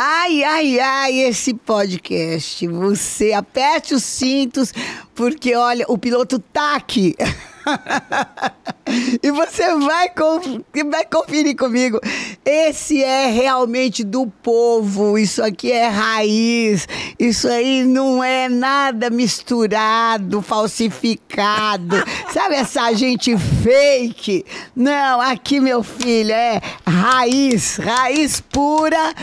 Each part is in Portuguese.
Ai, ai, ai, esse podcast. Você aperte os cintos, porque olha, o piloto tá aqui. e você vai, conf- vai conferir comigo. Esse é realmente do povo. Isso aqui é raiz. Isso aí não é nada misturado, falsificado. Sabe essa gente fake? Não, aqui, meu filho, é raiz, raiz pura.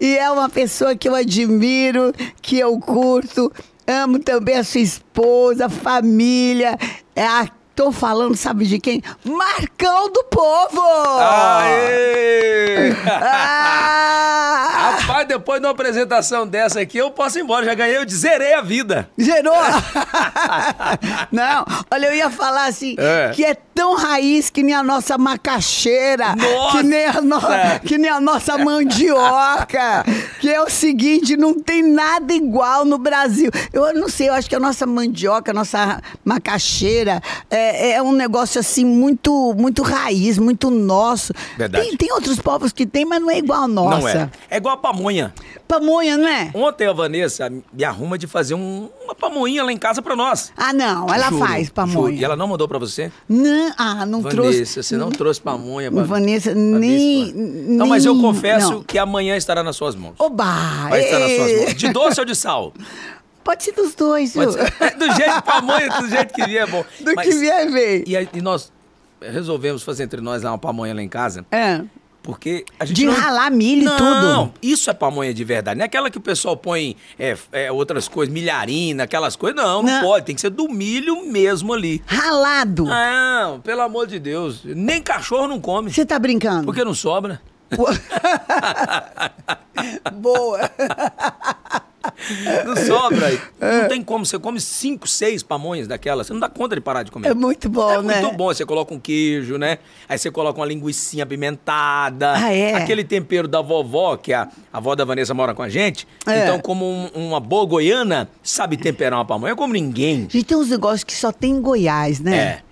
E é uma pessoa que eu admiro, que eu curto. Amo também a sua esposa, família. É a Tô falando, sabe de quem? Marcão do Povo! Aê! Ah! Rapaz, depois de uma apresentação dessa aqui, eu posso ir embora. Já ganhei, eu zerei a vida. Gerou! Não, olha, eu ia falar assim, É. que é tão raiz que nem a nossa macaxeira, Nossa! que nem, a no- que nem a nossa mandioca, que é o seguinte, não tem nada igual no Brasil. Eu não sei, eu acho que a nossa mandioca, a nossa macaxeira, é, é um negócio assim muito, muito raiz, muito nosso. Verdade. Tem, tem outros povos que tem, mas não é igual a nossa. Não é. É igual a pamonha. Pamonha, não é? Ontem a Vanessa me arruma de fazer um- uma pamonha lá em casa pra nós. Ah, não, ela Juro, faz juro. pamonha. E ela não mandou pra você? Não, ah, não Vanessa, trouxe. você não trouxe pamonha. Não, Vanessa, nem- Não, mas eu nem- confesso não. que amanhã estará nas suas mãos. Oba! Vai estar nas suas ê, mãos. De doce ou de sal? Pode ser dos dois, viu? ser. Do jeito pamonha, do jeito que vier é bom. Do Mas- que vier, vem. E, e nós resolvemos fazer entre nós lá uma pamonha lá em casa, É. porque a gente De não... ralar milho e não, tudo. Não, isso é pamonha de verdade. Não é aquela que o pessoal põe é, é, outras coisas, milharina, aquelas coisas. Não, não, Não. pode. Tem que ser do milho mesmo ali. Ralado. Não, pelo amor de Deus. Nem cachorro não come. Você tá brincando? Porque não sobra. Boa. Não sobra. É. Não tem como. Você come cinco, seis pamonhas daquelas. Você não dá conta de parar de comer. É muito bom, É né? muito bom. Você coloca um queijo, né? Aí você coloca uma linguiça apimentada. Ah, é? Aquele tempero da vovó, que a, a avó da Vanessa mora com a gente. É. Então, como um- uma boa goiana, sabe temperar uma pamonha como ninguém. Gente, tem uns negócios que só tem em Goiás, né? É.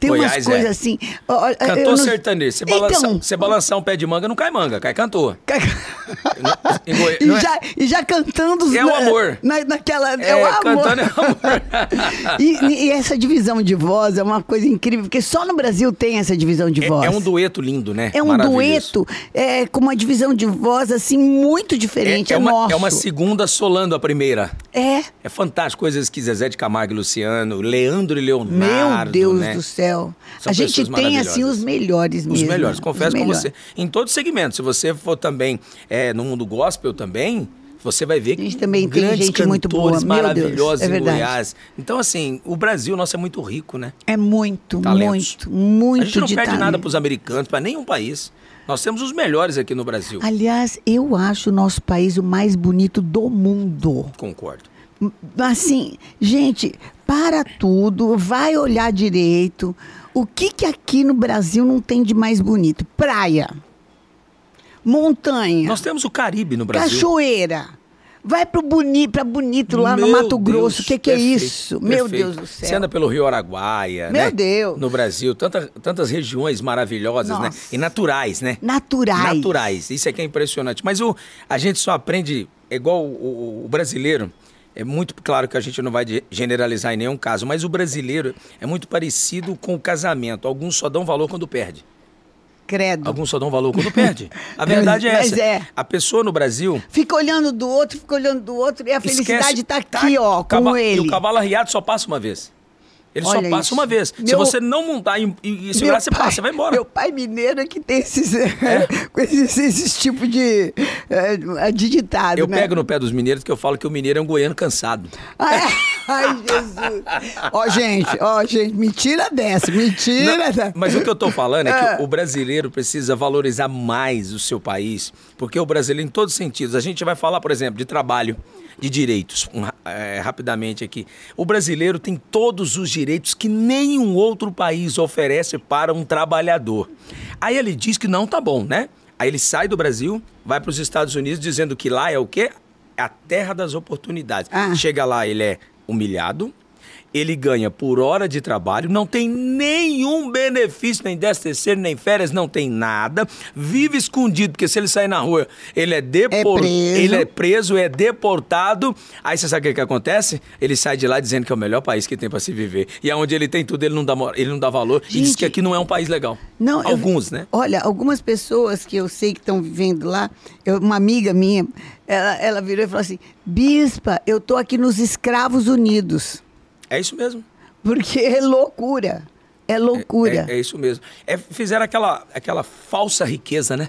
Tem Goiás umas é. coisas assim. ó, eu Cantor não- sertanejo. Você, balança, Então, você balançar um pé de manga, não cai manga, cai cantor. Em Goi- e, é- já, e já cantando É o amor. Na, naquela. É, É, o amor. cantando é o amor. e, e essa divisão de voz é uma coisa incrível, porque só no Brasil tem essa divisão de É, voz. é um dueto lindo, né? É um dueto é, com uma divisão de voz assim muito diferente. É, É, é uma, é uma segunda solando a primeira. É. É fantástico, coisas que Zezé de Camargo e Luciano, Leandro e Meu Leonardo. Deus né? do céu. São a gente tem assim os melhores Os mesmo. melhores, Os confesso com melhores. você. Em todo segmento. Se você for também é, no mundo gospel também, você vai ver A gente também tem grandes gente muito boa, meu Deus, maravilhosos é em verdade. Goiás. Então, assim, o Brasil nosso é muito rico, né? É muito, Talentos. muito, muito a gente não de perde nada talento. para os americanos, para nenhum país. Nós temos os melhores aqui no Brasil. Aliás, eu acho o nosso país o mais bonito do mundo. Concordo. Assim, gente, para tudo, vai olhar direito. O que que aqui no Brasil não tem de mais bonito? Praia, montanha, Nós temos o Caribe no Brasil. cachoeira. Vai pro boni, Bonito, lá no Meu Mato Grosso. O Deus, que que é perfeito, isso? Meu perfeito. Deus do céu. Você anda pelo Rio Araguaia, Meu né? Deus. No Brasil, tanta, tantas regiões maravilhosas, né? Nossa. E naturais, né? Naturais. Naturais. Isso é que é impressionante. Mas o, a gente só aprende, é igual o, o- o brasileiro. É muito claro que a gente não vai generalizar em nenhum caso, mas o brasileiro é muito parecido com o casamento. Alguns só dão valor quando perde. Credo. Alguns só dão valor quando perde. A verdade é Mas essa. é. A pessoa no Brasil Fica olhando do outro, fica olhando do outro e a felicidade Esquece- tá aqui, ó, o com cava- ele. E o cavalo arriado só passa uma vez. Ele Olha só passa isso. uma vez. Se Meu- você não montar e, e, segurar, você passa, você vai embora. Meu pai mineiro é que tem esses, com esses, esses tipos de, é, de ditado, Eu né? pego no pé dos mineiros que eu falo que o mineiro é um goiano cansado. Ai, ai, Jesus. Ó, gente, ó, gente, me tira dessa, me tira da... Mas o que eu tô falando é Ah. que o brasileiro precisa valorizar mais o seu país, porque o brasileiro, em todos os sentidos, a gente vai falar, por exemplo, de trabalho, de direitos, um, é, rapidamente aqui. O brasileiro tem todos os direitos que nenhum outro país oferece para um trabalhador. Aí ele diz que não tá bom, né? Aí ele sai do Brasil, vai para os Estados Unidos dizendo que lá é o quê? É a terra das oportunidades. Ah. Chega lá, ele é humilhado, ele ganha por hora de trabalho, não tem nenhum benefício, nem décimo terceiro, nem férias, não tem nada, vive escondido, porque se ele sair na rua, ele é, depor... É preso. ele é preso, é deportado. Aí você sabe o que, que acontece? Ele sai de lá dizendo que é o melhor país que tem para se viver. E aonde ele tem tudo, ele não dá, ele não dá valor e diz Gente, que aqui não é um país legal. Não, eu- Alguns, né? Olha, algumas pessoas que eu sei que estão vivendo lá, eu- uma amiga minha, ela, ela virou e falou assim: Bispa, eu tô aqui nos Escravos Unidos. É isso mesmo. Porque é loucura. É loucura. É, é isso mesmo. É, fizeram aquela, aquela falsa riqueza, né?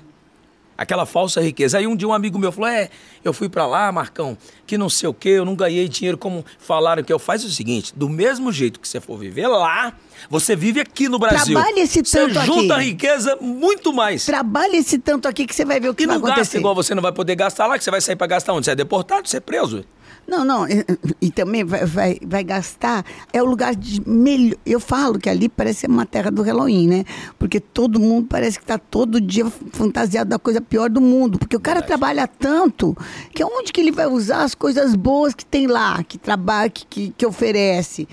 Aquela falsa riqueza. Aí um dia um amigo meu falou: É, eu fui pra lá, Marcão, que não sei o quê, eu não ganhei dinheiro como falaram que eu. Faz o seguinte: do mesmo jeito que você for viver lá, você vive aqui no Brasil. Trabalhe esse tanto Você aqui. junta riqueza muito mais. Trabalhe esse tanto aqui que você vai ver o que E vai não gasta acontecer. igual você não vai poder gastar lá, que você vai sair pra gastar onde? Você é deportado, você é preso. Não, não, e, e também vai, vai, vai gastar. É o lugar de melhor. Eu falo que ali parece ser uma terra do Halloween, né? Porque todo mundo parece que está todo dia fantasiado da coisa pior do mundo. Porque o cara Verdade. trabalha tanto que onde que ele vai usar as coisas boas que tem lá, que trabalha, que, que, que oferece?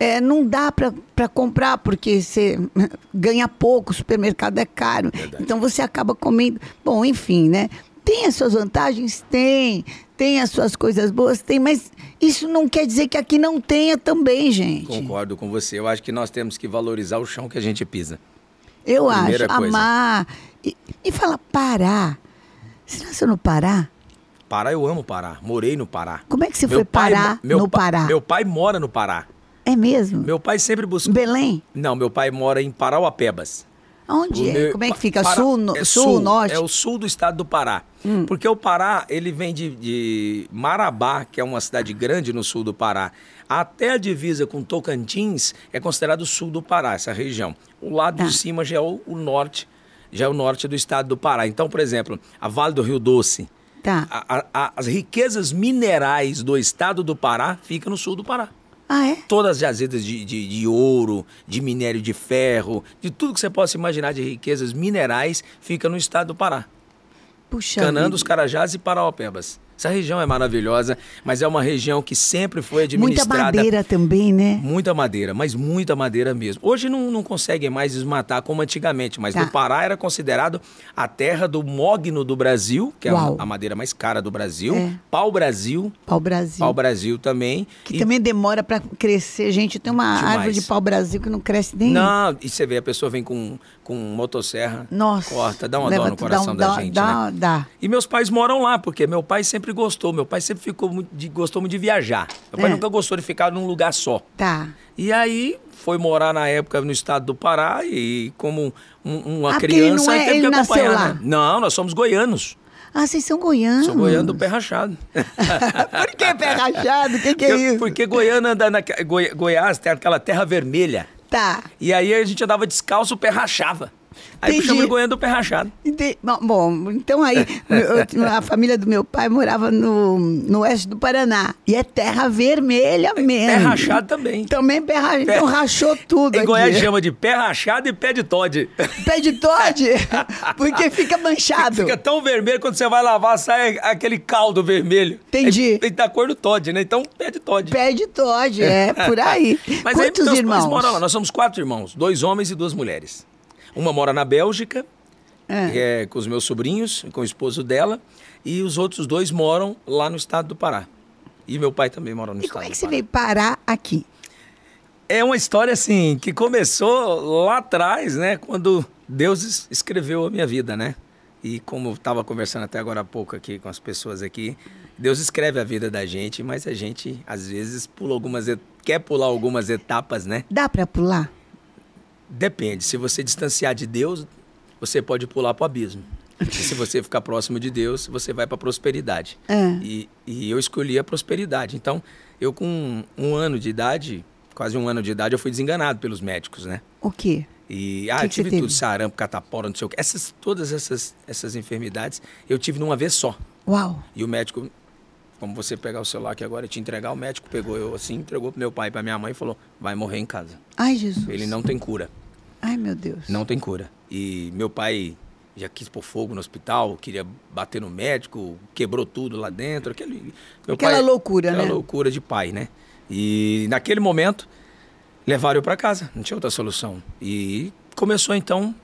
É, não dá para comprar, porque você ganha pouco, o supermercado é caro. Verdade. Então você acaba comendo. Bom, enfim, né? Tem as suas vantagens? Tem. Tem as suas coisas boas? Tem. Mas isso não quer dizer que aqui não tenha também, gente. Concordo com você. Eu acho que nós temos que valorizar o chão que a gente pisa. Eu Primeira acho. coisa. Amar. E, e fala Pará. Você nasceu no Pará? Pará, eu amo Pará. Morei no Pará. Como é que você Meu foi pai parar meu no pa- Pará? Meu pai mora no Pará. É mesmo? Meu pai sempre buscou. Belém? Não, meu pai mora em Parauapebas. Onde é? Como é que fica? Pará- sul, no- é sul, norte? Hum. É o sul do estado do Pará. Porque o Pará, ele vem de, de Marabá, que é uma cidade grande no sul do Pará, até a divisa com Tocantins é considerado o sul do Pará, essa região. O lado Tá. de cima já é o, o norte, já é o norte do estado do Pará. Então, por exemplo, a Vale do Rio Doce, Tá. a- a- as riquezas minerais do estado do Pará ficam no sul do Pará. Ah, é? Todas as jazidas de, de, de ouro, de minério de ferro, de tudo que você possa imaginar de riquezas minerais, fica no estado do Pará. Puxa. Canando, os vida. Carajás e Paraopebas. Essa região é maravilhosa, mas é uma região que sempre foi Muita administrada. madeira também, né? Muita madeira, mas muita madeira mesmo. Hoje não, não conseguem mais desmatar como antigamente, mas Tá. no Pará era considerado a terra do mogno do Brasil, que é a, madeira mais cara do Brasil, É. pau-brasil, Pau-Brasil. pau-brasil também. Que e- também demora para crescer. Gente, tem uma Demais. árvore de pau-brasil que não cresce nem. Não, e você vê, a pessoa vem com, com motosserra, Nossa. corta, dá uma Leva- dó no coração dá, da dá, gente, dá, né? Dá. E meus pais moram lá, porque meu pai sempre gostou, meu pai sempre ficou muito de, gostou muito de viajar. Meu pai É. nunca gostou de ficar num lugar só. Tá. E aí foi morar na época no estado do Pará e como um- uma Ah, porque ele criança não é- teve ele que acompanhar. lá? né? Não, nós somos goianos. Ah, vocês são goianos. Sou goiano do pé rachado. Por que pé rachado? O que, que é porque, isso? porque Goiânia anda na, Goi- Goiás tem aquela terra vermelha. Tá. E aí a gente andava descalço, o pé rachava. Aí Entendi. chama de goiano do pé rachado. Bom, então aí, eu- a família do meu pai morava no, no oeste do Paraná. E é terra vermelha mesmo. Pé rachado também. Também pé rachado. Pé- Então rachou tudo Em aqui. Goiás chama de pé rachado e pé de Todd. Pé de Todd? Porque fica manchado. Fica tão vermelho quando você vai lavar, sai aquele caldo vermelho. Entendi. É, Tem da cor do Todd, né? Então, pé de Todd. Pé de Todd, é, por aí. Mas Quantos aí irmãos? pais moram lá. Nós somos quatro irmãos, dois homens e duas mulheres. Uma mora na Bélgica, É. é com os meus sobrinhos, com o esposo dela, e os outros dois moram lá no estado do Pará. E meu pai também mora no E estado como é do que você Pará. veio parar aqui? É uma história assim que começou lá atrás, né, quando Deus es- escreveu a minha vida, né? E como eu estava conversando até agora há pouco aqui com as pessoas aqui, Deus escreve a vida da gente, mas a gente às vezes pula algumas quer pular algumas etapas, né? Dá pra pular? Depende. Se você distanciar de Deus, você pode pular para o abismo. E se você ficar próximo de Deus, você vai para a prosperidade. É. E, e eu escolhi a prosperidade. Então, eu com um ano de idade, quase um ano de idade, eu fui desenganado pelos médicos, né? O quê? E ah, Que eu tive tudo, sarampo, catapora, não sei o quê. Essas, todas essas, essas enfermidades eu tive numa vez só. Uau. E o médico, como você pegar o celular aqui agora e te entregar, o médico pegou eu assim, entregou pro meu pai e pra minha mãe e falou: vai morrer em casa. Ai, Jesus. Ele não tem cura. Ai, meu Deus. Não tem cura. E meu pai já quis pôr fogo no hospital, queria bater no médico, quebrou tudo lá dentro. Aquele, meu Aquela loucura, aquela né? loucura de pai, né? E naquele momento, levaram eu para casa, não tinha outra solução. E começou então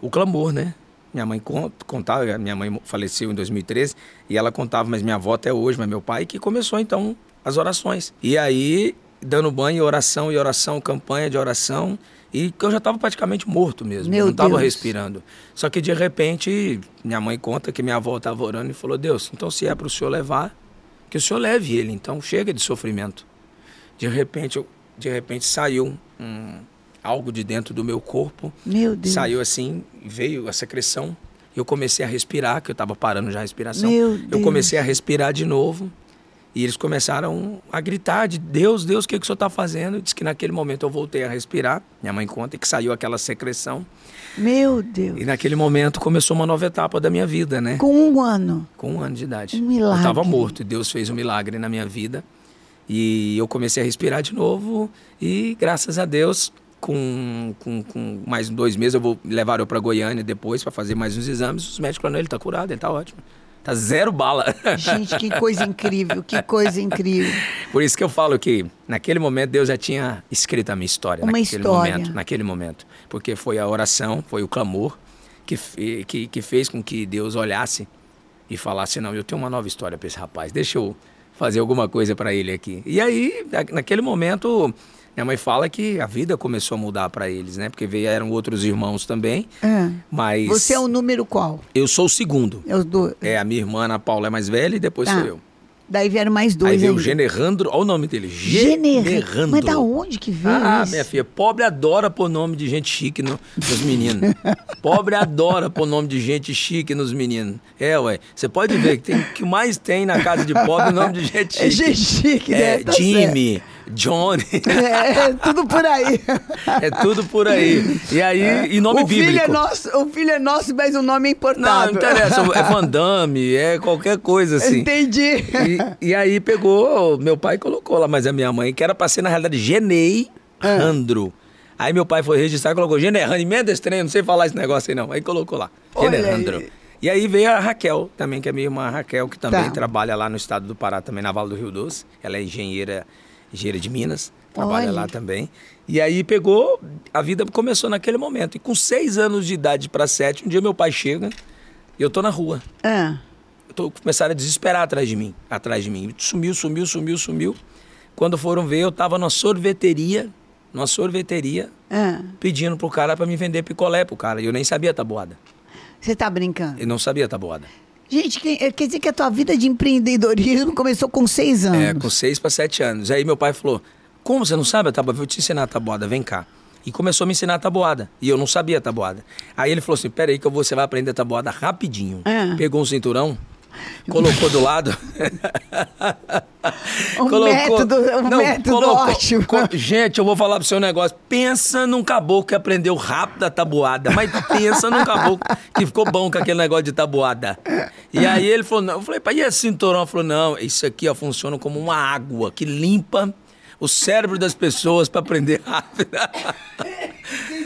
o clamor, né? Minha mãe contava, minha mãe faleceu em 2013 e ela contava, mas minha avó até hoje, mas meu pai, que começou então as orações. E aí, dando banho, oração e oração, campanha de oração, e eu já estava praticamente morto mesmo, Meu não estava respirando. Só que de repente, minha mãe conta que minha avó estava orando e falou: Deus, então se é para o senhor levar, que o senhor leve ele, então chega de sofrimento. De repente, eu, de repente saiu um, algo de dentro do meu corpo, Meu Deus. saiu assim, veio a secreção. Eu comecei a respirar, que eu estava parando já a respiração. Meu Eu Deus. comecei a respirar de novo. E eles começaram a gritar de Deus, Deus, o que, que o senhor está fazendo? Diz que naquele momento eu voltei a respirar. Minha mãe conta que saiu aquela secreção. Meu Deus. E naquele momento começou uma nova etapa da minha vida, né? Com um ano. Com um ano de idade. Um milagre. Eu estava morto e Deus fez um milagre na minha vida. E eu comecei a respirar de novo. E graças a Deus, com, com, com mais dois meses, eu vou levar eu para Goiânia depois para fazer mais uns exames. Os médicos falaram: ele está curado, ele está ótimo. Tá zero bala. Gente, que coisa incrível, que coisa incrível. Por isso que eu falo que naquele momento Deus já tinha escrito a minha história. Uma naquele história. momento, naquele momento, porque foi a oração, foi o clamor que, que, que fez com que Deus olhasse e falasse não, eu tenho uma nova história para esse rapaz. Deixa eu fazer alguma coisa para ele aqui. E aí, na- naquele momento, minha mãe fala que a vida começou a mudar para eles, né? Porque vieram outros irmãos também, Ah, mas Você é o número qual? eu sou o segundo. É os dois. É a minha irmã Ana Paula é mais velha e depois Tá. sou eu. Daí vieram mais dois Aí veio o. Generandro, olha o nome dele. Generandro. Mas da onde que veio Ah, isso? minha filha, pobre adora pôr nome de gente chique no- nos meninos. pobre adora pôr nome de gente chique nos meninos. É, ué. Você pode ver que tem o que mais tem na casa de pobre é nome de gente chique. É gente chique, É, né? Tá Jimmy, Johnny, certo. É, tudo por aí. é tudo por aí. E aí, e nome o bíblico. filho é nosso, o filho é nosso, mas o nome é Não, importável. não interessa. É Van Damme, é qualquer coisa assim. Entendi. E, e aí pegou, meu pai colocou lá, mas a minha mãe, que era pra ser na realidade Genei Randro. Aí meu pai foi registrar e colocou Generando, emenda trem, não sei falar esse negócio aí não. Aí colocou lá, Generandro. aí. E aí veio a Raquel também, que é minha irmã Raquel, que também Tá. trabalha lá no estado do Pará, também na Vale do Rio Doce. Ela é engenheira, engenheira de Minas, trabalha Olha. lá também. E aí pegou, a vida começou naquele momento. E com seis anos de idade para sete, um dia meu pai chega e eu tô na rua. Ah, Tô, começaram a desesperar atrás de mim, atrás de mim. Sumiu, sumiu, sumiu, sumiu. Quando foram ver, eu tava numa sorveteria, numa sorveteria, ah. pedindo pro cara para me vender picolé pro cara. E eu nem sabia tabuada. Você tá brincando? Eu não sabia tabuada. Gente, eh, quer dizer que a tua vida de empreendedorismo começou com seis anos. É, com seis para sete anos. Aí meu pai falou: Como você não sabe a tabuada? Vou te ensinar a tabuada, vem cá. E começou a me ensinar a tabuada. E eu não sabia a tabuada. Aí ele falou assim: Peraí, que eu vou- você vai aprender a tabuada rapidinho. Ah. Pegou um cinturão, colocou do lado. Um método- um método ótimo. co- gente, eu vou falar pro seu negócio. Pensa num caboclo que aprendeu rápido a tabuada, mas pensa num caboclo que ficou bom com aquele negócio de tabuada. E aí ele falou, não. Eu falei, pai, e esse cinturão? Ele falou, não, isso aqui ó, funciona como uma água que limpa o cérebro das pessoas para aprender rápido. E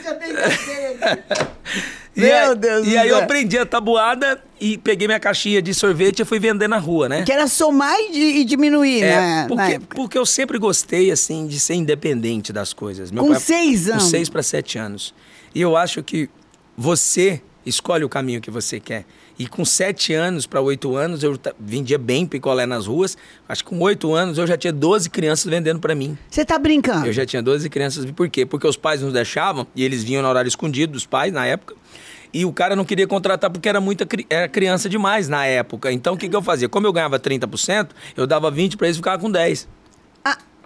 Meu aí- Deus E do aí eu céu. aprendi a tabuada e peguei minha caixinha de sorvete e fui vender na rua, né? Que era somar e, e diminuir, É, né? porque, porque eu sempre gostei, assim, de ser independente das coisas. Com seis anos? Com seis para sete anos. E eu acho que você escolhe o caminho que você quer. E com sete anos para oito anos, eu vendia bem picolé nas ruas. Acho que com oito anos eu já tinha 12 crianças vendendo para mim. Você tá brincando? Eu já tinha 12 crianças. Por quê? Porque os pais não deixavam e eles vinham no horário escondido dos pais na época. E o cara não queria contratar porque era muita era criança demais na época. Então o que, que eu fazia? Como eu ganhava 30%, eu dava 20 para eles e ficava com 10.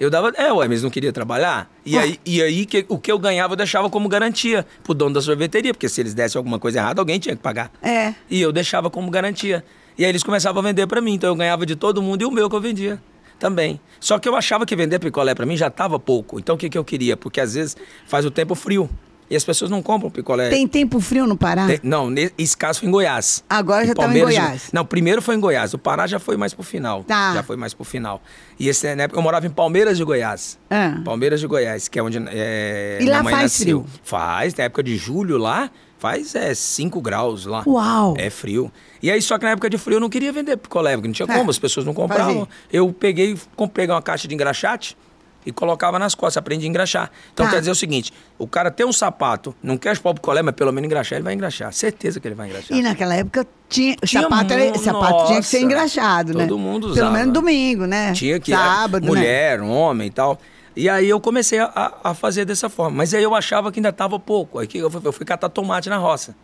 Ah, Eu dava, é, ué, mas não queriam trabalhar. E aí, e aí que, o que eu ganhava eu deixava como garantia pro dono da sorveteria, porque se eles dessem alguma coisa errada, alguém tinha que pagar. é. E eu deixava como garantia. E aí eles começavam a vender para mim, então eu ganhava de todo mundo e o meu que eu vendia também. Só que eu achava que vender picolé para mim já tava pouco. Então o que, que eu queria? Porque às vezes faz o tempo frio e as pessoas não compram picolé. Tem tempo frio no Pará? Tem- não, esse caso foi em Goiás. Agora já tava em Palmeiras já- Goiás. Não, primeiro foi em Goiás. O Pará já foi mais pro final. Tá. Já foi mais pro final. E esse, na época, eu morava em Palmeiras de Goiás. Ah. Palmeiras de Goiás, que é onde é, E lá faz nasceu. frio? Faz, na época de julho lá, faz é 5 graus lá. Uau. É frio. E aí, só que na época de frio eu não queria vender picolé, porque não tinha É, como, as pessoas não compravam. fazia. Eu peguei, com- peguei uma caixa de engraxate, e colocava nas costas, aprendi a engraxar. Então Tá. quer dizer o seguinte: o cara tem um sapato, não quer chupar o picolé, mas pelo menos engraxar, ele vai engraxar. Certeza que ele vai engraxar. E naquela época tinha, Tinha sapato, era- sapato tinha que ser engraxado, né? todo mundo Pelo usava. menos domingo, né? Tinha que Sábado, né? mulher, homem e tal. E aí eu comecei a- a, fazer dessa forma. Mas aí eu achava que ainda estava pouco. Aí que eu fui, eu fui catar tomate na roça.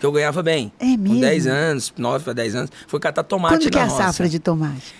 Que eu ganhava bem. É mesmo? Com 10 anos, 9 para 10 anos, fui catar tomate Quando que é a roça. safra de tomate?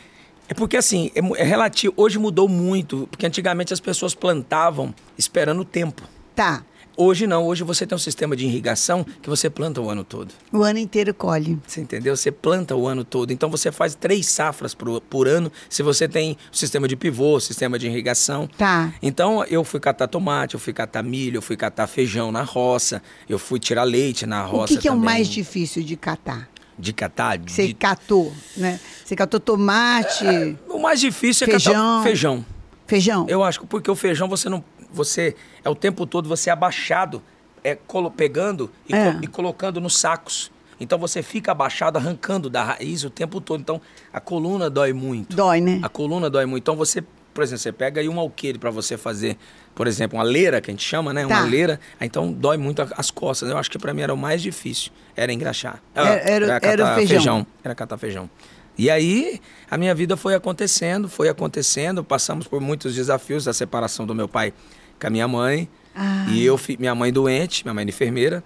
É porque assim, é, é relativo. Hoje mudou muito, porque antigamente as pessoas plantavam esperando o tempo. Tá. Hoje não, hoje você tem um sistema de irrigação que você planta o ano todo. O ano inteiro colhe. Você entendeu? Você planta o ano todo. Então você faz três safras por, por ano se você tem o sistema de pivô, sistema de irrigação. Tá. Então eu fui catar tomate, eu fui catar milho, eu fui catar feijão na roça, eu fui tirar leite na O roça. que, que é o mais difícil de catar? De catar? Que você de- catou, né? Você catou tomate, O mais difícil é Feijão. catar feijão. feijão. Eu acho que porque o feijão você não. Você é o tempo todo você abaixado, é, colo- pegando e, É. co- e colocando nos sacos. Então você fica abaixado, arrancando da raiz o tempo todo. Então a coluna dói muito. Dói, né? A coluna dói muito. Então você, por exemplo, você pega aí um alqueire para você fazer, por exemplo, uma leira, que a gente chama, né? Uma Tá. leira. aí Então dói muito as costas. Eu acho que para mim era o mais difícil. Era engraxar. Era- era- era o catar feijão. Era catar feijão. E aí a minha vida foi acontecendo, foi acontecendo. Passamos por muitos desafios da separação do meu pai com a minha mãe. Ah. E eu, minha mãe doente, minha mãe era enfermeira,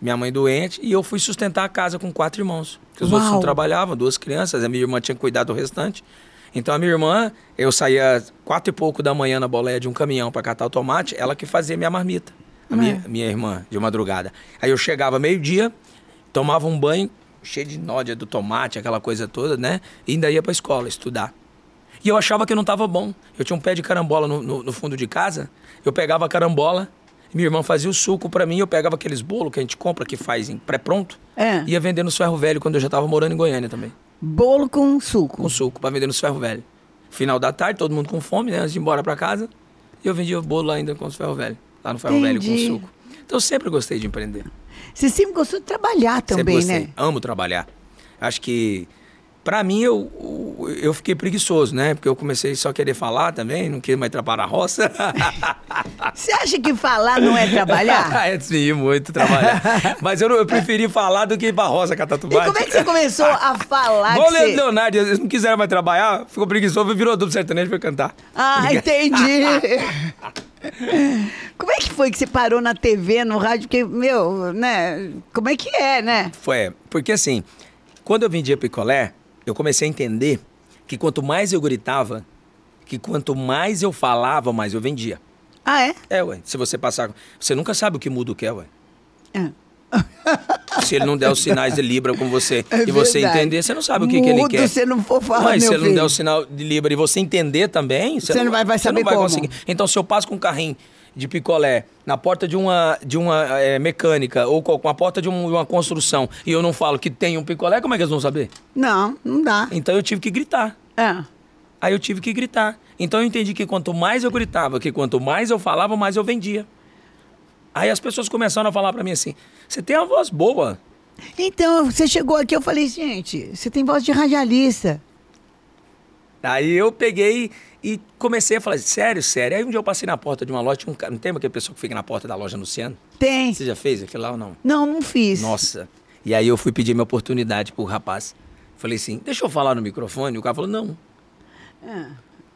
minha mãe doente, e eu fui sustentar a casa com quatro irmãos. Que os outros Uau. não trabalhavam, duas crianças, a minha irmã tinha que cuidar do restante. Então a minha irmã, eu saía quatro e pouco da manhã na boleia de um caminhão para catar o tomate, ela que fazia minha marmita. A minha, minha irmã, de madrugada. Aí eu chegava meio-dia, tomava um banho, cheio de nódia do tomate, aquela coisa toda, né? E ainda ia pra escola estudar. E eu achava que não estava bom. Eu tinha um pé de carambola no, no- no fundo de casa. Eu pegava a carambola, minha irmã fazia o suco para mim. Eu pegava aqueles bolos que a gente compra, que faz em pré-pronto. É. Ia vender no ferro velho quando eu já estava morando em Goiânia também. Bolo com suco. Com suco, para vender no ferro velho. Final da tarde, todo mundo com fome, né? Antes de ir embora para casa. E eu vendia bolo ainda com os ferro velho. Lá no ferro velho Entendi. com suco. Então eu sempre gostei de empreender. Você sempre gostou de trabalhar também, né? Amo trabalhar. Acho que, pra mim, eu, eu fiquei preguiçoso, né? Porque eu comecei só a querer falar também, não queria mais trabalhar a roça. Você acha que falar não é trabalhar? é sim, muito trabalhar. Mas eu, eu preferi falar do que ir pra roça catar E como é que você começou a falar Igual você... Leonardo, eles não quiseram mais trabalhar, ficou preguiçoso, virou duplo sertanejo e foi cantar. Ah, entendi. Como é que foi que você parou na TV, no rádio? Porque, meu, né? Como é que é, né? Foi, porque assim, quando eu vendia picolé, eu comecei a entender que quanto mais eu gritava, que quanto mais eu falava, mais eu vendia. Ah, é? É, ué. Se você passar. Você nunca sabe o que muda o que é, ué. É. Se ele não der os sinais de Libra com você É e você entender, você não sabe o que, que ele Mudo quer. se não for falar, Mas se ele não der filho. o sinal de Libra e você entender também, Você não vai- vai você saber não vai como. conseguir. Então, se eu passo com um carrinho de picolé na porta de uma, de uma eh, mecânica ou com a porta de um- uma construção e eu não falo que tem um picolé, como é que eles vão saber? Não, não dá. Então eu tive que gritar. É. Aí eu tive que gritar. Então eu entendi que quanto mais eu gritava, que quanto mais eu falava, mais eu vendia. Aí as pessoas começaram a falar pra mim assim: você tem uma voz boa. Então, você chegou aqui, eu falei, gente, você tem voz de radialista. Aí eu peguei e comecei a falar: sério, sério. Aí um dia eu passei na porta de uma loja, tinha um cara, não tem aquele pessoa que fica na porta da loja anunciando? Tem. Você já fez aquilo lá ou não? Não, não fiz. Nossa. E aí eu fui pedir minha oportunidade pro rapaz. Falei assim: deixa eu falar no microfone. O cara falou: não. É.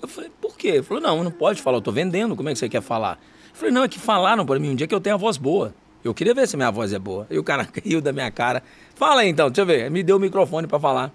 Eu falei, por quê? Ele falou, não, não pode falar, eu tô vendendo, como é que você quer falar? Eu falei, não, é que falaram pra mim um dia que eu tenho a voz boa. Eu queria ver se minha voz é boa. E o cara riu da minha cara. Fala aí então, deixa eu ver. Me deu o microfone pra falar.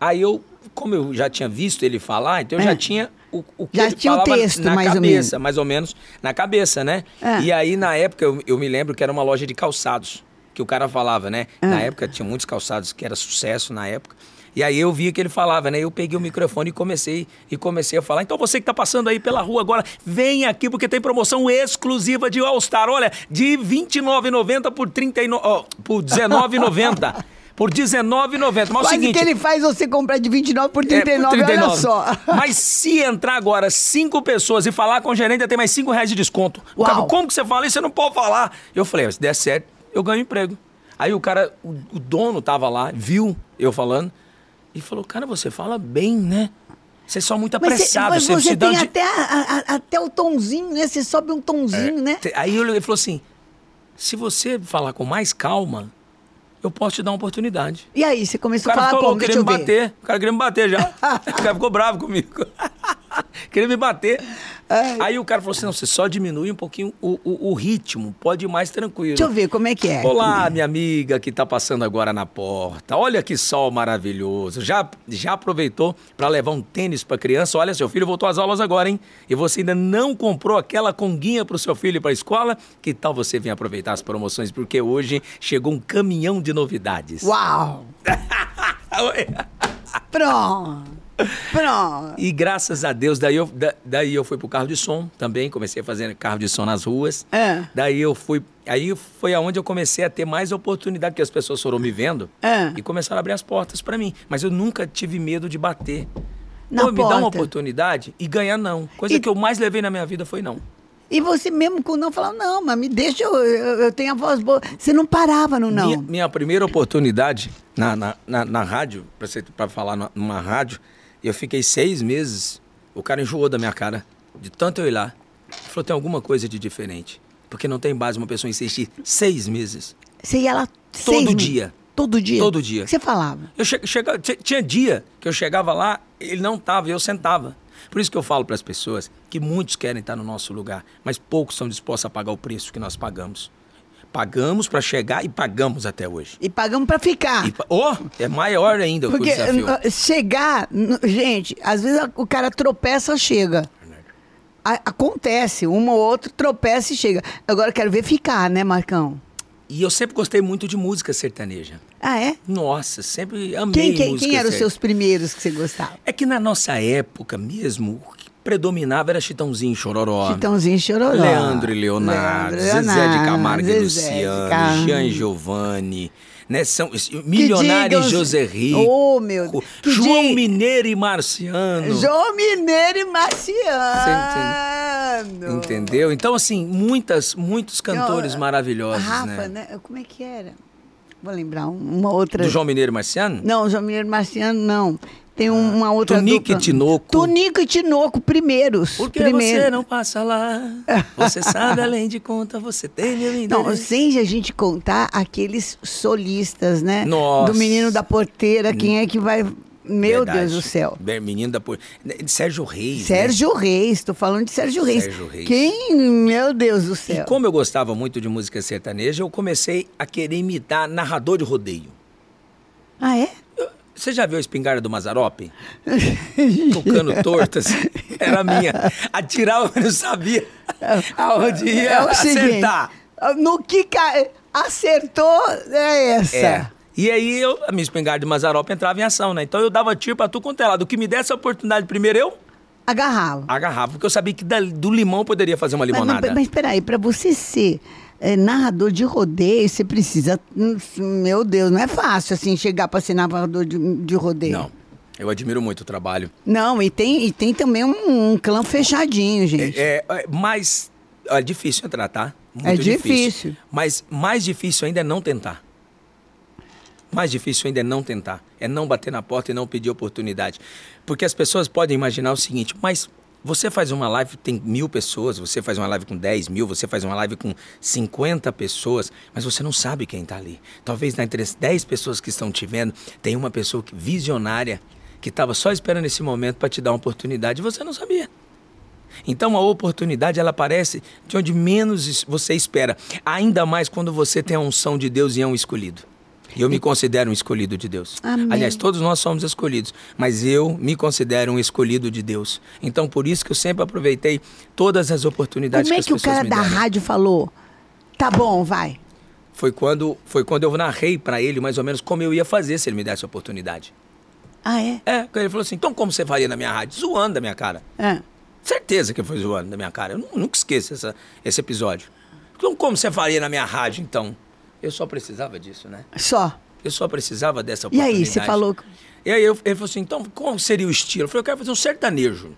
Aí eu, como eu já tinha visto ele falar, então eu É. já tinha o, o que Já tinha o texto, na mais ou cabeça, menos. mais ou menos na cabeça, né? É. E aí, na época, eu, eu me lembro que era uma loja de calçados, que o cara falava, né? É. Na época tinha muitos calçados que era sucesso na época. E aí eu via que ele falava, né? Eu peguei o microfone e comecei e comecei a falar. Então você que tá passando aí pela rua agora, vem aqui porque tem promoção exclusiva de All Star. Olha, de R$ 29,90 por 39, ó, por 19,90. Por 19,90. Mas é o Quase seguinte, que ele faz você comprar de 29 por é, 39, por 39. olha só. Mas se entrar agora cinco pessoas e falar com o gerente, tem mais cinco reais de desconto. Cara, como que você fala isso? Você não pode falar. Eu falei, se der certo, eu ganho emprego. Aí o cara, o, o dono tava lá, viu eu falando, e falou, cara, você fala bem, né? Vocês são muito Mas, você, apressados. mas Você, você tem de- até, a- a- até o tonzinho, né? Você sobe um tonzinho, né? Te- Aí ele falou assim: se você falar com mais calma, eu posso te dar uma oportunidade. E aí, você começou a falar ficou como? Deixa me ver. bater. O cara queria me bater já. o cara ficou bravo comigo. queria me bater. Aí o cara falou assim: não, você só diminui um pouquinho o, o- o ritmo, pode ir mais tranquilo. Deixa eu ver como é que é. Olá, minha amiga que está passando agora na porta. Olha que sol maravilhoso. Já, já aproveitou para levar um tênis para criança? Olha, seu filho voltou às aulas agora, hein? E você ainda não comprou aquela conguinha para o seu filho ir para a escola? Que tal você vir aproveitar as promoções? Porque hoje chegou um caminhão de novidades. Uau! Pronto! Pronto! E graças a Deus, daí eu, da- daí eu fui pro carro de som também, comecei a fazer carro de som nas ruas. É. Daí eu fui. Aí foi aonde eu comecei a ter mais oportunidade, porque as pessoas foram me vendo É. e começaram a abrir as portas para mim. Mas eu nunca tive medo de bater. Na Pô, me dá uma oportunidade e ganhar não. Coisa E- que eu mais levei na minha vida foi não. E você mesmo com não falava, não, mas me deixa, eu, eu, eu tenho a voz boa. Você não parava no não. Minha, minha primeira oportunidade na, na, na, na rádio, pra falar numa- numa rádio, eu fiquei seis meses. O cara enjoou da minha cara, de tanto eu ir lá. Ele falou: tem alguma coisa de diferente. Porque não tem base uma pessoa insistir seis meses. Você ia lá seis Todo meses. dia. Todo dia? Todo dia. O que Você falava. Eu che chega, ti- tinha dia que eu chegava lá, ele não estava eu sentava. Por isso que eu falo para as pessoas que muitos querem estar no nosso lugar, mas poucos são dispostos a pagar o preço que nós pagamos. Pagamos para chegar e pagamos até hoje. E pagamos pra ficar. E oh, é maior ainda Porque o desafio. chegar, gente, às vezes o cara tropeça, chega. A- acontece, um ou outro tropeça e chega. Agora quero ver ficar, né, Marcão? E eu sempre gostei muito de música sertaneja. Ah, é? Nossa, sempre amei Quem, quem, música quem eram os seus primeiros que você gostava? É que na nossa época mesmo, predominava era Chitãozinho e Chororó. Chitãozinho Chororó. Leandro e Leonardo, Leandro e Zezé de Leonardo, Camargo e Zezé de Luciano, Camargo. Jean e Giovanni, né? São es- Que Milionário e digam- José Rico, Oh, meu Deus. João Mineiro e Marciano. João Mineiro e Marciano. Entendeu? Então, assim, muitas, muitos cantores Eu- maravilhosos, Rafa, né? né? Como é que era? Vou lembrar um- uma outra. Do João Mineiro e Marciano? Não, João Mineiro e Marciano, não. Tem um- uma outra Tunico dupla. e Tinoco. Tunico e Tinoco, primeiros. Por que primeiros. você não passa lá? Você sabe, além de conta, você tem meu Não, sem a gente contar aqueles solistas, né? Nossa. Do Menino da Porteira, quem é que vai... Meu Verdade. Deus do céu. Menino da... por- Sérgio Reis, né? Sérgio Reis, tô falando de Sérgio Reis. Sérgio Reis. Quem, meu Deus do E céu. como eu gostava muito de música sertaneja, eu comecei a querer imitar narrador de rodeio. Ah, é? Você já viu a espingarda do Mazarope? Tocando tortas. Era minha. Atirava, mas não sabia aonde ia É o seguinte, acertar. no que ca... acertou é essa. É. E aí eu, a minha espingarda de Mazarope entrava em ação, né? Então eu dava tiro pra tu quanto é lado. O que me desse a oportunidade primeiro, eu Agarrava. agarrava. Porque eu sabia que da- do limão eu poderia fazer uma Mas, limonada. mas, mas peraí, pra você ser é, narrador de rodeio, você precisa. hum, Meu Deus, não é fácil assim chegar pra ser narrador de, de rodeio. Não. Eu admiro muito o trabalho. Não, e tem, e tem também um, um clã fechadinho, gente. É, é mais é difícil entrar, tá? É difícil. Mas mais difícil ainda é não tentar. Mais difícil ainda é não tentar. É não bater na porta e não pedir oportunidade. Porque as pessoas podem imaginar o seguinte, mas você faz uma live, tem mil pessoas, você faz uma live com 10 mil, você faz uma live com 50 pessoas, mas você não sabe quem está ali. Talvez entre as 10 pessoas que estão te vendo, tem uma pessoa visionária que estava só esperando esse momento para te dar uma oportunidade e você não sabia. Então a oportunidade ela aparece de onde menos você espera, ainda mais quando você tem a unção de Deus e é um escolhido. E eu me considero um escolhido de Deus. Amém. Aliás, todos nós somos escolhidos, mas eu me considero um escolhido de Deus. Então por isso que eu sempre aproveitei todas as oportunidades Como é que que o as pessoas cara da rádio falou? Tá bom, vai. Foi quando foi quando eu narrei para ele mais ou menos como eu ia fazer se ele me desse a oportunidade. Ah, é? É, ele falou assim: "Então como você faria na minha rádio?" Zoando da minha cara. É. Certeza que foi zoando da minha cara. Eu nu- nunca esqueço essa, esse episódio. Então, como você faria na minha rádio, então? Eu só precisava disso, né? Só. Eu só precisava dessa E oportunidade. aí, você falou. E aí eu- ele falou assim, então, como seria o estilo? Eu falei, eu quero fazer um sertanejo.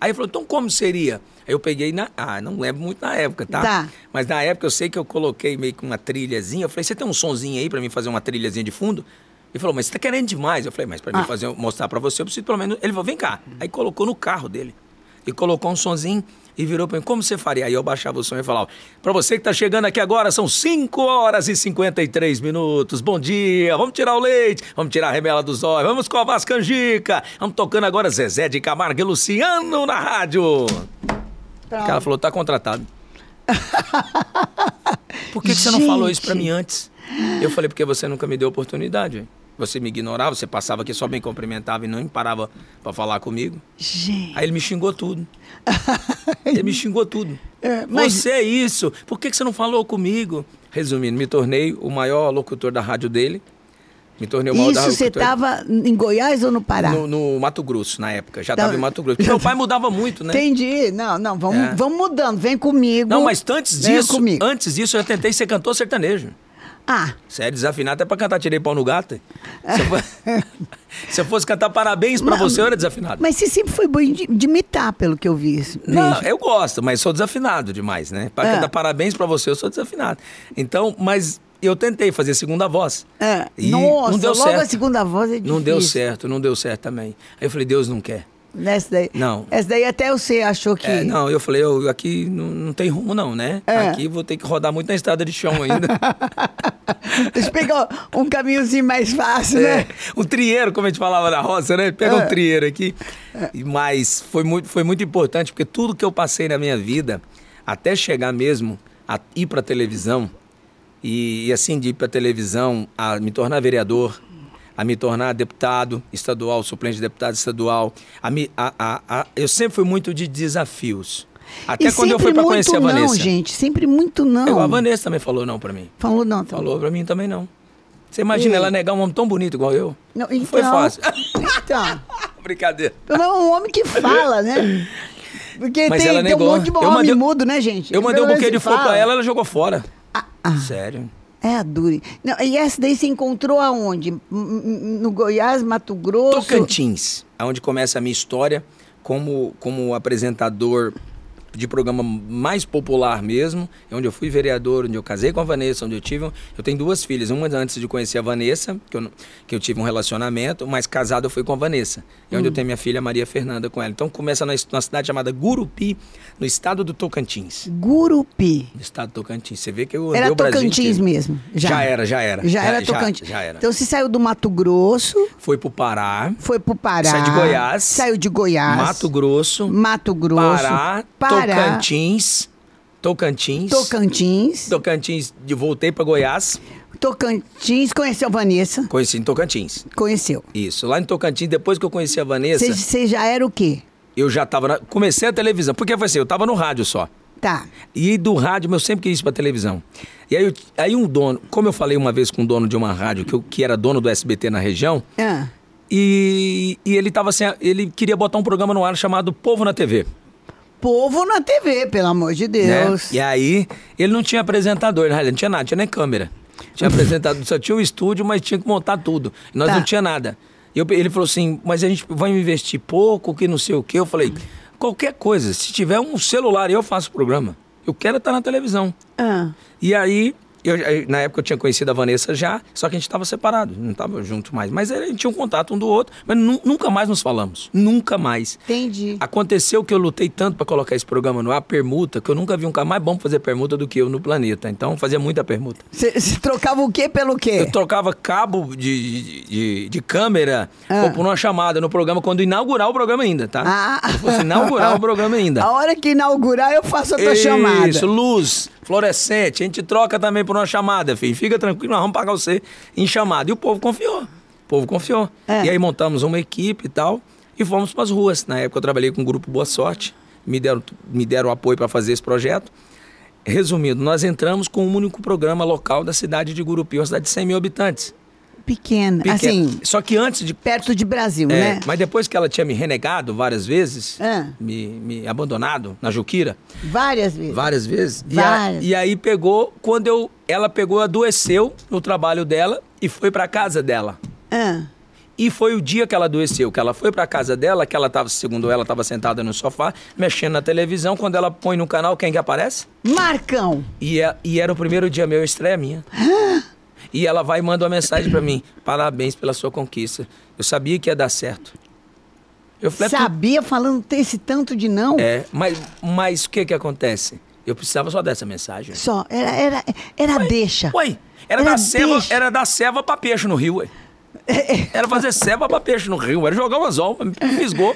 Aí ele falou, então como seria? Aí eu peguei na... Ah, não lembro muito na época, tá? Tá. Mas na época eu sei que eu coloquei meio que uma trilhazinha. Eu falei, você tem um sonzinho aí pra mim fazer uma trilhazinha de fundo? Ele falou, mas você tá querendo demais. Eu falei, mas pra mim Ah. fazer, mostrar pra você, eu preciso pelo menos. Ele falou, vem cá. Aí colocou no carro dele. E colocou um sonzinho e virou pra mim, como você faria? Aí eu baixava o som e falava, pra você que tá chegando aqui agora, são 5 horas e 53 minutos. Bom dia, vamos tirar o leite, vamos tirar a remela dos olhos, vamos covar as canjicas. Vamos tocando agora Zezé de Camargo e Luciano na rádio. O cara falou, tá contratado. Por que, que você não falou isso pra Gente. mim antes? Eu falei, porque você nunca me deu oportunidade. Você me ignorava, você passava aqui só bem cumprimentava e não parava pra falar comigo. Gente. Aí ele me xingou tudo. Ele me xingou tudo. É, mas- Você é isso. Por que, que você não falou comigo? Resumindo, me tornei o maior locutor da rádio dele. Me tornei o maior da Isso você estava em Goiás ou no Pará? no, no Mato Grosso, na época. Já Tá. estava em Mato Grosso. Porque meu pai mudava muito, né? Entendi. Não, não, vamos, É. vamos mudando. Vem comigo. Não, mas antes Vem disso, comigo. antes disso eu tentei ser cantor sertanejo. Ah, Você é desafinado até pra cantar Tirei Pau no Gato. Se eu, fosse, se eu fosse cantar parabéns pra Não, você, eu era desafinado. mas você sempre foi bom de, de imitar, pelo que eu vi. Não, eu gosto, mas sou desafinado demais, né? Pra É. cantar parabéns pra você, eu sou desafinado. Então, mas eu tentei fazer segunda voz. É. E Nossa, não deu logo certo. a segunda voz é difícil. Não deu certo, não deu certo também. Aí eu falei, Deus não quer. Nessa daí. Não. Essa daí até você achou que. É, não, eu falei, eu, aqui não, não tem rumo não, né? É. Aqui vou ter que rodar muito na estrada de chão ainda. Deixa eu pegar um caminhozinho mais fácil, É, né? um trieiro, como a gente falava na roça, né? Pega É. um trieiro aqui. E- Mas foi muito, foi muito importante, porque tudo que eu passei na minha vida, até chegar mesmo a ir pra televisão, e, e assim de ir pra televisão, a me tornar vereador, a me tornar deputado estadual, suplente de deputado estadual, a me, a, a, a- eu sempre fui muito de desafios. Até e quando eu fui muito conhecer a não, Vanessa. gente. Sempre muito não. Eu, a Vanessa também falou não pra mim. Falou não. tá Falou pra mim também não. Você imagina E- ela negar um homem tão bonito igual eu? Não, Não foi então- fácil. Então, Brincadeira. é um homem que fala, né? Porque Mas tem, ela tem um negou. monte de homem mandei- mudo, né, gente? Eu mandei um buquê de flor pra ela, ela jogou fora. Ah, ah. Sério. É a. Não, e essa daí você encontrou aonde? No Goiás, Mato Grosso? Tocantins, é onde começa a minha história como, como apresentador de programa mais popular mesmo, é onde eu fui vereador, onde eu casei com a Vanessa, onde eu tive... Eu tenho duas filhas, uma antes de conhecer a Vanessa, que eu, que eu tive um relacionamento, mas casado eu fui com a Vanessa. É Hum. onde eu tenho minha filha Maria Fernanda com ela. Então começa na, na cidade chamada Gurupi, no estado do Tocantins. Gurupi. No estado do Tocantins. Você vê que eu andei Era o Brasil Tocantins inteiro. mesmo? Já era, já era. Já, Já- era já- Tocantins. já era. Então você saiu do Mato Grosso, Foi pro Pará, foi pro Pará. Saí de Goiás. Saiu de Goiás. Mato Grosso, Mato Grosso. Pará, Pará. Tocantins, Tocantins. Tocantins. Tocantins, de- voltei para Goiás, Tocantins. Conheceu a Vanessa? conheci em Tocantins. Conheceu. Isso, lá em Tocantins, depois que eu conheci a Vanessa, Você já era o quê? eu já tava na, comecei a televisão, porque foi assim, eu tava no rádio só. Tá. E do rádio, eu sempre quis ir pra televisão. E aí, aí um dono, como eu falei uma vez com um dono de uma rádio, que, eu- que era dono do SBT na região, Ah. e, e ele tava assim, ele queria botar um programa no ar chamado Povo na TV. Povo na TV, pelo amor de né? Deus. E aí, ele não tinha apresentador, na realidade, não tinha nada, tinha nem câmera. Tinha apresentador, só tinha o estúdio, mas tinha que montar tudo. E nós Tá. não tinha nada. Eu- ele falou assim, mas a gente vai investir pouco, que não sei o quê. Eu falei, qualquer coisa, se tiver um celular, eu faço o programa. Eu quero estar na televisão. Ah. E aí, eu, na época eu tinha conhecido a Vanessa já, só que a gente estava separado, não estava junto mais. Mas a gente tinha um contato um do outro, mas nu- nunca mais nos falamos. Nunca mais. Entendi. Aconteceu que eu lutei tanto para colocar esse programa no ar, permuta, que eu nunca vi um cara mais bom pra fazer permuta do que eu no planeta. Então, fazia muita permuta. Você trocava o quê pelo quê? Eu trocava cabo de, de, de- câmera Ah. ou por uma chamada no programa quando inaugurar o programa ainda, tá? Ah. Quando fosse inaugurar o programa ainda. A hora que inaugurar, eu faço a tua chamada. Isso, luz, fluorescente. A gente troca também por uma chamada, filho. Fica tranquilo, nós vamos pagar você em chamada. E o povo confiou. O povo confiou. É. E aí montamos uma equipe e tal e fomos para as ruas. Na época eu trabalhei com o grupo Boa Sorte. Me deram, me deram apoio para fazer esse projeto. Resumindo, nós entramos com um único programa local da cidade de Gurupi, uma cidade de 100 mil habitantes. Pequeno, Pequeno. assim, Só que antes de perto de Brasil, é, né? Mas depois que ela tinha me renegado várias vezes, É. me, me abandonado na Juquira, Várias vezes. várias vezes. E, a- Várias. e aí pegou, quando eu, ela pegou, adoeceu no trabalho dela e foi pra casa dela. Ah, E foi o dia que ela adoeceu, que ela foi pra casa dela, que ela tava, segundo ela, tava sentada no sofá, mexendo na televisão. Quando ela põe no canal, quem que aparece? Marcão. E, é- e era o primeiro dia meu, estreia minha. E ela vai e manda uma mensagem para mim: parabéns pela sua conquista. Eu sabia que ia dar certo. Eu falei, sabia falando esse tanto de não? É, mas, mas o que que acontece? Eu precisava só dessa mensagem. Só, era, era, era ué, deixa. Ué, era, era da ceva, era da ceva pra peixe no rio, ué. Era fazer ceva pra peixe no rio, era jogar um anzol, me fisgou.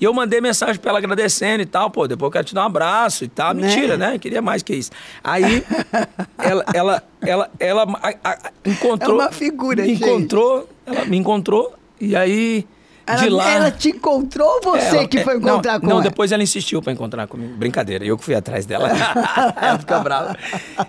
E eu mandei mensagem pra ela agradecendo e tal, pô, depois eu quero te dar um abraço e tal. Né? Mentira, né? Queria mais que isso. Aí, ela, ela, ela, ela a, a, encontrou... É uma figura, me gente. encontrou, ela me encontrou, e aí ela, de lá. Ela te encontrou ou você ela, que foi encontrar não, com não, ela? Não, depois ela insistiu para encontrar comigo. Brincadeira, eu que fui atrás dela. ela fica brava.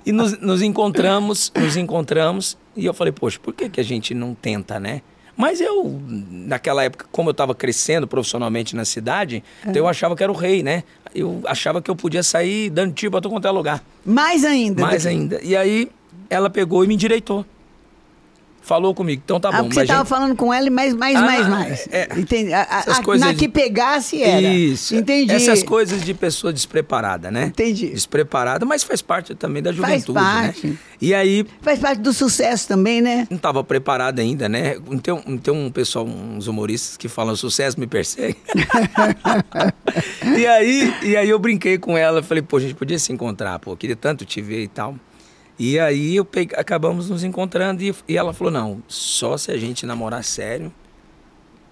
E nos, nos, encontramos, nos encontramos, e eu falei, poxa, por que, que a gente não tenta, né? Mas eu, naquela época, como eu estava crescendo profissionalmente na cidade, é. então eu achava que era o rei, né? Eu achava que eu podia sair dando tiro para todo quanto é lugar. Mais ainda. Mais ainda. E aí ela pegou e me endireitou falou comigo. Então tá ah, bom. Porque você estava gente... falando com ela e mais, mais, ah, mais, mais. É, Entendi. A, a, coisas na que pegasse era. Isso. Entendi. Essas coisas de pessoa despreparada, né? Entendi. Despreparada, mas faz parte também da juventude, faz parte. né? E aí... Faz parte do sucesso também, né? Não estava preparada ainda, né? Tem, tem um pessoal, uns humoristas que falam sucesso me persegue. e, aí, e aí eu brinquei com ela, falei, pô, a gente podia se encontrar, pô, queria tanto te ver e tal. E aí eu acabamos nos encontrando e, e, ela falou, não, só se a gente namorar sério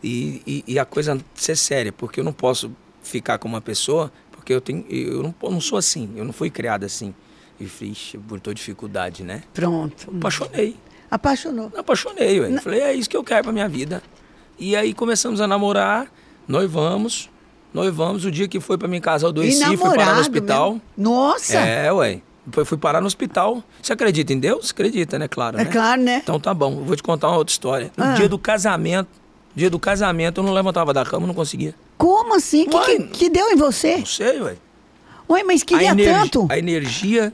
e, e, e, a coisa ser séria, porque eu não posso ficar com uma pessoa, porque eu tenho. Eu não, eu não sou assim, eu não fui criado assim. E fiz, botou dificuldade, né? Pronto. Apaixonei. Apaixonou? Apaixonei, ué. Falei, é isso que eu quero pra minha vida. E aí começamos a namorar, noivamos, noivamos. O dia que foi pra minha casa, eu adoeci, fui parar no hospital. Mesmo? Nossa! É, ué. Depois fui parar no hospital. Você acredita em Deus? Acredita, né? Claro. É né? claro, né? Então tá bom. Eu vou te contar uma outra história. No ah. dia do casamento, dia do casamento, eu não levantava da cama, não conseguia. Como assim? O que, que, que, deu em você? Não sei, ué. Ué, mas queria a tanto. A energia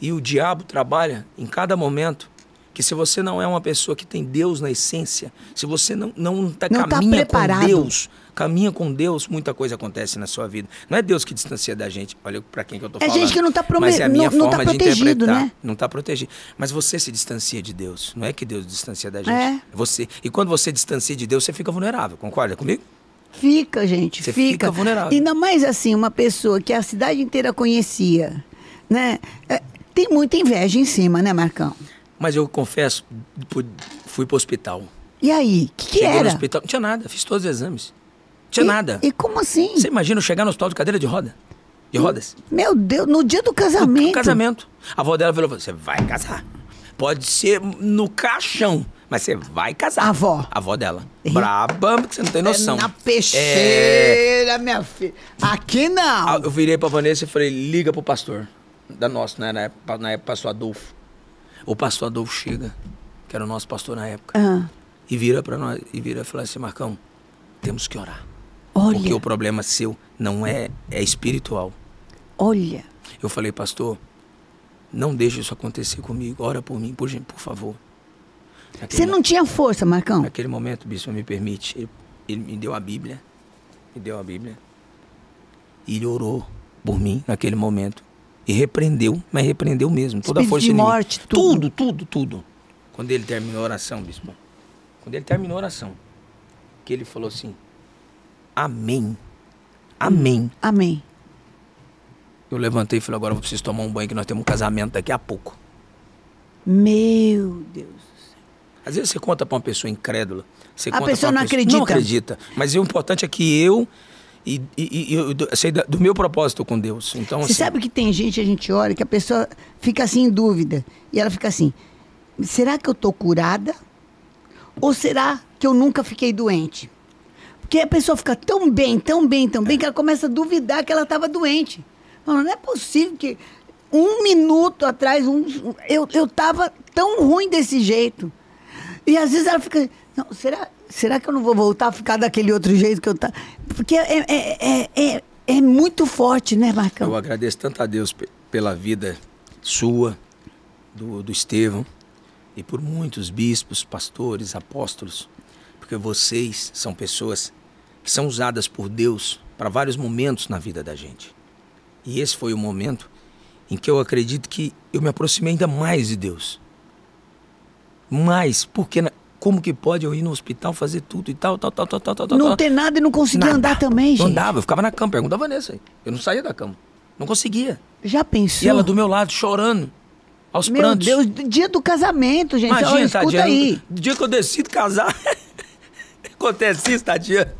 e o diabo trabalha em cada momento. Que se você não é uma pessoa que tem Deus na essência, se você não, não, tá, não tá caminha tá com Deus, caminha com Deus, muita coisa acontece na sua vida. Não é Deus que distancia da gente. Olha para quem que eu tô é falando. É gente que não tá Mas é a minha não, forma não tá de interpretar. Né? Não tá protegido. Mas você se distancia de Deus. Não é que Deus distancia da gente. É. Você. E quando você distancia de Deus, você fica vulnerável. Concorda comigo? Fica, gente. Você fica. fica vulnerável. Ainda mais assim, uma pessoa que a cidade inteira conhecia, né? É, tem muita inveja em cima, né, Marcão? Mas eu confesso, fui pro hospital. E aí? O que, que era? No hospital, não tinha nada, fiz todos os exames tinha e, nada. E como assim? Você imagina eu chegar no hospital de cadeira de roda? De rodas? Meu Deus, no dia do casamento. No casamento. A avó dela falou: você vai casar. Pode ser no caixão, mas você vai casar. A avó. A avó dela. Braba, porque você não tem noção. É na peixeira, é... minha filha. Aqui não. Ah, eu virei pra Vanessa e falei: liga pro pastor. Da nossa, né? Na época, na época pastor Adolfo. O pastor Adolfo chega, que era o nosso pastor na época. Uhum. E vira pra nós, e vira e fala assim: Marcão, temos que orar. Olha. Porque o problema seu não é, é espiritual. Olha. Eu falei, pastor, não deixe isso acontecer comigo. Ora por mim, por, por favor. Naquele Você não tinha força, Marcão? Naquele momento, bispo, me permite. Ele, ele me deu a Bíblia. Me deu a Bíblia. E ele orou por mim naquele momento. E repreendeu, mas repreendeu mesmo. Toda Espírito a força de morte, tudo. tudo, tudo, tudo. Quando ele terminou a oração, bispo. Quando ele terminou a oração, que ele falou assim: Amém. Amém. Amém. Eu levantei e falei, agora eu preciso tomar um banho que nós temos um casamento daqui a pouco. Meu Deus do céu. Às vezes você conta para uma pessoa incrédula. Você a conta pessoa não pessoa, acredita. Não acredita. Mas o importante é que eu e, e, e eu sei do meu propósito com Deus. Então, Você assim, sabe que tem gente, a gente olha, que a pessoa fica assim em dúvida. E ela fica assim: será que eu tô curada? Ou será que eu nunca fiquei doente? Porque a pessoa fica tão bem, tão bem, tão bem, que ela começa a duvidar que ela estava doente. Não, é possível que um minuto atrás um, eu estava tão ruim desse jeito. E às vezes ela fica. Será, será que eu não vou voltar a ficar daquele outro jeito que eu estava? Porque é, é, é, é, é muito forte, né, Marcão? Eu agradeço tanto a Deus pela vida sua, do, do Estevão, e por muitos bispos, pastores, apóstolos, porque vocês são pessoas que são usadas por Deus para vários momentos na vida da gente. E esse foi o momento em que eu acredito que eu me aproximei ainda mais de Deus. Mas, porque como que pode eu ir no hospital fazer tudo e tal, tal, tal, tal, tal, tal Não tal. ter nada e não conseguir Nada. andar também, gente. Não andava, eu ficava na cama, pergunta a Vanessa aí. Eu não saía da cama. Não conseguia. Já pensou? E ela do meu lado, chorando. Aos Meu prantos. Deus, dia do casamento, gente. Imagina, Olha, escuta tadinha. aí. Dia que eu decido casar, acontece isso, tadinha.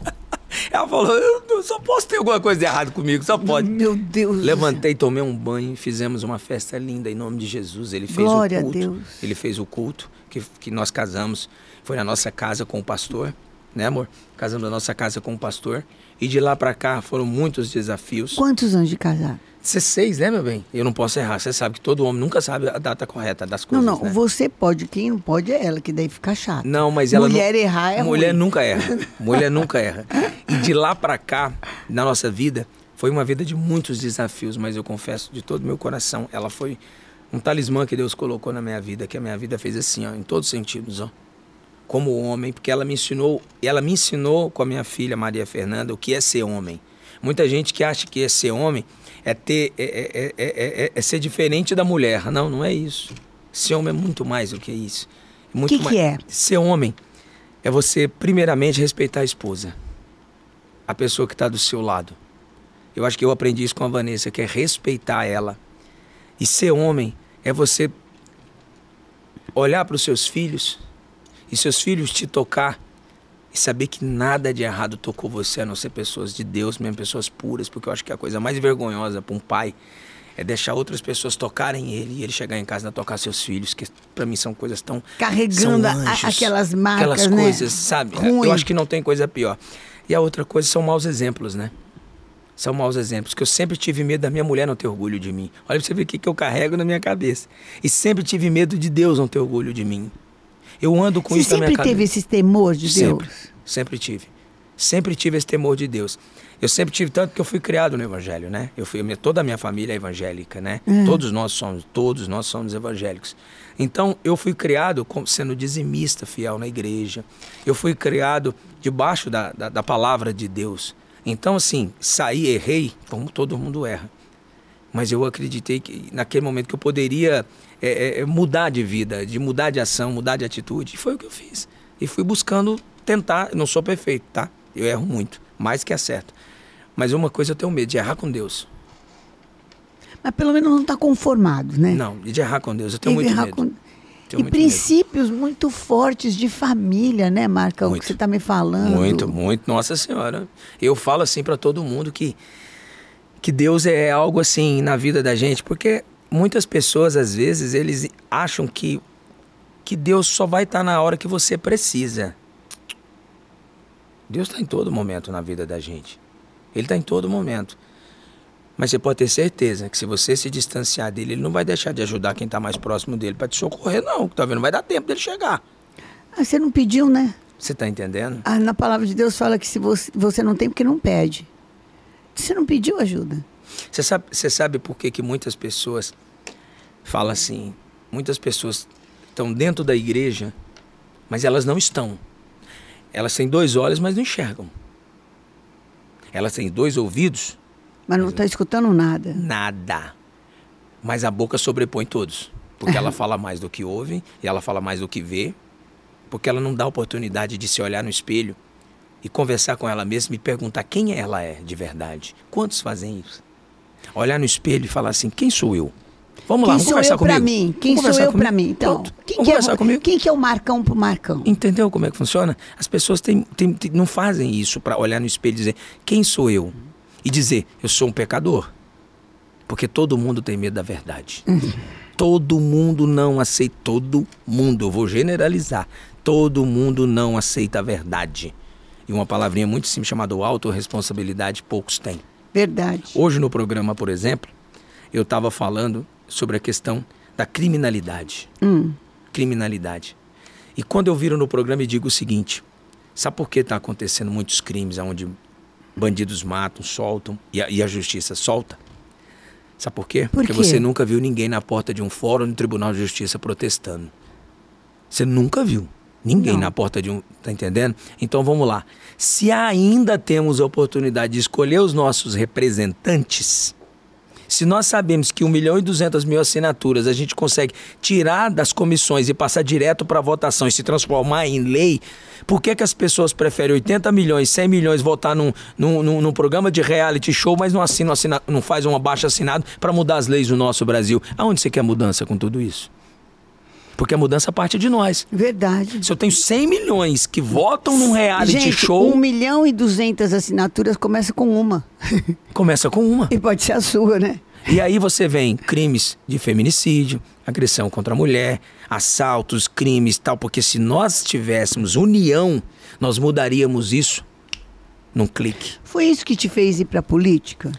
Ela falou, eu só posso ter alguma coisa errada comigo, só pode. Meu Deus. Levantei, tomei um banho, fizemos uma festa linda em nome de Jesus. Ele fez Glória a o culto. Deus. Ele fez o culto que, que nós casamos. Foi na nossa casa com o pastor, né, amor? Casamos na nossa casa com o pastor. E de lá pra cá foram muitos desafios. Quantos anos de casar? 16, né, meu bem? Eu não posso errar. Você sabe que todo homem nunca sabe a data correta das Não, coisas. não, né? você pode, quem não pode é ela, que daí fica chato. Não, mas ela Mulher não... errar é Mulher ruim. nunca erra. Mulher nunca erra. E de lá pra cá, na nossa vida, foi uma vida de muitos desafios, mas eu confesso de todo o meu coração, ela foi um talismã que Deus colocou na minha vida, que a minha vida fez assim, ó, em todos os sentidos, ó. Como homem, porque ela me ensinou, ela me ensinou com a minha filha Maria Fernanda o que é ser homem. Muita gente que acha que é ser homem é ter é, é- é- é- é ser diferente da mulher. Não, não é isso. Ser homem é muito mais do que isso. Muito Que que é? Ser homem é você, primeiramente, respeitar a esposa. A pessoa que está do seu lado. Eu acho que eu aprendi isso com a Vanessa, que é respeitar ela. E ser homem é você olhar para os seus filhos e seus filhos te tocar e saber que nada de errado tocou você, a não ser pessoas de Deus, mesmo pessoas puras, porque eu acho que a coisa mais vergonhosa para um pai é deixar outras pessoas tocarem ele e ele chegar em casa e tocar seus filhos, que para mim são coisas tão Carregando são a- anjos, aquelas marcas, aquelas né? coisas, sabe? Ruim. Eu acho que não tem coisa pior. E a outra coisa são maus exemplos, né? São maus exemplos, que eu sempre tive medo da minha mulher não ter orgulho de mim. Olha pra você ver o que, que eu carrego na minha cabeça. E sempre tive medo de Deus não ter orgulho de mim. Eu ando com Você isso na minha sempre cabeça. teve esse temor de Sempre, Deus? sempre tive. Sempre tive esse temor de Deus. Eu sempre tive tanto que eu fui criado no evangelho, né? Eu fui toda a minha família é evangélica, né? É. Todos nós somos, todos nós somos evangélicos. Então, eu fui criado como sendo dizimista fiel na igreja. Eu fui criado debaixo da, da, da palavra de Deus. Então, assim, saí, errei, como todo mundo erra. Mas eu acreditei que naquele momento que eu poderia é, é, mudar de vida, de mudar de ação, mudar de atitude. E foi o que eu fiz. E fui buscando tentar. Eu não sou perfeito, tá? Eu erro muito, mais que acerto. Mas uma coisa eu tenho medo, de errar com Deus. Mas pelo menos não está conformado, né? Não, de errar com Deus. Eu tenho que muito errar medo. com- Tenho E muito princípios muito fortes de família, né, Marcão? Muito. Que você está me falando. Muito, muito. Nossa Senhora. Eu falo assim para todo mundo que que Deus é algo assim na vida da gente, porque muitas pessoas às vezes eles acham que que Deus só vai estar na hora que você precisa. Deus está em todo momento na vida da gente. Ele está em todo momento. Mas você pode ter certeza que se você se distanciar dele, ele não vai deixar de ajudar quem está mais próximo dele para te socorrer, não. Tá vendo? Não vai dar tempo dele chegar. Ah, você não pediu, né? Você está entendendo? Ah, na palavra de Deus fala que se você, você não tem, porque não pede. Você não pediu ajuda. Você sabe, você sabe por que, que muitas pessoas falam assim? Muitas pessoas estão dentro da igreja, mas elas não estão. Elas têm dois olhos, mas não enxergam. Elas têm dois ouvidos, Mas não está escutando nada. nada. Mas a boca sobrepõe todos. Porque ela fala mais do que ouve, e ela fala mais do que vê, porque ela não dá oportunidade de se olhar no espelho e conversar com ela mesma e perguntar quem ela é de verdade. Quantos fazem isso? Olhar no espelho e falar assim: quem sou eu? Vamos lá, quem vamos sou conversar comigo. mim? Quem Vamos sou eu comigo? mim? Então, Pronto. quem Vamos que, é, conversar comigo? quem que é o Marcão pro Marcão? Entendeu como é que funciona? As pessoas têm, têm- têm- não fazem isso para olhar no espelho e dizer quem sou eu? E dizer eu sou um pecador. Porque todo mundo tem medo da verdade. todo mundo não aceita. Todo mundo, eu vou generalizar. Todo mundo não aceita a verdade. E uma palavrinha muito simples chamada autorresponsabilidade, poucos têm. Verdade. Hoje no programa, por exemplo, eu estava falando sobre a questão da criminalidade. Hum. Criminalidade. E quando eu viro no programa e digo o seguinte: sabe por que está acontecendo muitos crimes onde bandidos matam, soltam e a, e a justiça solta? Sabe por quê? Por Porque quê? você nunca viu ninguém na porta de um fórum no Tribunal de Justiça protestando. Você nunca viu. Ninguém Não. na porta de um. Tá entendendo? Então vamos lá. Se ainda temos a oportunidade de escolher os nossos representantes, Se nós sabemos que 1 milhão e 200 mil assinaturas a gente consegue tirar das comissões e passar direto para votação e se transformar em lei, por que, que as pessoas preferem 80 milhões, 100 milhões votar num, num, num, num programa de reality show, mas não, assina, assina, não faz um abaixo assinado para mudar as leis do nosso Brasil? Aonde você quer mudança com tudo isso? Porque a mudança parte de nós. Verdade. Se eu tenho 100 milhões que votam num reality Gente, show. 1 milhão e 200 assinaturas começa com uma. Começa com uma. E pode ser a sua, né? E aí você vem crimes de feminicídio, agressão contra a mulher, assaltos, crimes tal, porque se nós tivéssemos união, nós mudaríamos isso num clique. Foi isso que te fez ir pra política?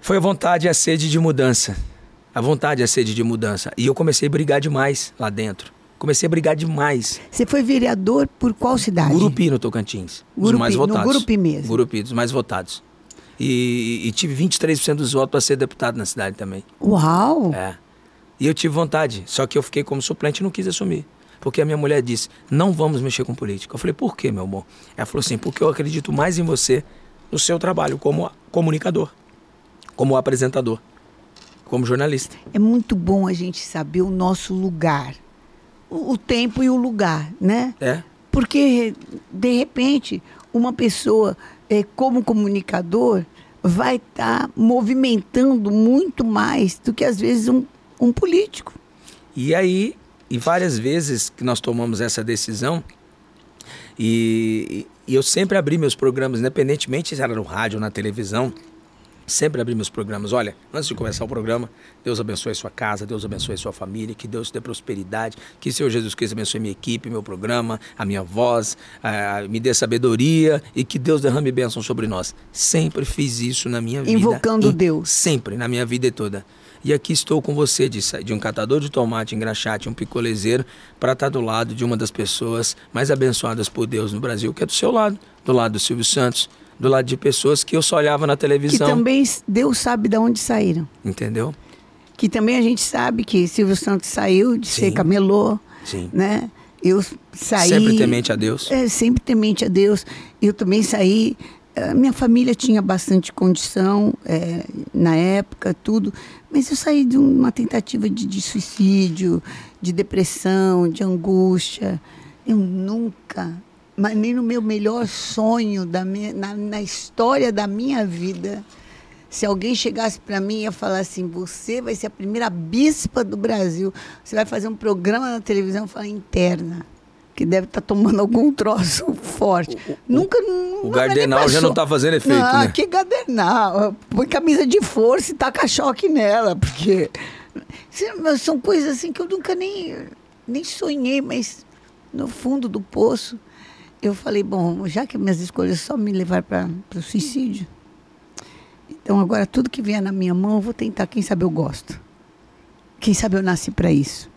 Foi a vontade e a sede de mudança. A vontade a sede de mudança. E eu comecei a brigar demais lá dentro. Comecei a brigar demais. Você foi vereador por qual cidade? Gurupi no Tocantins. Gurupi, dos mais no votados. Gurupi mesmo. Gurupi, dos mais votados. E, e tive 23% dos votos para ser deputado na cidade também. Uau! É. E eu tive vontade, só que eu fiquei como suplente e não quis assumir. Porque a minha mulher disse: não vamos mexer com política. Eu falei: por quê, meu amor? Ela falou assim: porque eu acredito mais em você no seu trabalho como comunicador, como apresentador, como jornalista. É muito bom a gente saber o nosso lugar. O, o tempo e o lugar, né? É. Porque, de repente, uma pessoa, eh, como comunicador, vai estar movimentando muito mais do que, às vezes, um, um político. E aí, e várias vezes que nós tomamos essa decisão, e, e eu sempre abri meus programas, independentemente se era no rádio ou na televisão, sempre abri meus programas. Olha, antes de começar o programa, Deus abençoe sua casa, Deus abençoe sua família, que Deus te dê prosperidade, que o Senhor Jesus Cristo abençoe minha equipe, meu programa, a minha voz, ah, me dê sabedoria e que Deus derrame bênção sobre nós. Sempre fiz isso na minha vida. Invocando Deus. Sempre, na minha vida toda. E aqui estou com você, de, de um catador de tomate, engraxate, um picolezeiro, para estar do lado de uma das pessoas mais abençoadas por Deus no Brasil, que é do seu lado, do lado do Silvio Santos, do lado de pessoas que eu só olhava na Que televisão. também Deus sabe de onde saíram. Entendeu? Que também a gente sabe que Silvio Santos saiu de ser Sim. camelô, Sim. né? Eu saí... Sempre temente a Deus. É, sempre temente a Deus. Eu também saí. Minha família tinha bastante condição eh, na época, tudo, mas eu saí de uma tentativa de, de suicídio, de depressão, de angústia. Eu nunca, mas nem no meu melhor sonho, da minha, na, na história da minha vida, se alguém chegasse para mim e ia falar assim: você vai ser a primeira bispa do Brasil, você vai fazer um programa na televisão, eu falo, interna, que deve estar tomando algum troço forte. Nunca. o Gardenal já não tá fazendo efeito, não, né? que Gardenal? Põe camisa de força e taca choque nela, porque. São coisas assim que eu nunca nem, nem sonhei, mas no fundo do poço. Eu falei, bom, já que minhas escolhas só me levaram para o suicídio, então agora tudo que vier na minha mão eu vou tentar. Quem sabe eu gosto. Quem sabe eu nasci para isso.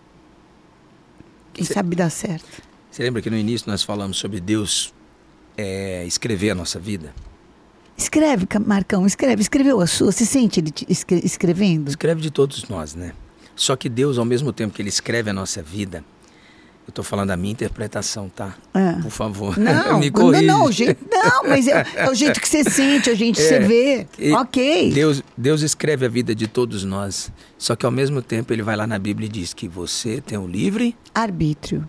Quem Cê- sabe dá certo. Você lembra que no início nós falamos sobre Deus é, escrever a nossa vida? Escreve, Marcão, escreve. Escreveu a sua? Se sente ele escre- escrevendo? Escreve de todos nós, né? Só que Deus, ao mesmo tempo que Ele escreve a nossa vida, eu estou falando da minha interpretação, tá? É. Por favor, Não, me não, corrija. não, jeito, não, mas é, é o jeito que você sente, é o jeito que você vê. E ok. Deus, Deus escreve a vida de todos nós. Só que ao mesmo tempo ele vai lá na Bíblia e diz que você tem o livre, Arbítrio.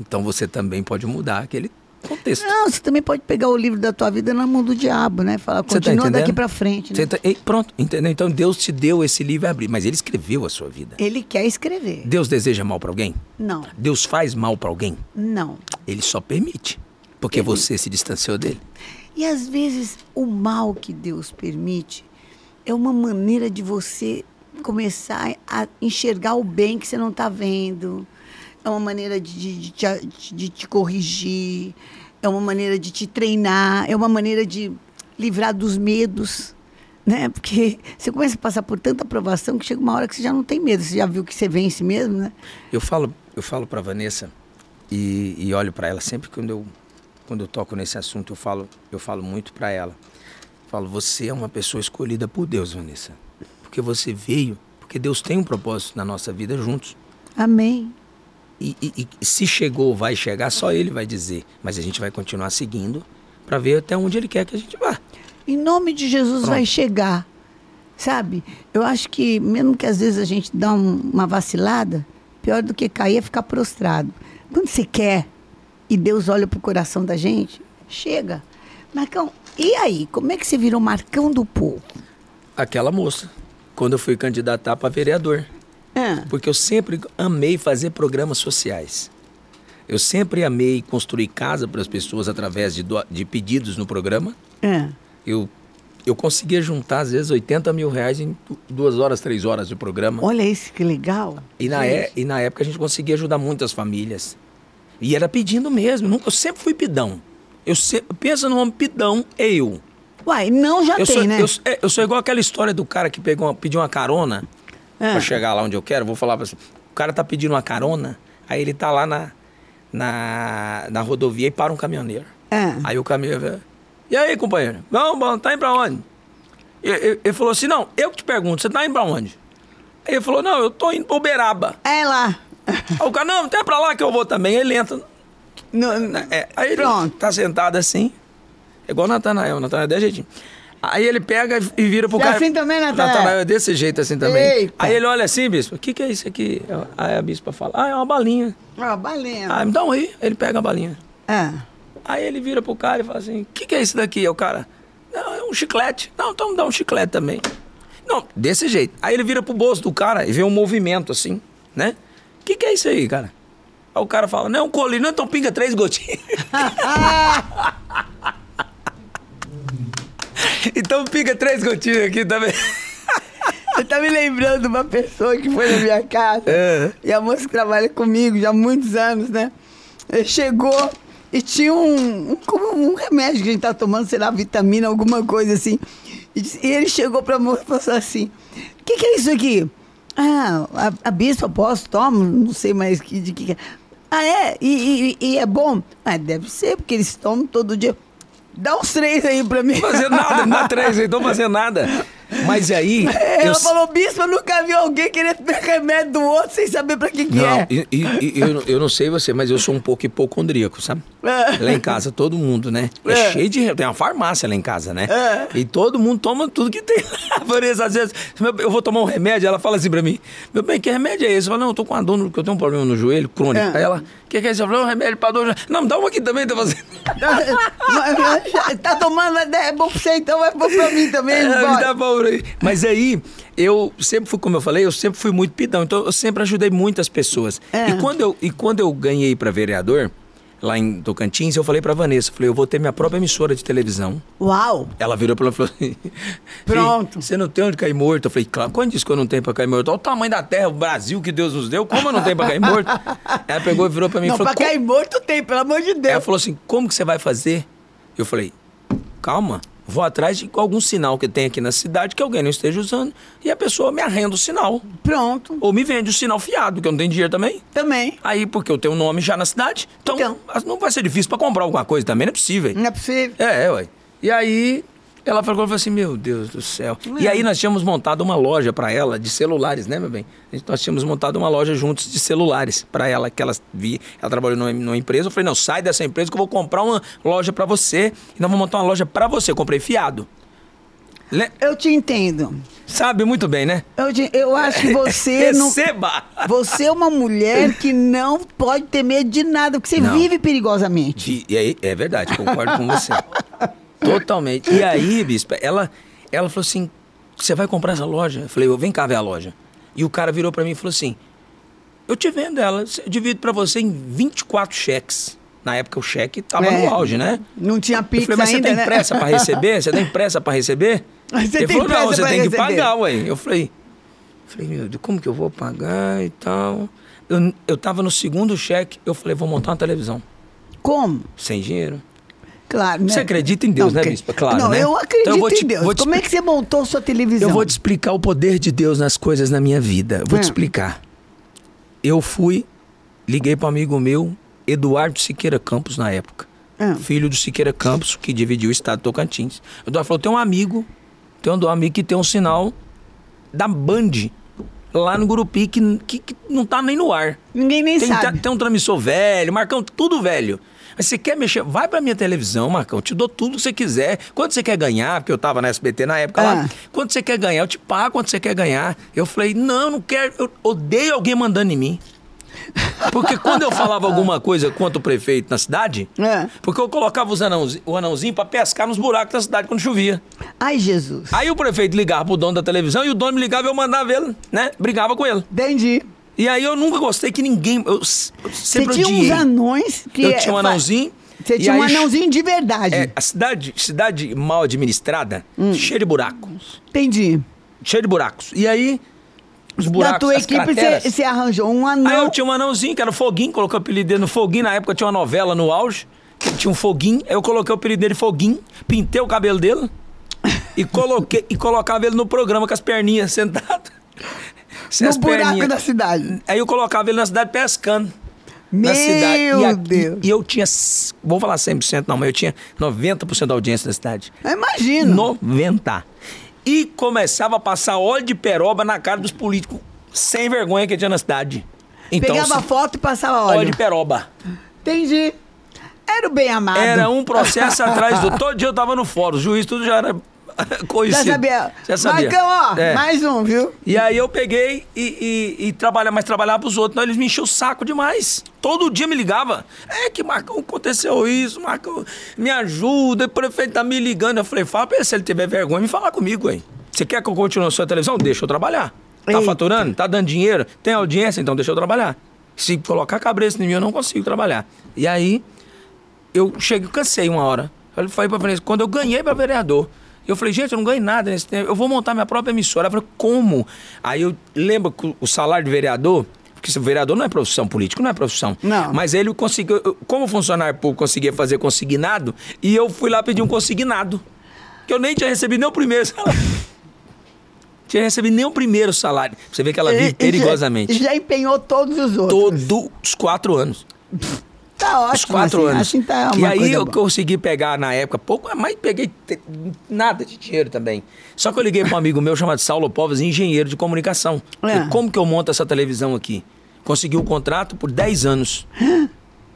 então você também pode mudar aquele contexto. Não, você também pode pegar o livro da tua vida na mão do diabo, né? Falar, Você tá continua daqui entendendo? pra frente, né? Tá- e pronto, entendeu? Então Deus te deu esse livre a abrir, mas ele escreveu a sua vida. Ele quer escrever. Deus deseja mal para alguém? Não, Deus faz mal para alguém? não. Ele só permite, porque você se distanciou dele. E às vezes o mal que Deus permite é uma maneira de você começar a enxergar o bem que você não está vendo. É uma maneira de, de, de te- de te corrigir. É uma maneira de te treinar. É uma maneira de livrar dos medos. Né? Porque você começa a passar por tanta aprovação que chega uma hora que você já não tem medo. Você já viu que você vence mesmo, né? Eu falo, eu falo para Vanessa e, e olho para ela sempre quando eu quando eu toco nesse assunto, eu falo, eu falo muito para ela. Falo, você é uma pessoa escolhida por Deus, Vanessa. Porque você veio, porque Deus tem um propósito na nossa vida juntos. Amém. E, e- e se chegou, vai chegar, só ele vai dizer. Mas a gente vai continuar seguindo para ver até onde ele quer que a gente vá. Em nome de Jesus Pronto. vai chegar. Sabe? Eu acho que, mesmo que às vezes a gente dá um- uma vacilada, pior do que cair é ficar prostrado. Quando você quer e Deus olha pro coração da gente, chega. Marcão, e aí? Como é que você virou Marcão do Povo? Aquela moça, quando eu fui candidatar para vereador. Ah, Porque eu sempre amei fazer programas sociais. Eu sempre amei construir casa para as pessoas através de, de pedidos no programa. ah. Eu, eu conseguia juntar, às vezes, 80 mil reais em du- duas horas, três horas de programa. Olha isso que legal. E na, é, e na época a gente conseguia ajudar muitas famílias. E era pedindo mesmo. Nunca- Eu sempre fui pidão. Eu sempre, pensa num homem pidão, é eu. Uai, não já Eu tem, sou, né? eu, sou- é, eu sou igual aquela história do cara que pegou, pediu uma carona Ah. pra chegar lá onde eu quero. Vou falar pra você. O cara tá pedindo uma carona, aí ele tá lá na, na, na rodovia e para um caminhoneiro. Ah. Aí o caminhoneiro. E aí, companheiro? Vamos, tá indo pra onde? Ele, ele falou assim: não, eu que te pergunto, você tá indo pra onde? Aí ele falou: não, eu tô indo pra Uberaba. É lá. Aí o cara, não, até pra lá que eu vou também. Ele entra. No- É, aí ele Pronto. tá sentado assim, é igual o Natanael, o Natanael é jeitinho. Aí ele pega e vira pro Você é cara. assim também, Natanael? Natanael é desse jeito assim também. Eita. Aí ele olha assim, bispo, o que, que é isso aqui? Aí a bispa fala, ah, é uma balinha. Ó, balena. Ah, me dá um aí. Ele pega a balinha. Ah. Aí ele vira pro cara e fala assim, o que, que é isso daqui? Aí o cara, não, é um chiclete. Não, então me dá um chiclete também. Não, desse jeito. Aí ele vira pro bolso do cara e vê um movimento assim, né? O que, que é isso aí, cara? Aí o cara fala, não, é um colírio, não, então pinga três gotinhas. então pinga três gotinhas aqui também. Você tá me lembrando de uma pessoa que foi na minha casa. É. E a moça que trabalha comigo já há muitos anos, né? Ele chegou e tinha um, um, como um remédio que a gente tá tomando, sei lá, vitamina, alguma coisa assim. E, e ele chegou pra moça e falou assim: O que, que é isso aqui? Ah, a, a bispa, posso? Tomo? Não sei mais que, de que. que é. Ah, é? E, e- e é bom? Ah, deve ser, porque eles tomam todo dia. Dá uns três aí pra mim. Fazendo nada, não dá três, tô fazendo nada. Mas aí. Ela eu- falou, bispo, eu nunca vi alguém querer ter remédio do outro sem saber pra que que Não, é. e, e- eu, eu não sei você, mas eu sou um pouco hipocondríaco, sabe? É. Lá em casa, todo mundo, né? É, É. cheio de. Tem uma farmácia lá em casa, né? É. E todo mundo toma tudo que tem lá. Por isso, às vezes, eu vou tomar um remédio, ela fala assim pra mim: Meu bem, que remédio é esse? Eu falo: Não, eu tô com uma dor, porque eu tenho um problema no joelho crônico. É. Aí ela: O que, que é isso? Eu falo: "É Um remédio pra dor. no joelho." Não, me dá uma aqui também, tá fazendo. tá tomando, é bom pra você, então é bom pra mim também. É, me dá valor aí. Mas aí, eu sempre fui, como eu falei, eu sempre fui muito pidão. Então, eu sempre ajudei muitas pessoas. É. E, quando eu, e quando eu ganhei para vereador, lá em Tocantins, eu falei para Vanessa, eu falei, eu vou ter minha própria emissora de televisão. Uau! Ela virou para ela e falou assim... Pronto. "Filho, Você não tem onde cair morto? Eu falei, claro, quando disse que eu não tenho pra cair morto? Olha o tamanho da terra, o Brasil que Deus nos deu, como eu não tenho pra cair morto? Ela pegou e virou pra mim e Não, falou... pra "Co- cair morto tem, pelo amor de Ela Deus. falou assim: como que você vai fazer? Eu falei: calma, vou atrás de algum sinal que tem aqui na cidade que alguém não esteja usando e a pessoa me arrenda o sinal. Pronto, Ou me vende o sinal fiado, que eu não tenho dinheiro também. também. Aí, porque eu tenho um nome já na cidade, então, Então. não vai ser difícil pra comprar alguma coisa também, não é possível. Não é possível. É, é, ué. E aí, ela falou, falou assim, meu Deus do céu. E aí nós tínhamos montado uma loja pra ela de celulares, né, meu bem? Nós tínhamos montado uma loja juntos de celulares pra ela, que ela via, ela trabalhou numa, numa empresa. Eu falei, não, sai dessa empresa que eu vou comprar uma loja pra você e nós vamos montar uma loja pra você. Eu comprei fiado. Le- Eu te entendo. Sabe muito bem, né? Eu, te- eu acho que você não. Receba! Você é uma mulher que não pode ter medo de nada, porque você Não. vive perigosamente. E aí, é verdade, concordo com você. Totalmente. E aí, bispa, ela, ela falou assim: você vai comprar essa loja? Eu falei, vem cá ver a loja. E o cara virou pra mim e falou assim: eu te vendo ela, eu divido pra você em 24 cheques. Na época o cheque tava É. no auge, né? Não tinha Eu pizza falei, mas ainda, você tem né? pressa pra receber? Você tem pressa pra receber? Você Ele tem falou, não, você tem que receber. pagar, ué. Eu falei, falei, meu Deus, como que eu vou pagar e tal? Eu, eu tava no segundo cheque, eu falei, vou montar uma televisão. Como? Sem dinheiro. Claro, né? Você acredita em Deus, né, que- bispa? Claro, Não, né? eu acredito Então eu te- em Deus. Como é que você montou sua televisão? Eu vou te explicar o poder de Deus nas coisas na minha vida. Vou Hum. te explicar. Eu fui, liguei para um amigo meu, Eduardo Siqueira Campos, na época. Ah. Filho do Siqueira Campos, que dividiu o estado de Tocantins. Eduardo falou: tem um amigo, tem um amigo que tem um sinal da Band lá no Gurupi que, que, que não tá nem no ar. Ninguém nem Tem, sabe. tem um transmissor velho, Marcão, tudo velho. Mas você quer mexer? Vai pra minha televisão, Marcão. Te dou tudo que você quiser. Quanto você quer ganhar? Porque eu tava na SBT na época Ah. lá. Quanto você quer ganhar? Eu te pago quanto você quer ganhar. Eu falei, não, eu não quero. Eu odeio alguém mandando em mim. Porque quando eu falava alguma coisa contra o prefeito na cidade, É. porque eu colocava os anãozi- o anãozinho pra pescar nos buracos da cidade quando chovia. Ai, Jesus. Aí o prefeito ligava pro dono da televisão e o dono me ligava e eu mandava ele, né? Brigava com ele. Entendi. E aí eu nunca gostei que ninguém. Eu eu Você sempre tinha odiei. uns anões que. Eu tinha um anãozinho. Você tinha um aí, anãozinho de verdade. É, a cidade, cidade mal administrada, Hum. cheia de buracos. Entendi. Cheia de buracos. E aí, os Da buracos, tua as equipe, você você arranjou um anão. Aí eu tinha um anãozinho, que era o Foguinho, coloquei o apelido dele no Foguinho. Na época tinha uma novela no auge, tinha um Foguinho. Aí eu coloquei o apelido dele Foguinho, pintei o cabelo dele e coloquei e colocava ele no programa com as perninhas sentado. No as buraco perninhas. da cidade. Aí eu colocava ele na cidade pescando. Meu na cidade. E, aqui- Deus. e eu tinha, vou falar 100% não, mas eu tinha 90% da audiência da cidade. Eu imagino. 90. E começava a passar óleo de peroba na cara dos políticos sem vergonha que tinha na cidade. Então, Pegava se- foto e passava óleo óleo. de peroba. Entendi. Era o bem amado. Era um processo atrás do. Todo dia eu tava no fórum, o juiz tudo já era Já conhecido. sabia. Já sabia. Marcão, ó, É. mais um, viu? E aí eu peguei e, e, e trabalhava, mas trabalhava pros outros. Então eles me enchiam o saco demais. Todo dia me ligava. É que, Marcão, aconteceu isso, Marcão, me ajuda, o prefeito tá me ligando. Eu falei, fala pra ele se ele tiver vergonha, me falar comigo, hein. Você quer que eu continue na sua televisão? Deixa eu trabalhar. Tá Eita. faturando? Tá dando dinheiro? Tem audiência? Então deixa eu trabalhar. Se colocar cabresto em mim, eu não consigo trabalhar. E aí, eu cheguei, cansei uma hora. Eu falei pra Vanessa, quando eu ganhei pra vereador, eu falei, gente, eu não ganhei nada nesse tempo, eu vou montar minha própria emissora. Ela falou, como? Aí eu lembro que o salário de vereador, porque esse vereador não é profissão, político não é profissão. Não. Mas ele conseguiu, como funcionário público, conseguia fazer consignado, e eu fui lá pedir um consignado. Que eu nem tinha recebido nem o primeiro salário. tinha recebido nem o primeiro salário. Você vê que ela vive e já- perigosamente. E já empenhou todos os outros. Todos os quatro anos. Tá ótimo. Os quatro assim, anos. Assim tá e aí eu boa. consegui pegar na época pouco, mas peguei nada de dinheiro também. Só que eu liguei para um amigo meu chamado Saulo Povas, engenheiro de comunicação. É. Falei, Como que eu monto essa televisão aqui? Consegui o contrato por 10 anos.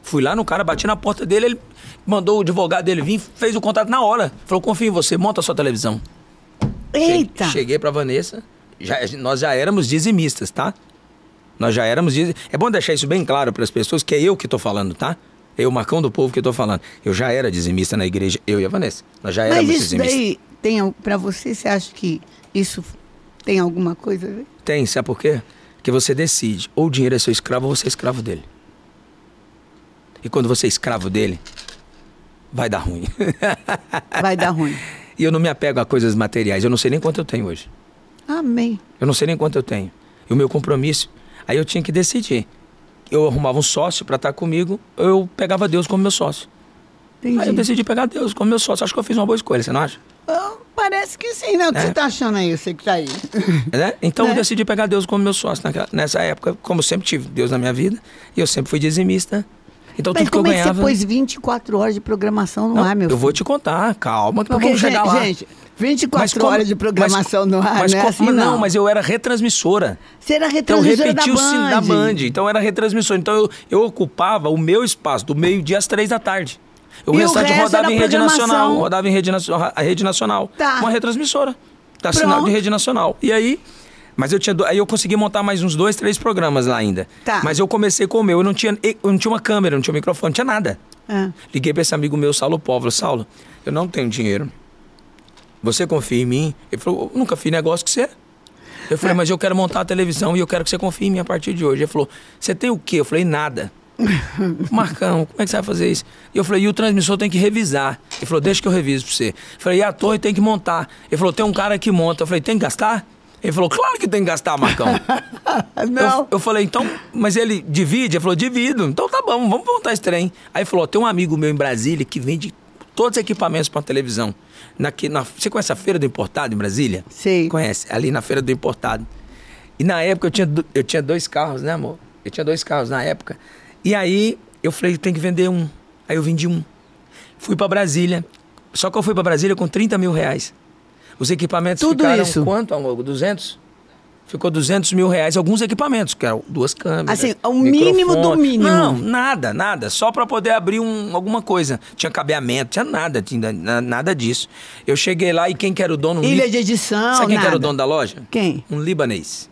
Fui lá no cara, bati na porta dele, ele mandou o advogado dele vir, fez o contrato na hora. Falou, confio em você, monta a sua televisão. Eita! Cheguei pra Vanessa, já- nós já éramos dizimistas, tá? Nós já éramos dizimistas. É bom deixar isso bem claro para as pessoas que é eu que tô falando, tá? Eu, Marcão do Povo, que tô falando. Eu já era dizimista na igreja, eu e a Vanessa. Nós já Mas éramos isso dizimistas. daí, pra você, você acha que isso tem alguma coisa a ver? Tem, sabe por quê? Porque você decide, ou o dinheiro é seu escravo ou você é escravo dele. E quando você é escravo dele, vai dar ruim. Vai dar ruim. e eu não me apego a coisas materiais. Eu não sei nem quanto eu tenho hoje. Amém. Eu não sei nem quanto eu tenho. E o meu compromisso, aí eu tinha que decidir. Eu arrumava um sócio para estar comigo, eu pegava Deus como meu sócio. Aí eu Entendi. decidi pegar Deus como meu sócio. Acho que eu fiz uma boa escolha, você não acha? Ah, parece que sim, né? O que É. você tá achando aí, você que tá aí? Né? Então É. eu decidi pegar Deus como meu sócio naquela- nessa época, como eu sempre tive Deus na minha vida, e eu sempre fui dizimista. Então Mas tudo que eu como é ganhava. você pôs 24 horas de programação no Não, ar, meu eu filho? vou te contar, calma, que nós Porque, vamos chegar lá. gente, 24 Mas como- horas de programação mas- no ar, mas é como- assim, não, não. mas eu era retransmissora. Você era Então eu retransmissora repeti da o sino da Band. Band. Então era retransmissor. Então eu, eu ocupava o meu espaço do meio-dia às três da tarde. O E o restante rodava em rede nacional. Rodava em rede, a rede nacional. Tá. Uma retransmissora. Da sinal de rede nacional. E aí. Mas eu tinha. do- Aí eu consegui montar mais uns dois, três programas lá ainda. Tá. Mas eu comecei com o meu. Eu não tinha, eu não tinha uma câmera, não tinha um microfone, não tinha nada. Ah. Liguei pra esse amigo meu, Saulo Póvola. Saulo, eu não tenho dinheiro. Você confia em mim? Ele falou, eu nunca fiz negócio com você. Eu falei, mas eu quero montar a televisão e eu quero que você confie em mim a partir de hoje. Ele falou, você tem o quê? Eu falei, nada. Marcão, como é que você vai fazer isso? E eu falei, e o transmissor tem que revisar. Ele falou, deixa que eu reviso pra você. Eu falei, e a torre tem que montar. Ele falou, tem um cara que monta. Eu falei, tem que gastar? Ele falou, claro que tem que gastar, Marcão. Não. Eu, eu falei, então, mas ele divide? Ele falou, divido. Então tá bom, vamos montar esse trem. Aí falou, tem um amigo meu em Brasília que vende todos os equipamentos para televisão. Naqui, na, você conhece a Feira do Importado em Brasília? Sei. Conhece, ali na Feira do Importado. E na época eu tinha, eu tinha dois carros, né, amor? Eu tinha dois carros na época. E aí eu falei, tem que vender um. Aí eu vendi um. Fui para Brasília. Só que eu fui para Brasília com 30 mil reais. Os equipamentos Tudo ficaram isso? quanto, amor? 200? Ficou 200 mil reais alguns equipamentos, que eram duas câmeras. Assim, o mínimo do mínimo. Não, nada, nada. Só para poder abrir um, alguma coisa. Tinha cabeamento, tinha nada, tinha na- nada disso. Eu cheguei lá e quem que era o dono? Um Ilha li- de edição, Sabe quem que era o nada. dono da loja? Quem? Um libanês.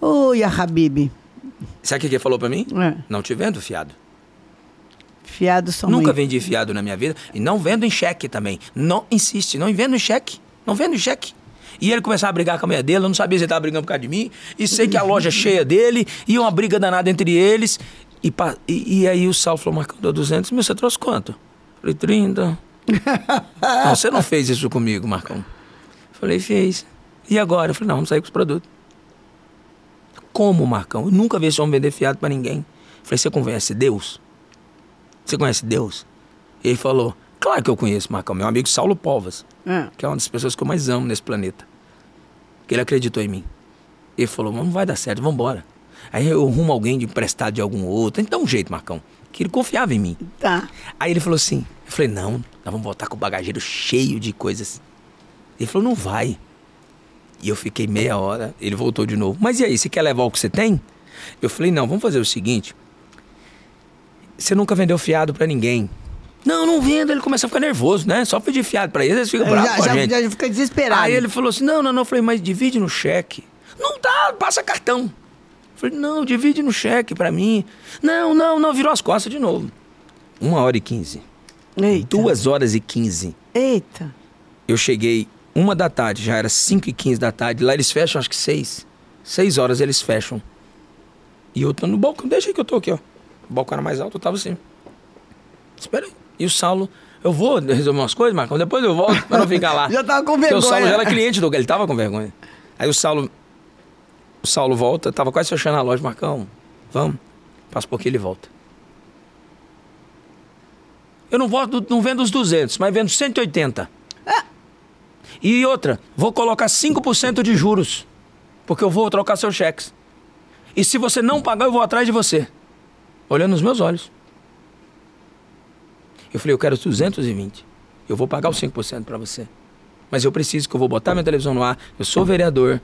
Oi, a Habib. Sabe o que ele falou para mim? É. Não te vendo fiado. Fiado só Nunca muito. vendi fiado na minha vida. E não vendo em cheque também. Não insiste, não vendo em cheque. Não vendo cheque. E ele começava a brigar com a mulher dele, eu não sabia se ele estava brigando por causa de mim. E sei que a loja é cheia dele, e uma briga danada entre eles. E, e- e aí o Saulo falou, Marcão, deu 200 mil, você trouxe quanto? Falei, 30. não, você não fez isso comigo, Marcão. Falei, fez. E agora? Eu falei, não, vamos sair com os produtos. Como, Marcão? Eu nunca vi esse homem vender fiado pra ninguém. Falei, você conhece Deus? Você conhece Deus? Ele falou, claro que eu conheço, Marcão. Meu amigo Saulo Povas, É. que é uma das pessoas que eu mais amo nesse planeta. Que ele acreditou em mim. Ele falou, não vai dar certo, vamos embora. Aí eu arrumo alguém de emprestado de algum outro. Dar um jeito, Marcão. Que ele confiava em mim. Tá. Aí ele falou assim, eu falei, não, nós vamos voltar com o bagageiro cheio de coisas. Ele falou, não vai. E eu fiquei meia hora, ele voltou de novo. Mas e aí, você quer levar o que você tem? Eu falei, não, vamos fazer o seguinte. Você nunca vendeu fiado pra ninguém. Não, não vendo. Ele começa a ficar nervoso, né? Só pedir fiado pra eles, eles ficam bravos já, com a já, gente. já fica desesperado. Aí ele falou assim: não, não, não. Eu falei, mas divide no cheque. Não dá, passa cartão. Eu falei, não, divide no cheque pra mim. Não, não, não, virou as costas de novo. Uma hora e quinze. Eita. Duas horas e quinze. Eita. Eu cheguei uma da tarde, já era cinco e quinze da tarde. Lá eles fecham, acho que seis. Seis horas eles fecham. E eu tô no balcão, deixa aí que eu tô aqui, ó. O balcão era mais alto, eu tava assim. Espera aí. E o Saulo, eu vou resolver umas coisas, Marcão, depois eu volto pra não ficar lá. Já tava com Porque o Saulo vergonha. já era cliente do ele tava com vergonha. Aí o Saulo, o Saulo volta, tava quase fechando a loja, Marcão, vamos. Passa um pouquinho ele volta. Eu não, volto, não vendo os 200, mas vendo 180. E outra, vou colocar 5% de juros, porque eu vou trocar seus cheques. E se você não pagar, eu vou atrás de você. Olhando nos meus olhos. Eu falei, eu quero 220. Eu vou pagar os 5% para você. Mas eu preciso que eu vou botar minha televisão no ar. Eu sou vereador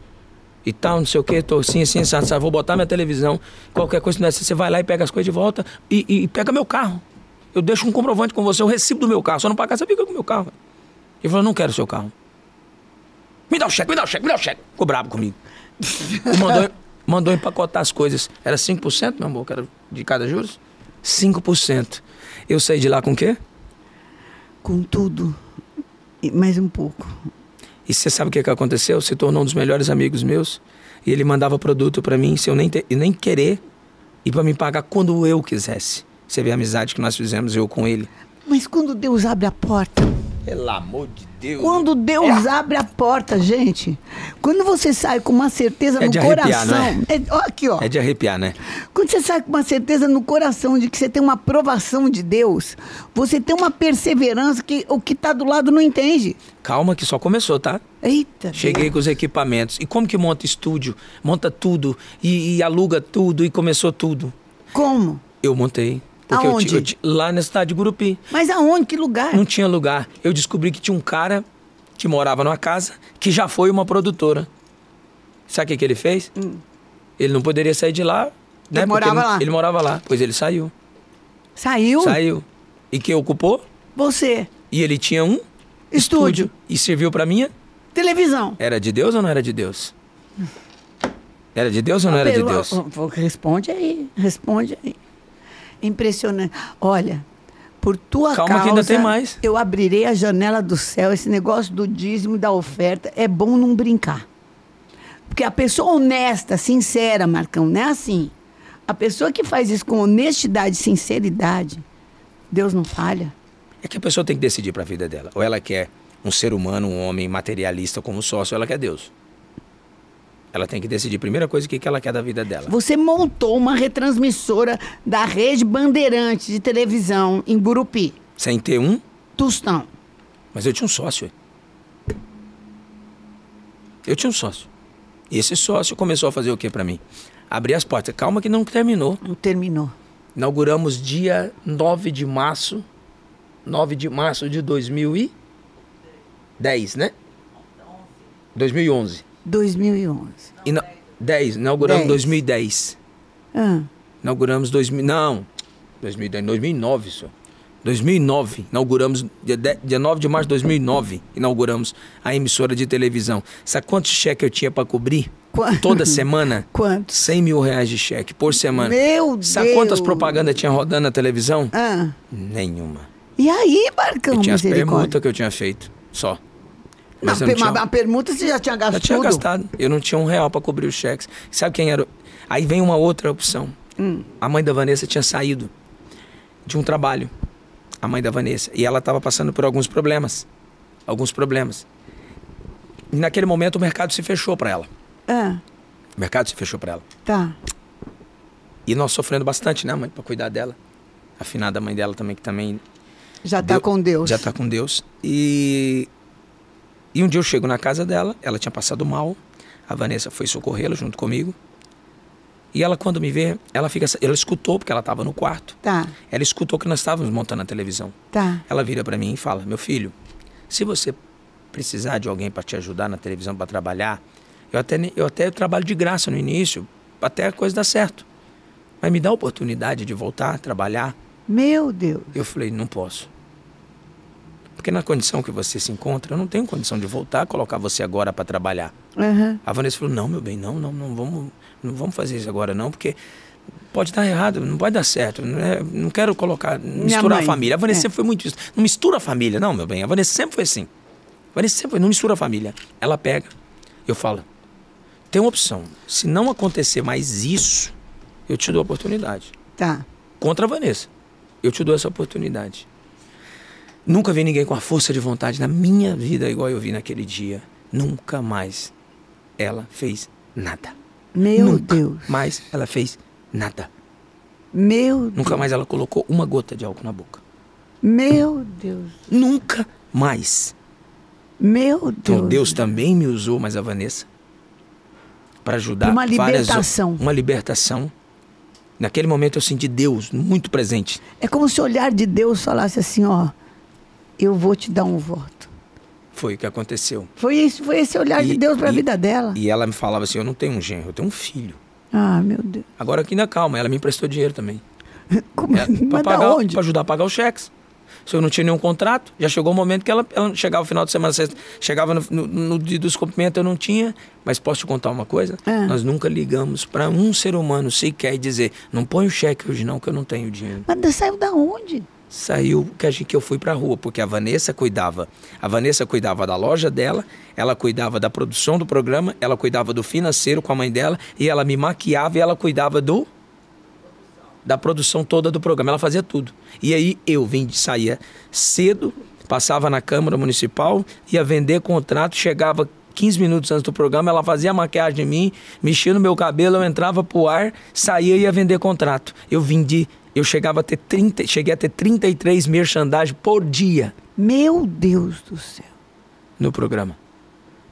e tal, não sei o que, tô assim, assim, assim, assim, vou botar minha televisão. Qualquer coisa, não é você vai lá e pega as coisas de volta e, e- e pega meu carro. Eu deixo um comprovante com você, eu recibo do meu carro. Só não pagar, você fica com o meu carro. Ele falou, não quero seu carro. Me dá o cheque, me dá o cheque, me dá o cheque. Ficou bravo comigo. Mandou, mandou empacotar as coisas. Era 5%, meu amor, que era de cada juros? 5%. Eu saí de lá com o quê? Com tudo. E mais um pouco. E você sabe o que, que aconteceu? Se tornou um dos melhores amigos meus. E ele mandava produto pra mim, se eu nem, te- e nem querer, e pra me pagar quando eu quisesse. Você vê a amizade que nós fizemos, eu com ele. Mas quando Deus abre a porta, Pelo amor de Deus. quando Deus abre a porta, gente, quando você sai com uma certeza É no arrepiar, coração. não É, aqui, ó. É de arrepiar, né? Quando você sai com uma certeza no coração de que você tem uma aprovação de Deus, você tem uma perseverança que o que está do lado não entende. Calma que só começou, tá? Eita. Cheguei Deus. com os equipamentos. E como que monta estúdio? Monta tudo. E, e aluga tudo. E começou tudo. Como? Eu montei. Porque eu Aonde? eu ti- lá na cidade de Gurupi. Mas aonde? Que lugar? Não tinha lugar. Eu descobri que tinha um cara que morava numa casa que já foi uma produtora. Sabe o que, que ele fez? Ele não poderia sair de lá. Né? Ele morava ele, lá. Ele morava lá. Pois ele saiu. Saiu? Saiu. E quem ocupou? Você. E ele tinha um Estúdio. E serviu pra minha? Televisão. Era de Deus ou não era de Deus? Era de Deus ou não era de Deus? Responde aí, responde aí. Impressionante. Olha, por tua Calma causa, que ainda tem mais. eu abrirei a janela do céu. Esse negócio do dízimo e da oferta é bom não brincar. Porque a pessoa honesta, sincera, Marcão, não é assim. A pessoa que faz isso com honestidade e sinceridade, Deus não falha. É que a pessoa tem que decidir pra vida dela. Ou ela quer um ser humano, um homem materialista como sócio, ou ela quer Deus. Ela tem que decidir, primeira coisa, o que ela quer da vida dela. Você montou uma retransmissora da rede Bandeirantes de televisão em Gurupi, Sem ter um, Tostão. mas eu tinha um sócio. Eu tinha um sócio. E esse sócio começou a fazer o que pra mim? Abrir as portas. Calma que não terminou. Não terminou. Inauguramos dia 9 de março. 9 de março de 2010, né? 2011. 2011. Ina- 10, inauguramos em Dez. 2010. Ah, Inauguramos 2000, não, 2010, 2009 só. 2009, inauguramos, dia, 10 dia 9 de março de 2009, inauguramos a emissora de televisão. Sabe quantos cheques eu tinha para cobrir? Qua- Toda semana? quantos? 100 mil reais de cheque por semana. Meu Sabe Deus! quantas propagandas tinha rodando na televisão? Ah, Nenhuma. e aí, Marcão, Eu tinha as permutas que eu tinha feito, só. Não, não tinha... a permuta você já tinha gasto Eu tinha tudo? gastado. Eu não tinha um real para cobrir os cheques. Sabe quem era? Aí vem uma outra opção. Hum. A mãe da Vanessa tinha saído de um trabalho. A mãe da Vanessa. E ela estava passando por alguns problemas. Alguns problemas. E naquele momento o mercado se fechou para ela. Ah, O mercado se fechou para ela. tá. E nós sofrendo bastante, né, mãe, para cuidar dela. A finada mãe dela também, que também Já tá Deu- com Deus. Já tá com Deus. E, e um dia eu chego na casa dela, ela tinha passado mal. A Vanessa foi socorrê-la junto comigo. E ela, quando me vê, ela fica. Ela escutou, porque ela estava no quarto. Tá, Ela escutou que nós estávamos montando a televisão. tá. Ela vira para mim e fala: Meu filho, se você precisar de alguém para te ajudar na televisão para trabalhar, eu até, eu até trabalho de graça no início, até a coisa dar certo. Mas me dá a oportunidade de voltar a trabalhar. Meu Deus. Eu falei, não posso. Porque na condição que você se encontra, eu não tenho condição de voltar a colocar você agora para trabalhar. Aham. A Vanessa falou, não, meu bem, não, não, não vamos, não vamos fazer isso agora não, porque pode dar errado, não pode dar certo. Não, é- não quero colocar, misturar a família. A Vanessa é. sempre foi muito isso. Não mistura a família, não, meu bem. A Vanessa sempre foi assim. A Vanessa sempre foi, não mistura a família. Ela pega, eu falo, tem uma opção. Se não acontecer mais isso, eu te dou a oportunidade Tá. contra a Vanessa. Eu te dou essa oportunidade. Nunca vi ninguém com a força de vontade na minha vida igual eu vi naquele dia. Nunca mais ela fez nada. Meu Nunca Deus. mais ela fez nada. Meu Deus. Nunca mais ela colocou uma gota de álcool na boca. Meu Deus. Nunca mais. Meu Deus. Então Deus também me usou, mas a Vanessa, para ajudar Uma várias- libertação. uma libertação. Naquele momento eu senti Deus muito presente. É como se o olhar de Deus falasse assim, ó, eu vou te dar um voto. Foi o que aconteceu. Foi isso, foi esse olhar de E- Deus para a vida dela. E ela me falava assim: Eu não tenho um genro, eu tenho um filho. Ah, meu Deus. Agora aqui na calma, ela me emprestou dinheiro também. Como, É, pra, pagar, onde? pra ajudar a pagar os cheques. Se eu não tinha nenhum contrato, já chegou o momento que ela, ela chegava no final de semana, sexta, chegava no, no, no dia dos cumprimentos, eu não tinha. Mas posso te contar uma coisa? É. Nós nunca ligamos para um ser humano sequer e dizer: Não põe o cheque hoje não, que eu não tenho dinheiro. Mas saiu da onde? Saiu que, a gente, que eu fui pra rua, porque a Vanessa cuidava. A Vanessa cuidava da loja dela, ela cuidava da produção do programa, ela cuidava do financeiro com a mãe dela, e ela me maquiava e ela cuidava do da produção toda do programa. Ela fazia tudo. E aí eu vim de saía cedo, passava na Câmara Municipal, ia vender contrato, chegava 15 minutos antes do programa, ela fazia a maquiagem em mim, mexia no meu cabelo, eu entrava pro ar, saía e ia vender contrato. Eu vendi, eu chegava a ter 30, cheguei a ter 33 merchandising por dia Meu Deus do céu. no programa.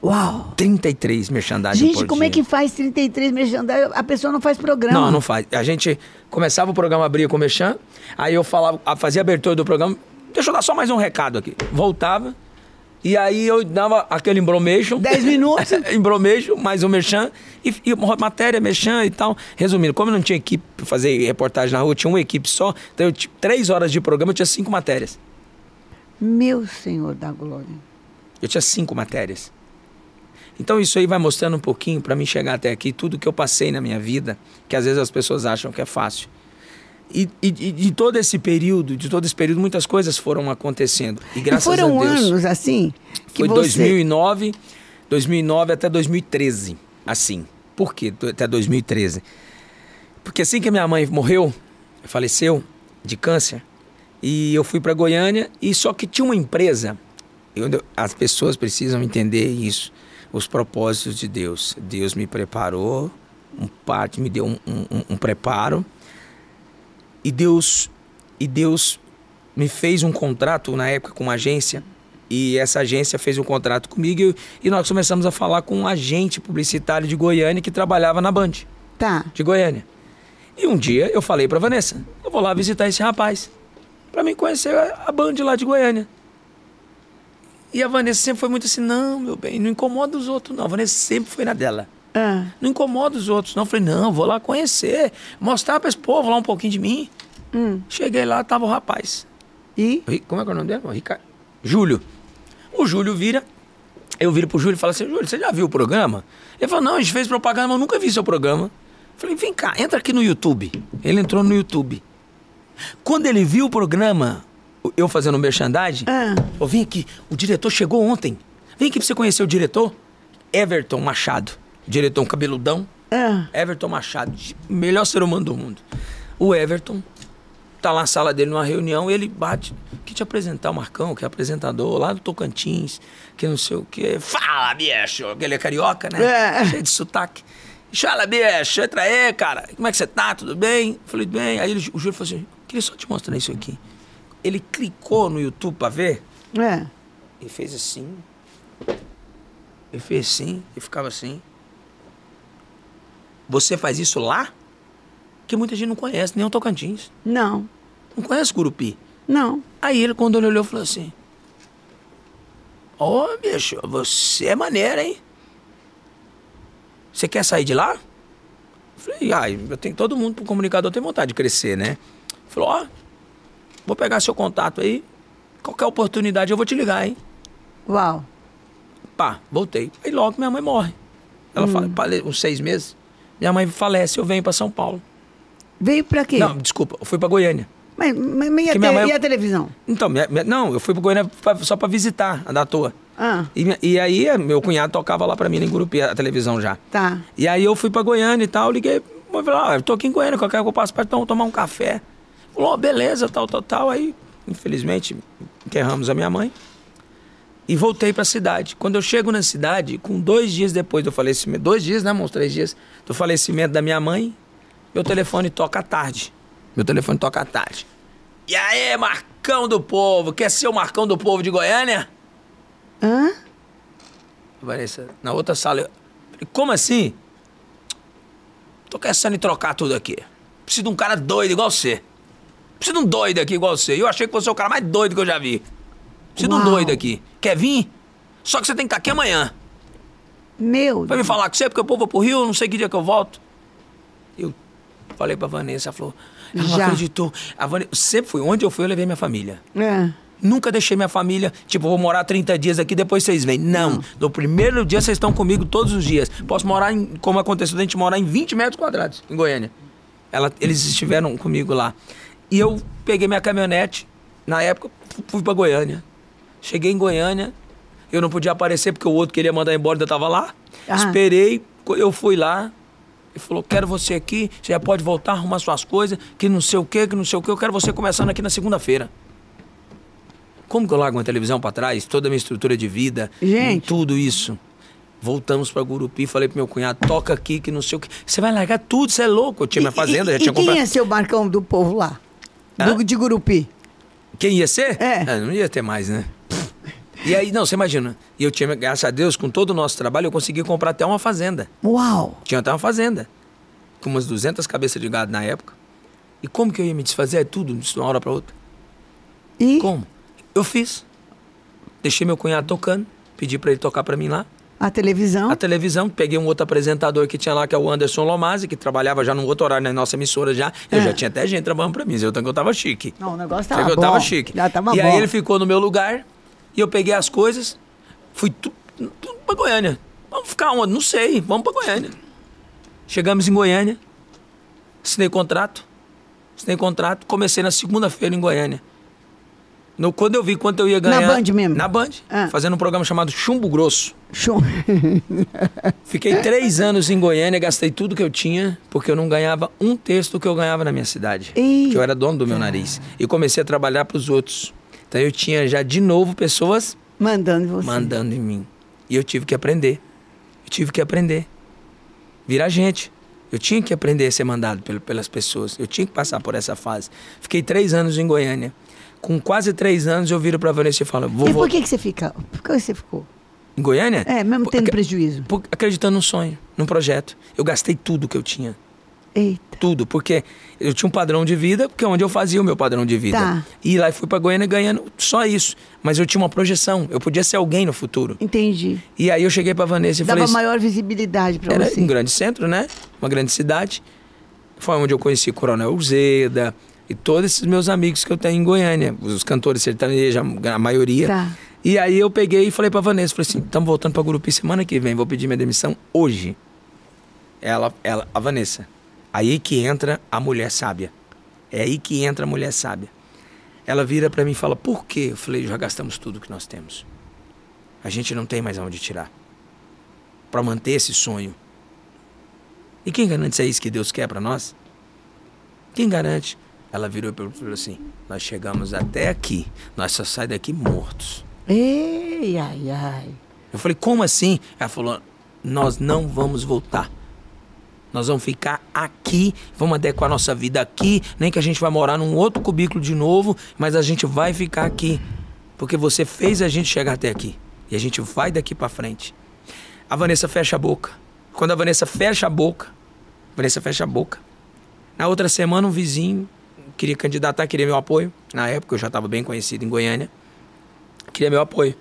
Uau. 33 merchandising Gente, por como dia. é que faz 33 merchandising? A pessoa não faz programa. Não, não faz. A gente começava o programa, abria com o Mechan, aí eu falava, a- fazia a abertura do programa. Deixa eu dar só mais um recado aqui. Voltava, e aí eu dava aquele embromation. 10 minutos. embromation, mais um Mechan, e, e matéria, Mechan e tal. Resumindo, como eu não tinha equipe pra fazer reportagem na rua, tinha uma equipe só, então eu tinha três horas de programa, eu tinha cinco matérias. Meu Senhor da Glória. Eu tinha cinco matérias. Então isso aí vai mostrando um pouquinho para mim chegar até aqui, tudo que eu passei na minha vida, que às vezes as pessoas acham que é fácil. E, e, de todo esse período, de todo esse período, muitas coisas foram acontecendo. E graças e foram a Deus. anos assim que foi você 2009, 2009 até 2013, assim. Por quê? Até 2013. Porque assim que minha mãe morreu, faleceu de câncer, e eu fui para Goiânia e só que tinha uma empresa. eu- as pessoas precisam entender isso, os propósitos de Deus. Deus me preparou, um parte me deu um, um- um preparo e Deus e Deus me fez um contrato na época com uma agência e essa agência fez um contrato comigo e, nós começamos a falar com um agente publicitário de Goiânia que trabalhava na Band Tá. de Goiânia. E um dia eu falei para Vanessa, eu vou lá visitar esse rapaz para mim conhecer a, a Band lá de Goiânia. E a Vanessa sempre foi muito assim, não, meu bem, não incomoda os outros não. A Vanessa sempre foi na dela. Ah. Não incomoda os outros, não. Eu falei, não, vou lá conhecer, mostrar para esse povo lá um pouquinho de mim. Hum. Cheguei lá, tava o rapaz. E? Como é que é o nome dele? Ricardo. Júlio. O Júlio vira. Eu viro pro Júlio e falo assim: Júlio, você já viu o programa? Ele falou: Não, a gente fez propaganda, mas eu nunca vi seu programa. Eu falei: Vem cá, entra aqui no YouTube. Ele entrou no YouTube. Quando ele viu o programa, eu fazendo merchandising, Ah. eu vim aqui, o diretor chegou ontem. Vem aqui pra você conhecer o diretor. Everton Machado. Diretor um cabeludão. Ah. Everton Machado, melhor ser humano do mundo. O Everton tá lá na sala dele numa reunião, ele bate, que te apresentar o Marcão, que é apresentador lá do Tocantins, que não sei o quê. Fala, bicho! Ele é carioca, né? É. Cheio de sotaque. Fala, bicho, entra aí, cara. Como é que você tá? Tudo bem? Falei, bem. Aí ele, o Júlio falou assim, queria só te mostrar isso aqui. Ele clicou no YouTube pra ver, É. ele fez assim. Ele fez assim e ficava assim. Você faz isso lá? Que muita gente não conhece, nem o Tocantins. Não. Não conhece Curupi. Não. Aí ele, quando ele olhou, falou assim: Ô, bicho, você é maneiro, hein? Você quer sair de lá? Eu falei, ai, eu tenho todo mundo pro comunicador tem vontade de crescer, né? Falou, ó, vou pegar seu contato aí. Qualquer oportunidade eu vou te ligar, hein? Uau. Pá, voltei. Aí logo minha mãe morre. Ela fala, fale- uns seis meses. Minha mãe falece, eu venho pra São Paulo. Veio pra quê? Não, desculpa, eu fui pra Goiânia. Mas, mas, mas e, a mãe- e a televisão? Então, minha- minha- não, eu fui pra Goiânia pra- só pra visitar a da toa. Ah, E, e aí, eh, meu cunhado tocava lá pra mim em Gurupi, a televisão já. tá. E aí eu fui pra Goiânia e tal, liguei, eu falei, ah, eu tô aqui em Goiânia, qualquer que eu passo pra tom- tomar um café. Falou, ó, beleza, tal, tal, tal. Aí, infelizmente, enterramos a minha mãe. E voltei pra cidade. Quando eu chego na cidade, com dois dias depois do falecimento, dois dias, né, uns três dias, do falecimento da minha mãe, meu telefone toca à tarde. Meu telefone toca à tarde. E aí, Marcão do Povo, quer ser o Marcão do Povo de Goiânia? Hã? Vanessa, na outra sala. Eu falei, como assim? Tô pensando em trocar tudo aqui. Preciso de um cara doido igual você. Preciso de um doido aqui igual você. Eu achei que você é o cara mais doido que eu já vi. Preciso de um Uau. doido aqui. Quer vir? Só que você tem que estar aqui amanhã. Meu Vai me Deus. falar com você, porque eu vou pro Rio, não sei que dia que eu volto. Eu falei pra Vanessa, ela falou, ela não Já. acreditou. A Vanessa, sempre fui, onde eu fui, eu levei minha família. É. Nunca deixei minha família, tipo, vou morar 30 dias aqui, depois vocês vêm. Não. No primeiro dia vocês estão comigo todos os dias. Posso morar em, como aconteceu, da gente morar em 20 metros quadrados, em Goiânia. Ela, eles estiveram comigo lá. E eu peguei minha caminhonete, na época, fu- fui pra Goiânia. Cheguei em Goiânia, eu não podia aparecer porque o outro queria mandar embora, ainda tava lá. Ah. Esperei, eu fui lá. Ele falou, quero você aqui, você já pode voltar, arrumar suas coisas, que não sei o que, que não sei o que, eu quero você começando aqui na segunda-feira. Como que eu largo uma televisão pra trás? Toda a minha estrutura de vida. Gente. Tudo isso. Voltamos pra Gurupi, falei pro meu cunhado, toca aqui, que não sei o que. Você vai largar tudo, você é louco. Eu tinha minha fazenda, e, já e tinha quem comprado. ia ser o Marcão do povo lá? Do, de Gurupi? Quem ia ser? É. Ah, não ia ter mais, né? E aí, não, você imagina. E eu tinha, graças a Deus, com todo o nosso trabalho, eu consegui comprar até uma fazenda. Uau. Tinha até uma fazenda. Com umas 200 cabeças de gado na época. E como que eu ia me desfazer? É tudo, de uma hora pra outra. E Como? Eu fiz. Deixei meu cunhado tocando, pedi pra ele tocar pra mim lá. a televisão? A televisão, peguei um outro apresentador que tinha lá, que é o Anderson Lomazzi, que trabalhava já num outro horário na nossa emissora já. Eu É. já tinha até gente trabalhando pra mim, eu, eu tava chique. Não, o negócio tava que bom. eu tava chique. Já tava e bom. aí ele ficou no meu lugar, e eu peguei as coisas, fui tu- tudo pra Goiânia. Vamos ficar onde? Não sei, vamos pra Goiânia. Chegamos em Goiânia, assinei contrato, assinei contrato, comecei na segunda-feira em Goiânia. No, quando eu vi quanto eu ia ganhar... Band mesmo? Na Band, Ah. fazendo um programa chamado Chumbo Grosso. Show. Fiquei três anos em Goiânia, gastei tudo que eu tinha, porque eu não ganhava um terço do que eu ganhava na minha cidade. Eita. Que eu era dono do meu nariz. E comecei a trabalhar para os outros. Então eu tinha já de novo pessoas Mandando você. mandando em mim. E eu tive que aprender. Eu tive que aprender. Virar gente. Eu tinha que aprender a ser mandado pel- pelas pessoas. Eu tinha que passar por essa fase. Fiquei três anos em Goiânia. Com quase três anos, eu viro pra Vanessa e falo: vou E por que, que você fica? Por que você ficou? Em Goiânia? É, mesmo Por- tendo acre- prejuízo. por- acreditando num sonho, num projeto. Eu gastei tudo que eu tinha. Eita. Tudo, porque eu tinha um padrão de vida, porque é onde eu fazia o meu padrão de vida. Tá. E lá eu fui pra Goiânia ganhando só isso. Mas eu tinha uma projeção, eu podia ser alguém no futuro. Entendi. E aí eu cheguei pra Vanessa e Dava falei assim, maior visibilidade pra era você. um grande centro, né? Uma grande cidade. Foi onde eu conheci Coronel Uzeda e todos esses meus amigos que eu tenho em Goiânia, os cantores sertanejos, a maioria. Tá. E aí eu peguei e falei pra Vanessa, falei assim, estamos voltando pra Gurupi semana que vem, vou pedir minha demissão hoje. Ela, ela, a Vanessa. Aí que entra a mulher sábia. É aí que entra a mulher sábia. Ela vira pra mim e fala, por quê? Eu falei, já gastamos tudo que nós temos. A gente não tem mais aonde tirar. Pra manter esse sonho. E quem garante se é isso que Deus quer pra nós? Quem garante? Ela virou e falou assim: Nós chegamos até aqui, nós só saímos daqui mortos. Ei, ai, ai. Eu falei: Como assim? Ela falou: Nós não vamos voltar. Nós vamos ficar aqui, vamos adequar nossa vida aqui, nem que a gente vai morar num outro cubículo de novo, mas a gente vai ficar aqui. Porque você fez a gente chegar até aqui. E a gente vai daqui pra frente. A Vanessa fecha a boca. Quando a Vanessa fecha a boca, a Vanessa fecha a boca. Na outra semana, um vizinho queria candidatar, queria meu apoio. Na época, eu já estava bem conhecido em Goiânia. Queria meu apoio.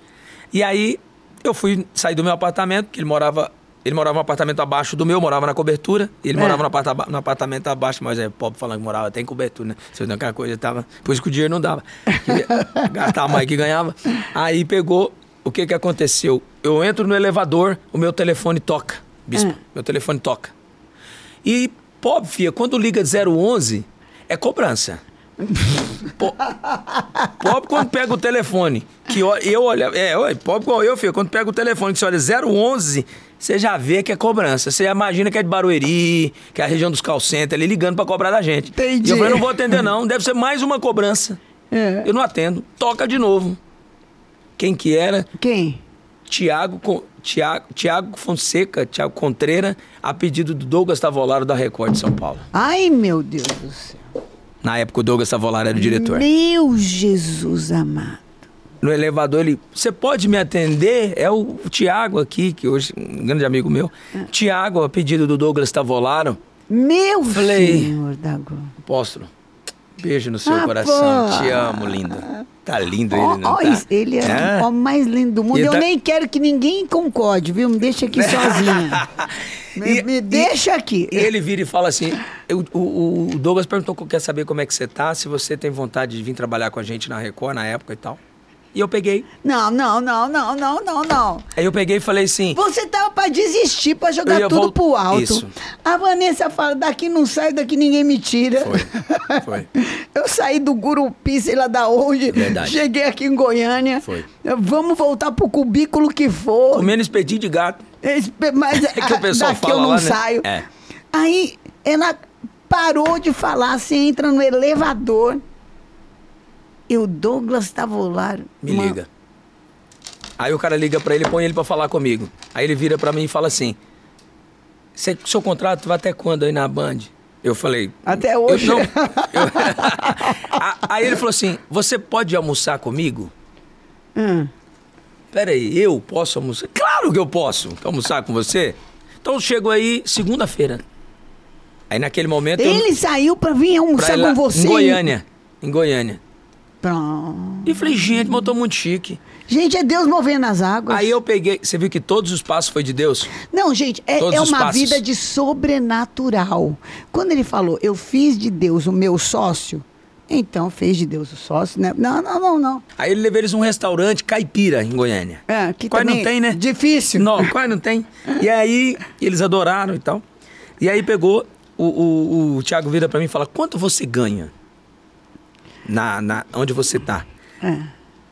E aí, eu fui sair do meu apartamento, que ele morava... Ele morava no apartamento abaixo do meu, morava na cobertura. Ele É. morava no, aparta- no apartamento abaixo, mas é pobre falando que morava até em cobertura, né? Se eu aquela coisa, tava... Por isso que o dinheiro não dava. Gastar mais que ganhava. Aí pegou... O que que aconteceu? Eu entro no elevador, o meu telefone toca. Bispo, É. meu telefone toca. E, pobre, filha, quando liga 011, é cobrança. Po- pobre quando pega o telefone, que eu olha, é, pobre igual eu, filho, quando pega o telefone que você olha 011, você já vê que é cobrança. Você imagina que é de Barueri, que é a região dos call center, ali ligando pra cobrar da gente. Entendi. E eu falei, não vou atender não, deve ser mais uma cobrança. É. Eu não atendo, toca de novo. Quem que era? Quem? Tiago, Tiago, Tiago Fonseca, Tiago Contreira, a pedido do Douglas Tavolaro da Record de São Paulo. Ai, meu Deus do céu. Na época o Douglas Tavolaro era o diretor. Meu Jesus amado. No elevador ele, você pode me atender? É o, o Tiago aqui, que hoje é um grande amigo meu. Tiago, a pedido do Douglas Tavolaro. Meu Falei. Senhor da glória. Apóstolo, beijo no seu Ah, coração. pô. Te amo, lindo. Tá lindo ele, Ó, não ó, tá? ele é, o homem mais lindo do mundo. E Eu tá- nem quero que ninguém concorde, viu? Me deixa aqui sozinha. Me, E- me e- deixa aqui. Ele vira e fala assim: eu- o, o Douglas perguntou que quer saber como é que você tá, se você tem vontade de vir trabalhar com a gente na Record na época e tal. E eu peguei. Não, não, não, não, não, não, não. Aí eu peguei e falei assim: Você tava pra desistir, pra Eu jogar tudo vol- pro alto. Isso. A Vanessa fala, daqui não sai, daqui ninguém me tira. Foi, foi. Eu saí do Gurupi, sei lá da onde. Verdade. Cheguei aqui em Goiânia. Foi. Vamos voltar pro cubículo que for. comendo espetinho de gato. Espe- Mas É que o pessoal daqui eu fala não lá, né? saio. É. Aí ela parou de falar, você entra no elevador. E o Douglas Tavolaro. Me uma- liga. Aí o cara liga pra ele põe ele pra falar comigo. Aí ele vira pra mim e fala assim: "Cê- seu contrato vai até quando aí na Band? Eu falei. Até "Eu hoje." não." Eu- aí ele falou assim: você pode almoçar comigo? Hum. Peraí, eu posso almoçar? Claro que eu posso almoçar com você. Então chego aí segunda-feira. Aí naquele momento eu. Ele saiu pra vir pra almoçar lá- com você. Em Goiânia. Em Goiânia. Pronto. E falei, gente, tô muito chique. Gente, é Deus movendo as águas. Aí eu peguei. Você viu que todos os passos foi de Deus? Não, gente, é, é uma vida de sobrenatural. Quando ele falou, eu fiz de Deus o meu sócio, então fez de Deus o sócio, né? Não, não, não, não. Aí ele levou eles num restaurante caipira em Goiânia. É, que Quase não tem, né? Difícil. Não, quase não tem. E aí eles adoraram e tal. E aí pegou, o, o, o Thiago vira pra mim e fala: quanto você ganha? Na, na, onde você tá? É.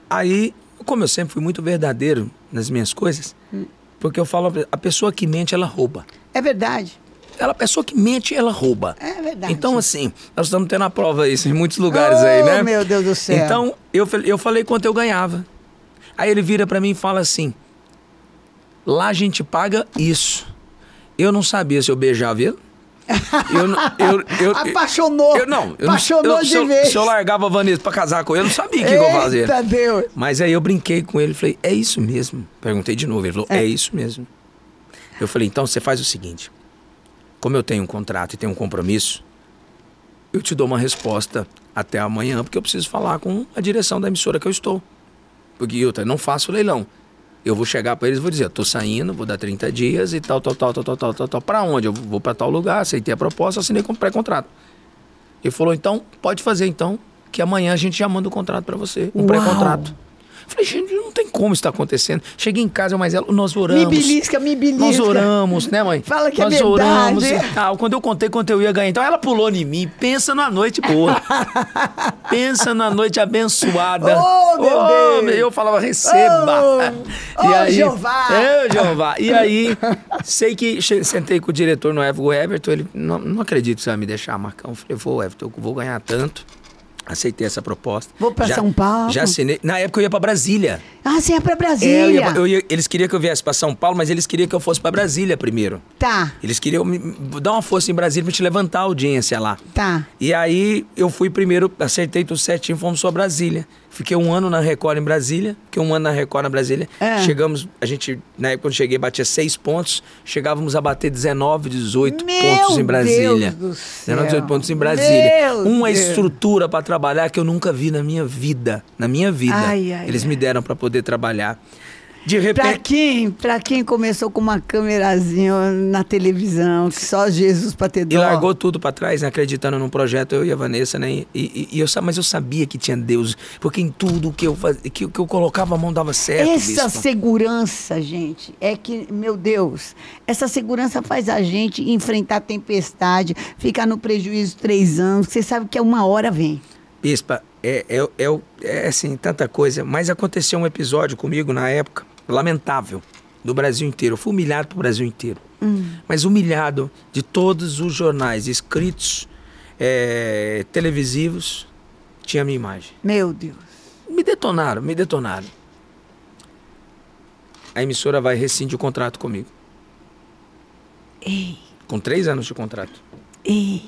Aí, como eu sempre fui muito verdadeiro nas minhas coisas, porque eu falo, a pessoa que mente, ela rouba. É verdade. Ela, a pessoa que mente, ela rouba. É verdade. Então, assim, nós estamos tendo a prova isso em muitos lugares Oh, aí, né? meu Deus do céu. Então, eu, eu falei quanto eu ganhava. Aí ele vira pra mim e fala assim: lá a gente paga isso. Eu não sabia se eu beijava ele. Eu, eu, eu, Apaixonou. Eu não. Eu Apaixonou eu, de eu, vez. se eu largava a Vanessa pra casar com ele, eu não sabia o que, eu. Eita Deus. Mas aí eu brinquei com ele, falei, é isso mesmo? Perguntei de novo, ele falou, é, isso mesmo. Eu falei, então você faz o seguinte, como eu tenho um contrato e tenho um compromisso, eu te dou uma resposta até amanhã, porque eu preciso falar com a direção da emissora que eu estou. Porque eu não faço leilão. Eu vou chegar para eles e vou dizer, tô saindo, vou dar 30 dias e tal, tal, tal, tal, tal, tal, tal, tal. Para onde? Eu vou para tal lugar, aceitei a proposta, assinei com pré-contrato. Ele falou, então, pode fazer então, que amanhã a gente já manda o contrato para você, um pré-contrato. Falei, gente, não tem como isso tá acontecendo. Cheguei em casa, mas ela, nós oramos. Me belisca, me belisca. Nós oramos, né, mãe? Fala que é nós é verdade. oramos e tal. Quando eu contei quanto eu ia ganhar, então ela pulou em mim. Pensa na noite boa. Pensa na noite abençoada. Oh, meu oh, Deus. Eu falava, receba. Oh, oh, Jeová. Eu, Jeová. E aí, sei que sentei com o diretor no Everton, o Everton, ele, não, não acredito que você vai me deixar, Marcão. Eu falei, vou, Everton, eu vou ganhar tanto. Aceitei essa proposta. Vou pra Já- São Paulo. Já assinei. Na época eu ia pra Brasília. Ah, você é pra É, eu Brasília. ia- eu ia- eles queriam que eu viesse pra São Paulo, mas eles queriam que eu fosse pra Brasília primeiro. Tá, Eles queriam me, dar uma força em Brasília pra te levantar a audiência lá. tá. E aí eu fui primeiro, acertei tudo certinho, fomos só Brasília. Fiquei um ano na Record em Brasília, fiquei um ano na Record na Brasília. É. Chegamos, a gente, na época quando cheguei, batia seis pontos, chegávamos a bater 19, 18 Meu pontos em Brasília. Deus do céu. 19, 18 pontos em Brasília. Meu Uma Deus. estrutura pra trabalhar que eu nunca vi na minha vida. Na minha vida. Ai, ai, Eles ai. me deram pra poder trabalhar. De Pra repente. quem, pra quem começou com uma câmerazinha na televisão, que só Jesus pra ter dó. E largou tudo pra trás, né, acreditando num projeto, eu e a Vanessa, né? E, e- e eu, mas eu sabia que tinha Deus, porque em tudo que eu, faz, que, que eu colocava a mão dava certo. Essa bispo. segurança, gente, é que, meu Deus, essa segurança faz a gente enfrentar tempestade, ficar no prejuízo três anos, você sabe que é uma hora vem. Bispa, é, é, é, é assim, tanta coisa. Mas aconteceu um episódio comigo na época, lamentável, do Brasil inteiro. Eu fui humilhado pro Brasil inteiro. Mas humilhado de todos os jornais escritos, é, televisivos, tinha a minha imagem. Meu Deus. Me detonaram, me detonaram. A emissora vai rescindir o contrato comigo. Ei, Com três anos de contrato. ei.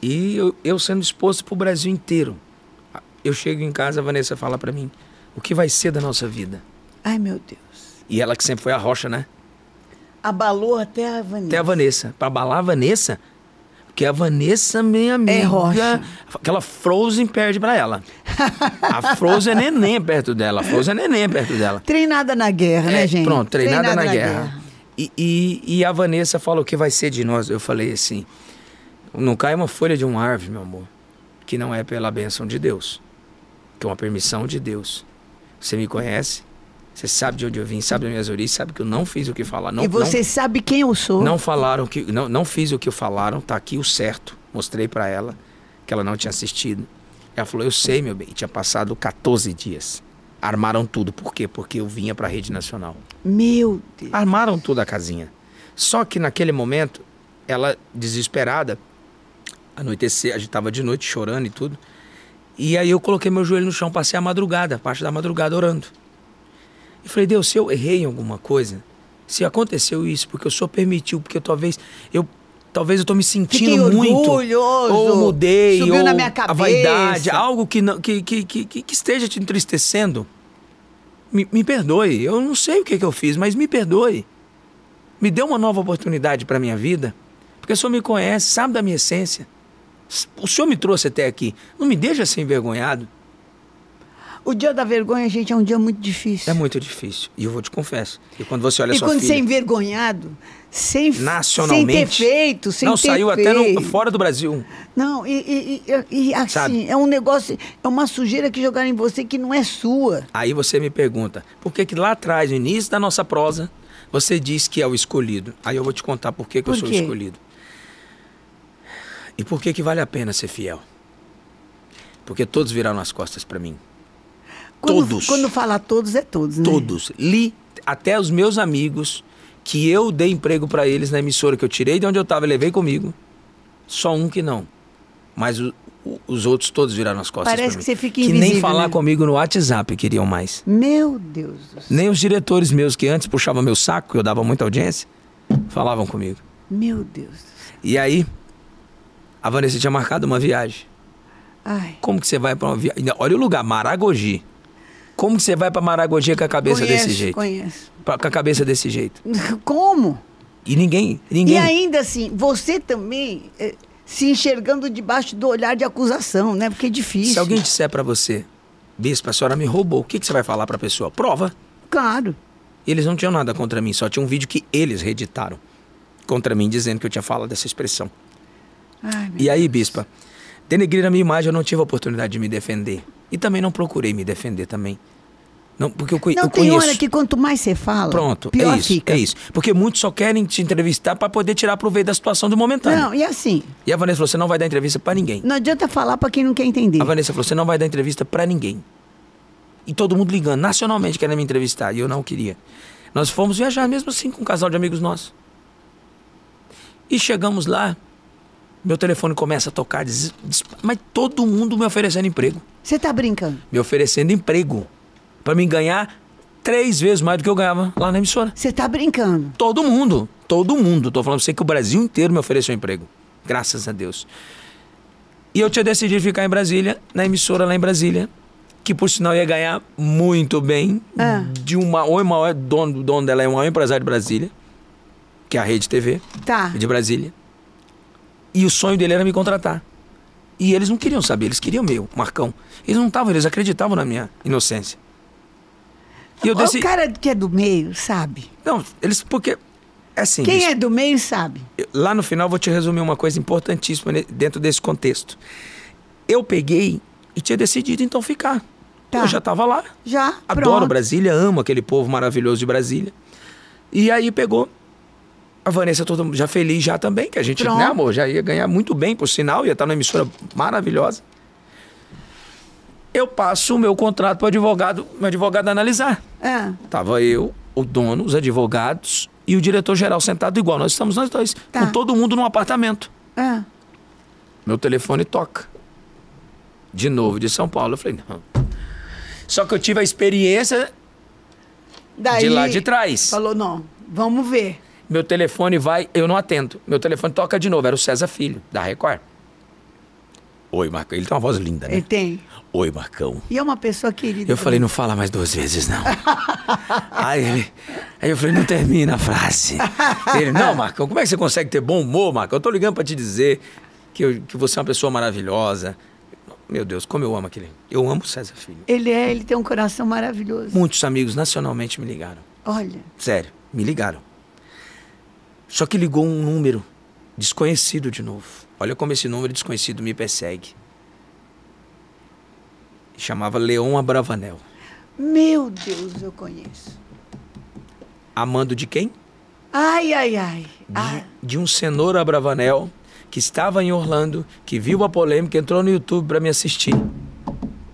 E eu, eu sendo exposto pro Brasil inteiro. Eu chego em casa, a Vanessa fala pra mim: o que vai ser da nossa vida? Ai, meu Deus. E ela que sempre foi a rocha, né? Abalou até a Vanessa. Até a Vanessa. Pra abalar a Vanessa, porque a Vanessa, minha amiga. É rocha. Aquela Frozen perde pra ela. A Frozen é neném perto dela. A Frozen é neném perto dela. Treinada na guerra, né, É, gente? Pronto, treinada, na, guerra. E, e, e a Vanessa falou o que vai ser de nós. Eu falei assim: não cai uma folha de um árvore, meu amor, que não é pela bênção de Deus, que é uma permissão de Deus. Você me conhece, você sabe de onde eu vim, sabe das minhas origens, sabe que eu não fiz o que falaram. Não, e você sabe quem eu sou? não, não falaram que. Não, não fiz o que falaram, tá aqui o certo. Mostrei pra ela que ela não tinha assistido. Ela falou: Eu sei, meu bem, tinha passado 14 dias. Armaram tudo. Por quê? Porque eu vinha pra rede nacional. Meu Deus. Armaram tudo a casinha. Só que naquele momento, ela desesperada, anoitecer, a gente tava de noite chorando e tudo. E aí eu coloquei meu joelho no chão, passei a madrugada, a parte da madrugada orando. E falei, Deus, se eu errei em alguma coisa, se aconteceu isso, porque o Senhor permitiu, porque talvez eu talvez eu tô me sentindo muito orgulhoso, ou mudei subiu ou na minha a cabeça. vaidade, algo que não que, que, que que esteja te entristecendo. Me, me perdoe, eu não sei o que, que eu fiz, mas me perdoe. Me dê uma nova oportunidade para minha vida, porque o Senhor me conhece, sabe da minha essência. O Senhor me trouxe até aqui, não me deixa ser envergonhado. O dia da vergonha, gente, é um dia muito difícil. É muito difícil, e eu vou te confesso. E quando você olha e sua quando filha, você é envergonhado, sem, nacionalmente, sem ter feito, sem não ter saiu feito. até no, fora do Brasil. Não, e, e- e- e assim, Sabe? é um negócio, é uma sujeira que jogaram em você que não é sua. Aí você me pergunta, por que que lá atrás, no início da nossa prosa, você diz que é o escolhido? Aí eu vou te contar por que, que eu Por sou o escolhido. E por que que vale a pena ser fiel? Porque todos viraram as costas para mim. Quando, Todos. Quando fala todos, é todos, né? Todos. Li até os meus amigos que eu dei emprego para eles na emissora que eu tirei de onde eu tava e levei comigo. Só um que não. Mas o- o- os outros todos viraram as costas Parece mim. que você fica Que nem invisível, falar né? comigo no WhatsApp queriam mais. Meu Deus do céu. Nem os diretores meus que antes puxavam meu saco, que eu dava muita audiência, falavam comigo. Meu Deus do céu. E aí, a Vanessa tinha marcado uma viagem. Ai. Como que você vai para uma viagem? Olha o lugar, Maragogi. Como que você vai para Maragogi com a cabeça conheço, desse jeito? Conheço. Pra- Com a cabeça desse jeito. Como? E ninguém, ninguém. E ainda assim, você também eh, se enxergando debaixo do olhar de acusação, né? Porque é difícil. Se alguém disser para você, bispo, a senhora me roubou, o que, que você vai falar para a pessoa? Prova. Claro. Eles não tinham nada contra mim, só tinha um vídeo que eles reeditaram contra mim, dizendo que eu tinha falado dessa expressão. Ai, E aí, bispa, denegrir a minha imagem, eu não tive a oportunidade de me defender. E também não procurei me defender também. Não, porque eu, Não, eu tem conheço. hora que quanto mais você fala, Pronto, pior é isso, fica. é isso. Porque muitos só querem te entrevistar para poder tirar proveito da situação do momentâneo. Não, e assim, E a Vanessa falou: você não vai dar entrevista para ninguém. não adianta falar pra quem não quer entender. A Vanessa falou: você não vai dar entrevista para ninguém. E todo mundo ligando, nacionalmente, querendo me entrevistar. E eu não queria. Nós fomos viajar mesmo assim com um casal de amigos nossos. E chegamos lá, meu telefone começa a tocar, des- des- mas todo mundo me oferecendo emprego. Você tá brincando? Me oferecendo emprego. para mim ganhar três vezes mais do que eu ganhava lá na emissora. Você tá brincando? Todo mundo, todo mundo. Tô falando pra você que o Brasil inteiro me ofereceu emprego. Graças a Deus. E eu tinha decidido ficar em Brasília, na emissora lá em Brasília, que por sinal ia ganhar muito bem. Ah. De uma, ou maior dono, o dono dela é um maior empresário de Brasília, que é a Rede TV Tá. de Brasília. E o sonho dele era me contratar. E eles não queriam saber, eles queriam meu, Marcão. Eles não estavam, eles acreditavam na minha inocência. E eu O decidi. cara que é do meio sabe. Não, eles. Porque. É assim. Quem bicho, é do meio sabe. Lá no final vou te resumir uma coisa importantíssima dentro desse contexto. Eu peguei e tinha decidido então ficar. Tá. Eu já estava lá. Já, Adoro pronto. Brasília, amo aquele povo maravilhoso de Brasília. E aí pegou. A Vanessa todo já feliz já também, que a gente, Pronto. né, amor, já ia ganhar muito bem, por sinal, ia estar numa emissora maravilhosa. Eu passo o meu contrato para o advogado, meu advogado analisar. Ah, Tava eu, o dono, os advogados e o diretor-geral sentado igual. Nós estamos nós dois, Tá. com todo mundo num apartamento. ah. Meu telefone toca. De novo, de São Paulo. Eu falei, não. Só que eu tive a experiência Daí, de lá de trás. Falou, não, vamos ver. Meu telefone vai, eu não atendo. Meu telefone toca de novo. Era o César Filho, da Record. Oi, Marcão. Ele tem uma voz linda, Ele né? tem. Oi, Marcão. E é uma pessoa querida. Eu falei, não fala mais duas vezes, não. aí, ele, aí eu falei, não termina a frase. Ele, não, Marcão, como é que você consegue ter bom humor, Marcão? Eu tô ligando pra te dizer que, eu- que você é uma pessoa maravilhosa. Meu Deus, como eu amo aquele. Eu amo o César Filho. Ele é, ele tem um coração maravilhoso. Muitos amigos nacionalmente me ligaram. Olha, Sério, me ligaram. Só que ligou um número desconhecido de novo. Olha como esse número desconhecido me persegue. Chamava Leon Abravanel. meu Deus, eu conheço. Amando de quem? Ai, ai, ai. de, de um cenoura Bravanel que estava em Orlando, que viu a polêmica, entrou no YouTube para me assistir.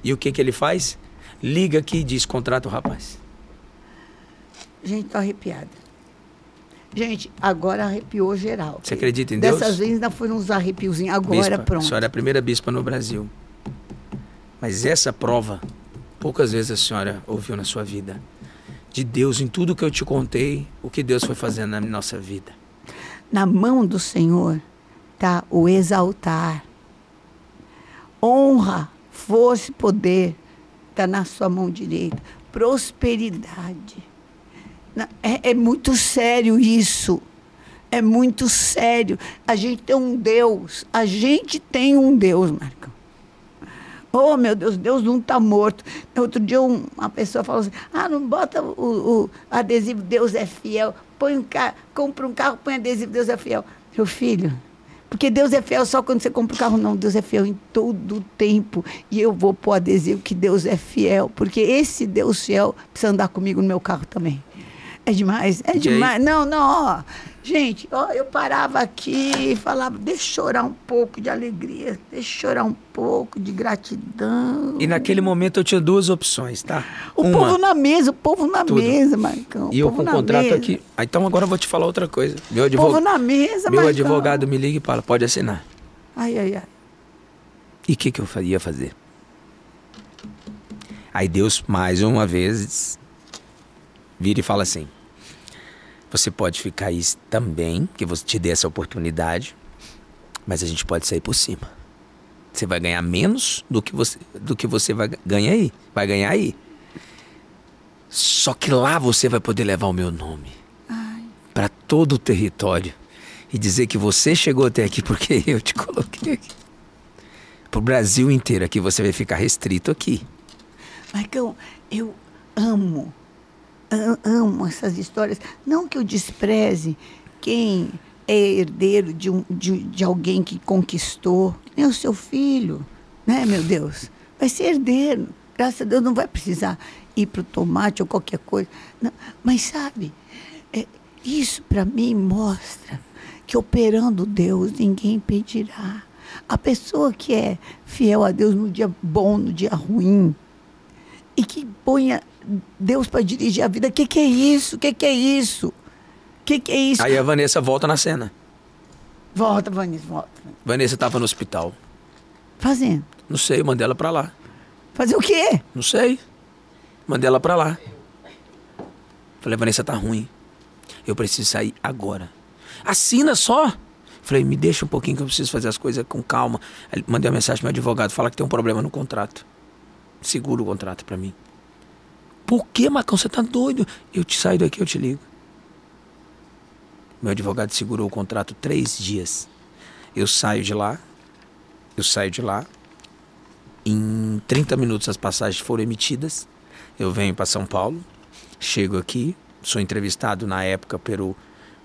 E o que que ele faz? Liga aqui e diz: contrata o rapaz. gente, tô arrepiada. Gente, agora arrepiou geral. Você acredita em Deus? Dessas vezes ainda foram uns arrepiozinhos. Agora bispa, pronto. A senhora é a primeira bispa no Brasil. Mas essa prova, poucas vezes a senhora ouviu na sua vida. De Deus, em tudo que eu te contei, o que Deus foi fazendo na nossa vida. Na mão do Senhor está o exaltar. Honra, força e poder está na sua mão direita. Prosperidade. É, é muito sério isso. É muito sério. A gente tem um Deus. A gente tem um Deus, Marcão. Oh, meu Deus, Deus não está morto. Outro dia um- uma pessoa falou assim: ah, não bota o, o adesivo Deus é fiel. Põe um carro, compra um carro, põe adesivo Deus é fiel. Meu filho, porque Deus é fiel só quando você compra o carro, não. Deus é fiel em todo o tempo. E eu vou pôr adesivo que Deus é fiel. Porque esse Deus fiel precisa andar comigo no meu carro também. É demais, é demais. Não, não, ó. Gente, ó, eu parava aqui e falava, deixa eu chorar um pouco de alegria, deixa eu chorar um pouco de gratidão. E naquele momento eu tinha duas opções, tá? O Uma, povo na mesa, o povo na Tudo. mesa, Marcão. e o eu com o contrato mesa. aqui. Ah, então agora eu vou te falar outra coisa. Meu O povo advogado, na mesa, meu Marcão. advogado me liga e fala: pode assinar. Ai, ai, ai. E o que, que eu ia fazer? Aí Deus, mais uma vez, vira e fala assim: Você pode ficar aí também, que você te dê essa oportunidade, mas a gente pode sair por cima. Você vai ganhar menos do que você, do que você vai ganhar aí. Vai ganhar aí. Só que lá você vai poder levar o meu nome. para todo o território e dizer que você chegou até aqui porque eu te coloquei aqui. Pro Brasil inteiro aqui você vai ficar restrito aqui. Marcão, eu amo, amo essas histórias. Não que eu despreze quem é herdeiro de, um, de, de alguém que conquistou, nem o seu filho, né, meu Deus? Vai ser herdeiro. Graças a Deus não vai precisar ir para o tomate ou qualquer coisa. Não, mas sabe, é, isso para mim mostra que operando Deus ninguém impedirá. A pessoa que é fiel a Deus no dia bom, no dia ruim, e que ponha Deus para dirigir a vida. O que, que é isso? O que, que é isso? O que, que é isso? Aí a Vanessa volta na cena. Volta, Vanessa, volta. Vanessa tava no hospital. Fazendo. Não sei, eu mandei ela pra lá. Fazer o quê? Não sei. Mandei ela pra lá. Falei, Vanessa, tá ruim. Eu preciso sair agora. Assina só. Falei, me deixa um pouquinho que eu preciso fazer as coisas com calma. Aí mandei uma mensagem pro meu advogado, fala que tem um problema no contrato. Segura o contrato pra mim. Por que, Marcão? Você tá doido? Eu te saio daqui, eu te ligo. Meu advogado segurou o contrato três dias. Eu saio de lá. Eu saio de lá. Em 30 minutos as passagens foram emitidas. Eu venho para São Paulo, chego aqui, sou entrevistado na época pelo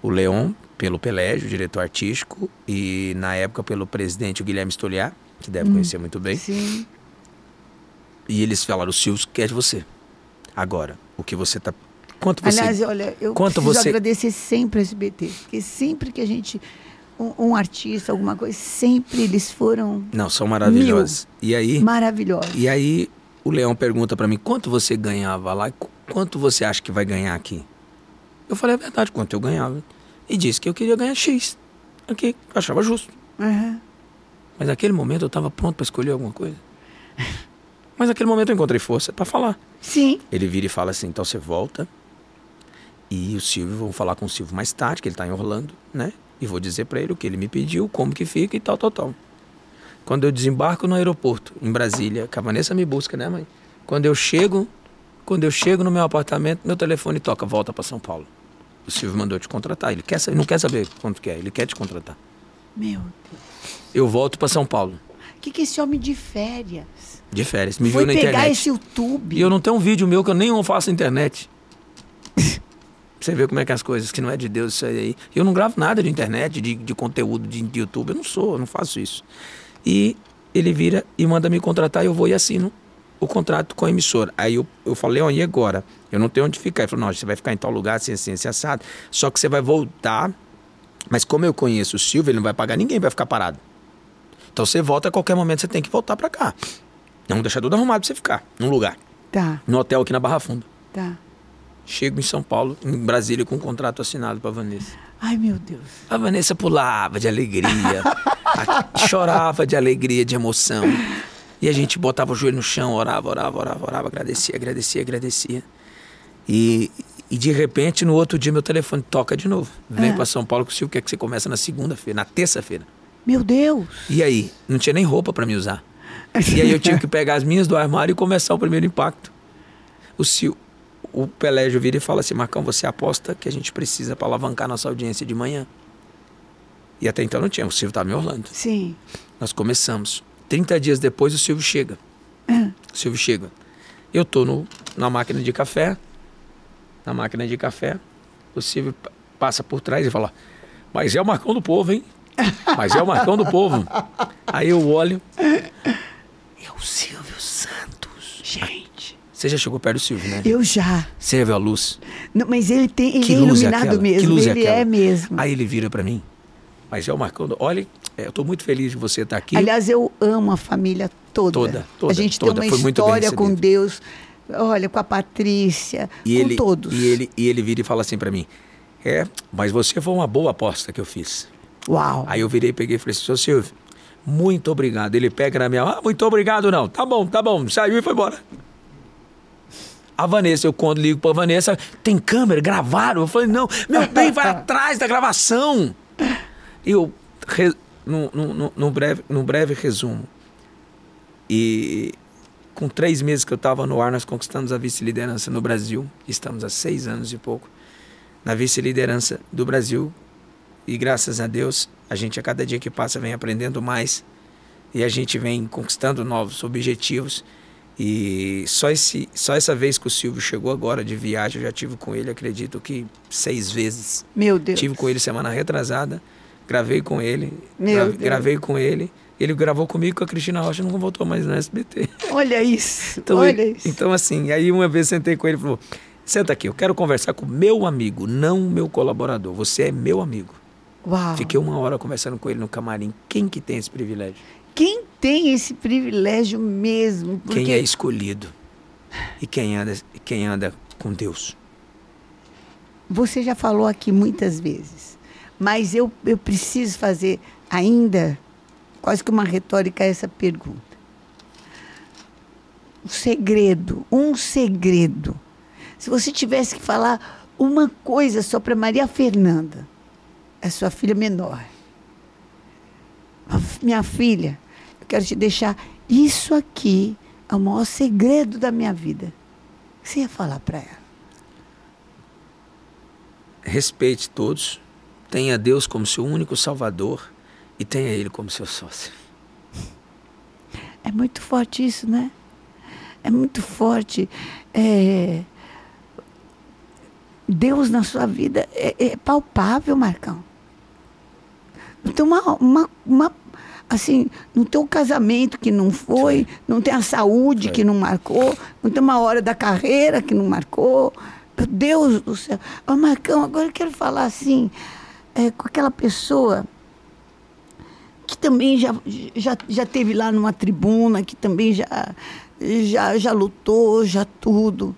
o Leon, pelo Pelégio, diretor artístico, e na época pelo presidente o Guilherme Stoliar, que deve conhecer muito bem. Sim. E eles falaram: o Silvio quer de você. Agora, o que você tá. Quanto você. Aliás, olha, eu quanto preciso você- agradecer sempre a SBT, porque sempre que a gente. Um, um artista, alguma coisa, sempre eles foram Não, são maravilhosos. E aí. maravilhosos. E aí o Leão pergunta pra mim: quanto você ganhava lá e qu- quanto você acha que vai ganhar aqui? Eu falei a verdade, quanto eu ganhava. E disse que eu queria ganhar X. Aqui, eu achava justo. Aham. Mas naquele momento eu estava pronto para escolher alguma coisa. Mas naquele momento eu encontrei força para falar. Sim. Ele vira e fala assim: então você volta. E o Silvio, vou falar com o Silvio mais tarde, que ele está em Orlando, né? E vou dizer para ele o que ele me pediu, como que fica e tal, tal, tal. Quando eu desembarco no aeroporto, em Brasília, que a Vanessa me busca, né, mãe? Quando eu chego, quando eu chego no meu apartamento, meu telefone toca, volta para São Paulo. O Silvio mandou te contratar. Ele quer, não quer saber quanto que é, ele quer te contratar. Meu Deus. Eu volto para São Paulo, O que, que esse homem de férias? De férias. Me Foi viu na pegar internet. esse YouTube. E eu não tenho um vídeo meu que eu nem faço na internet. Você vê como é que é as coisas, que não é de Deus isso aí. Eu não gravo nada de internet, de, de conteúdo de, de YouTube. Eu não sou, eu não faço isso. E ele vira e manda me contratar eu vou e assino o contrato com a emissora. Aí eu, eu falei, ó, e agora? Eu não tenho onde ficar. Ele falou, não, você vai ficar em tal lugar, assim, assim, assim, assado. Só que você vai voltar. Mas como eu conheço o Silvio, ele não vai pagar ninguém, vai ficar parado. Então você volta a qualquer momento, você tem que voltar pra cá. Não deixar tudo arrumado pra você ficar, num lugar. Tá, No hotel aqui na Barra Funda. tá. Chego em São Paulo, em Brasília, com um contrato assinado pra Vanessa. Ai, meu Deus. A Vanessa pulava de alegria, a- chorava de alegria, de emoção. E a gente botava o joelho no chão, orava, orava, orava, orava, agradecia, agradecia, agradecia. E, e de repente, no outro dia, meu telefone toca de novo. Vem Ah. pra São Paulo que o Silvio quer que você comece na segunda-feira, na terça-feira. Meu Deus. E aí? Não tinha nem roupa pra me usar. E aí eu tive que pegar as minhas do armário e começar o primeiro impacto. O Sil, o Pelégio vira e fala assim, Marcão, você aposta que a gente precisa para alavancar nossa audiência de manhã. E até então não tinha, o Silvio estava em Orlando. Sim. Nós começamos. 30 dias depois o Silvio chega. O Silvio chega. Eu tô no, na máquina de café, na máquina de café, o Silvio pa- passa por trás e fala, mas é o Marcão do Povo, hein? Mas é o Marcão do Povo. Aí eu olho, é o Silvio Santos. Gente. Você já chegou perto do Silvio, né? Eu já. Você já viu a luz? Não, mas ele tem. Ele Que é é iluminado aquela? mesmo. Que luz é ele aquela? é mesmo. Aí ele vira pra mim, mas é o Marcão. Olha, é, eu tô muito feliz de você estar aqui. Aliás, eu amo a família toda. Toda, toda, A gente toda. tem Foi uma bem história com. Deus. Olha, com a Patrícia, E com ele, todos. E ele, e ele vira e fala assim pra mim: É, mas você foi uma boa aposta que eu fiz. Uau. Aí eu virei, peguei e falei assim: Seu Silvio, muito obrigado. Ele pega na minha mão: Ah, muito obrigado, não. Tá bom, tá bom. Saiu e foi embora. A Vanessa, eu quando ligo pra Vanessa, tem câmera, gravaram. Eu falei: Não, meu bem, vai atrás da gravação. E eu, re, num, num, num breve, num breve resumo, e com três meses que eu estava no ar, nós conquistamos a vice-liderança no Brasil. Estamos há seis anos e pouco. na vice-liderança do Brasil. E graças a Deus, a gente a cada dia que passa vem aprendendo mais e a gente vem conquistando novos objetivos. E só, esse, só essa vez que o Silvio chegou agora de viagem, eu já tive com ele, acredito que seis vezes. Meu Deus. Tive com ele semana retrasada, gravei com ele, Meu Deus. gravei com ele. Ele gravou comigo com a Cristina Rocha, não voltou mais no SBT. Olha isso. Então, olha ele- isso. então assim, aí uma vez sentei com ele e falou: Senta aqui, eu quero conversar com meu amigo, não meu colaborador. Você é meu amigo. Uau. Fiquei uma hora conversando com ele no camarim. Quem que tem esse privilégio? Quem tem esse privilégio mesmo? Porque Quem é escolhido? E quem anda, quem anda com Deus? você já falou aqui muitas vezes, mas eu, eu preciso fazer ainda quase que uma retórica a essa pergunta. O segredo, um segredo. Se você tivesse que falar uma coisa só para Maria Fernanda, a sua filha menor. Minha filha, eu quero te deixar isso aqui é o maior segredo da minha vida. O que você ia falar para ela? Respeite todos, tenha Deus como seu único salvador e tenha Ele como seu sócio. É muito forte isso, né? É muito forte. É, Deus na sua vida é, é palpável, Marcão. Não tem uma, uma, uma- assim, não tem o casamento que não foi, não tem a saúde que não marcou, não tem uma hora da carreira que não marcou. Meu Deus do céu. Ô, Marcão, agora eu quero falar assim, é, com aquela pessoa que também já, já, já teve lá numa tribuna, que também já, já, já lutou, já tudo.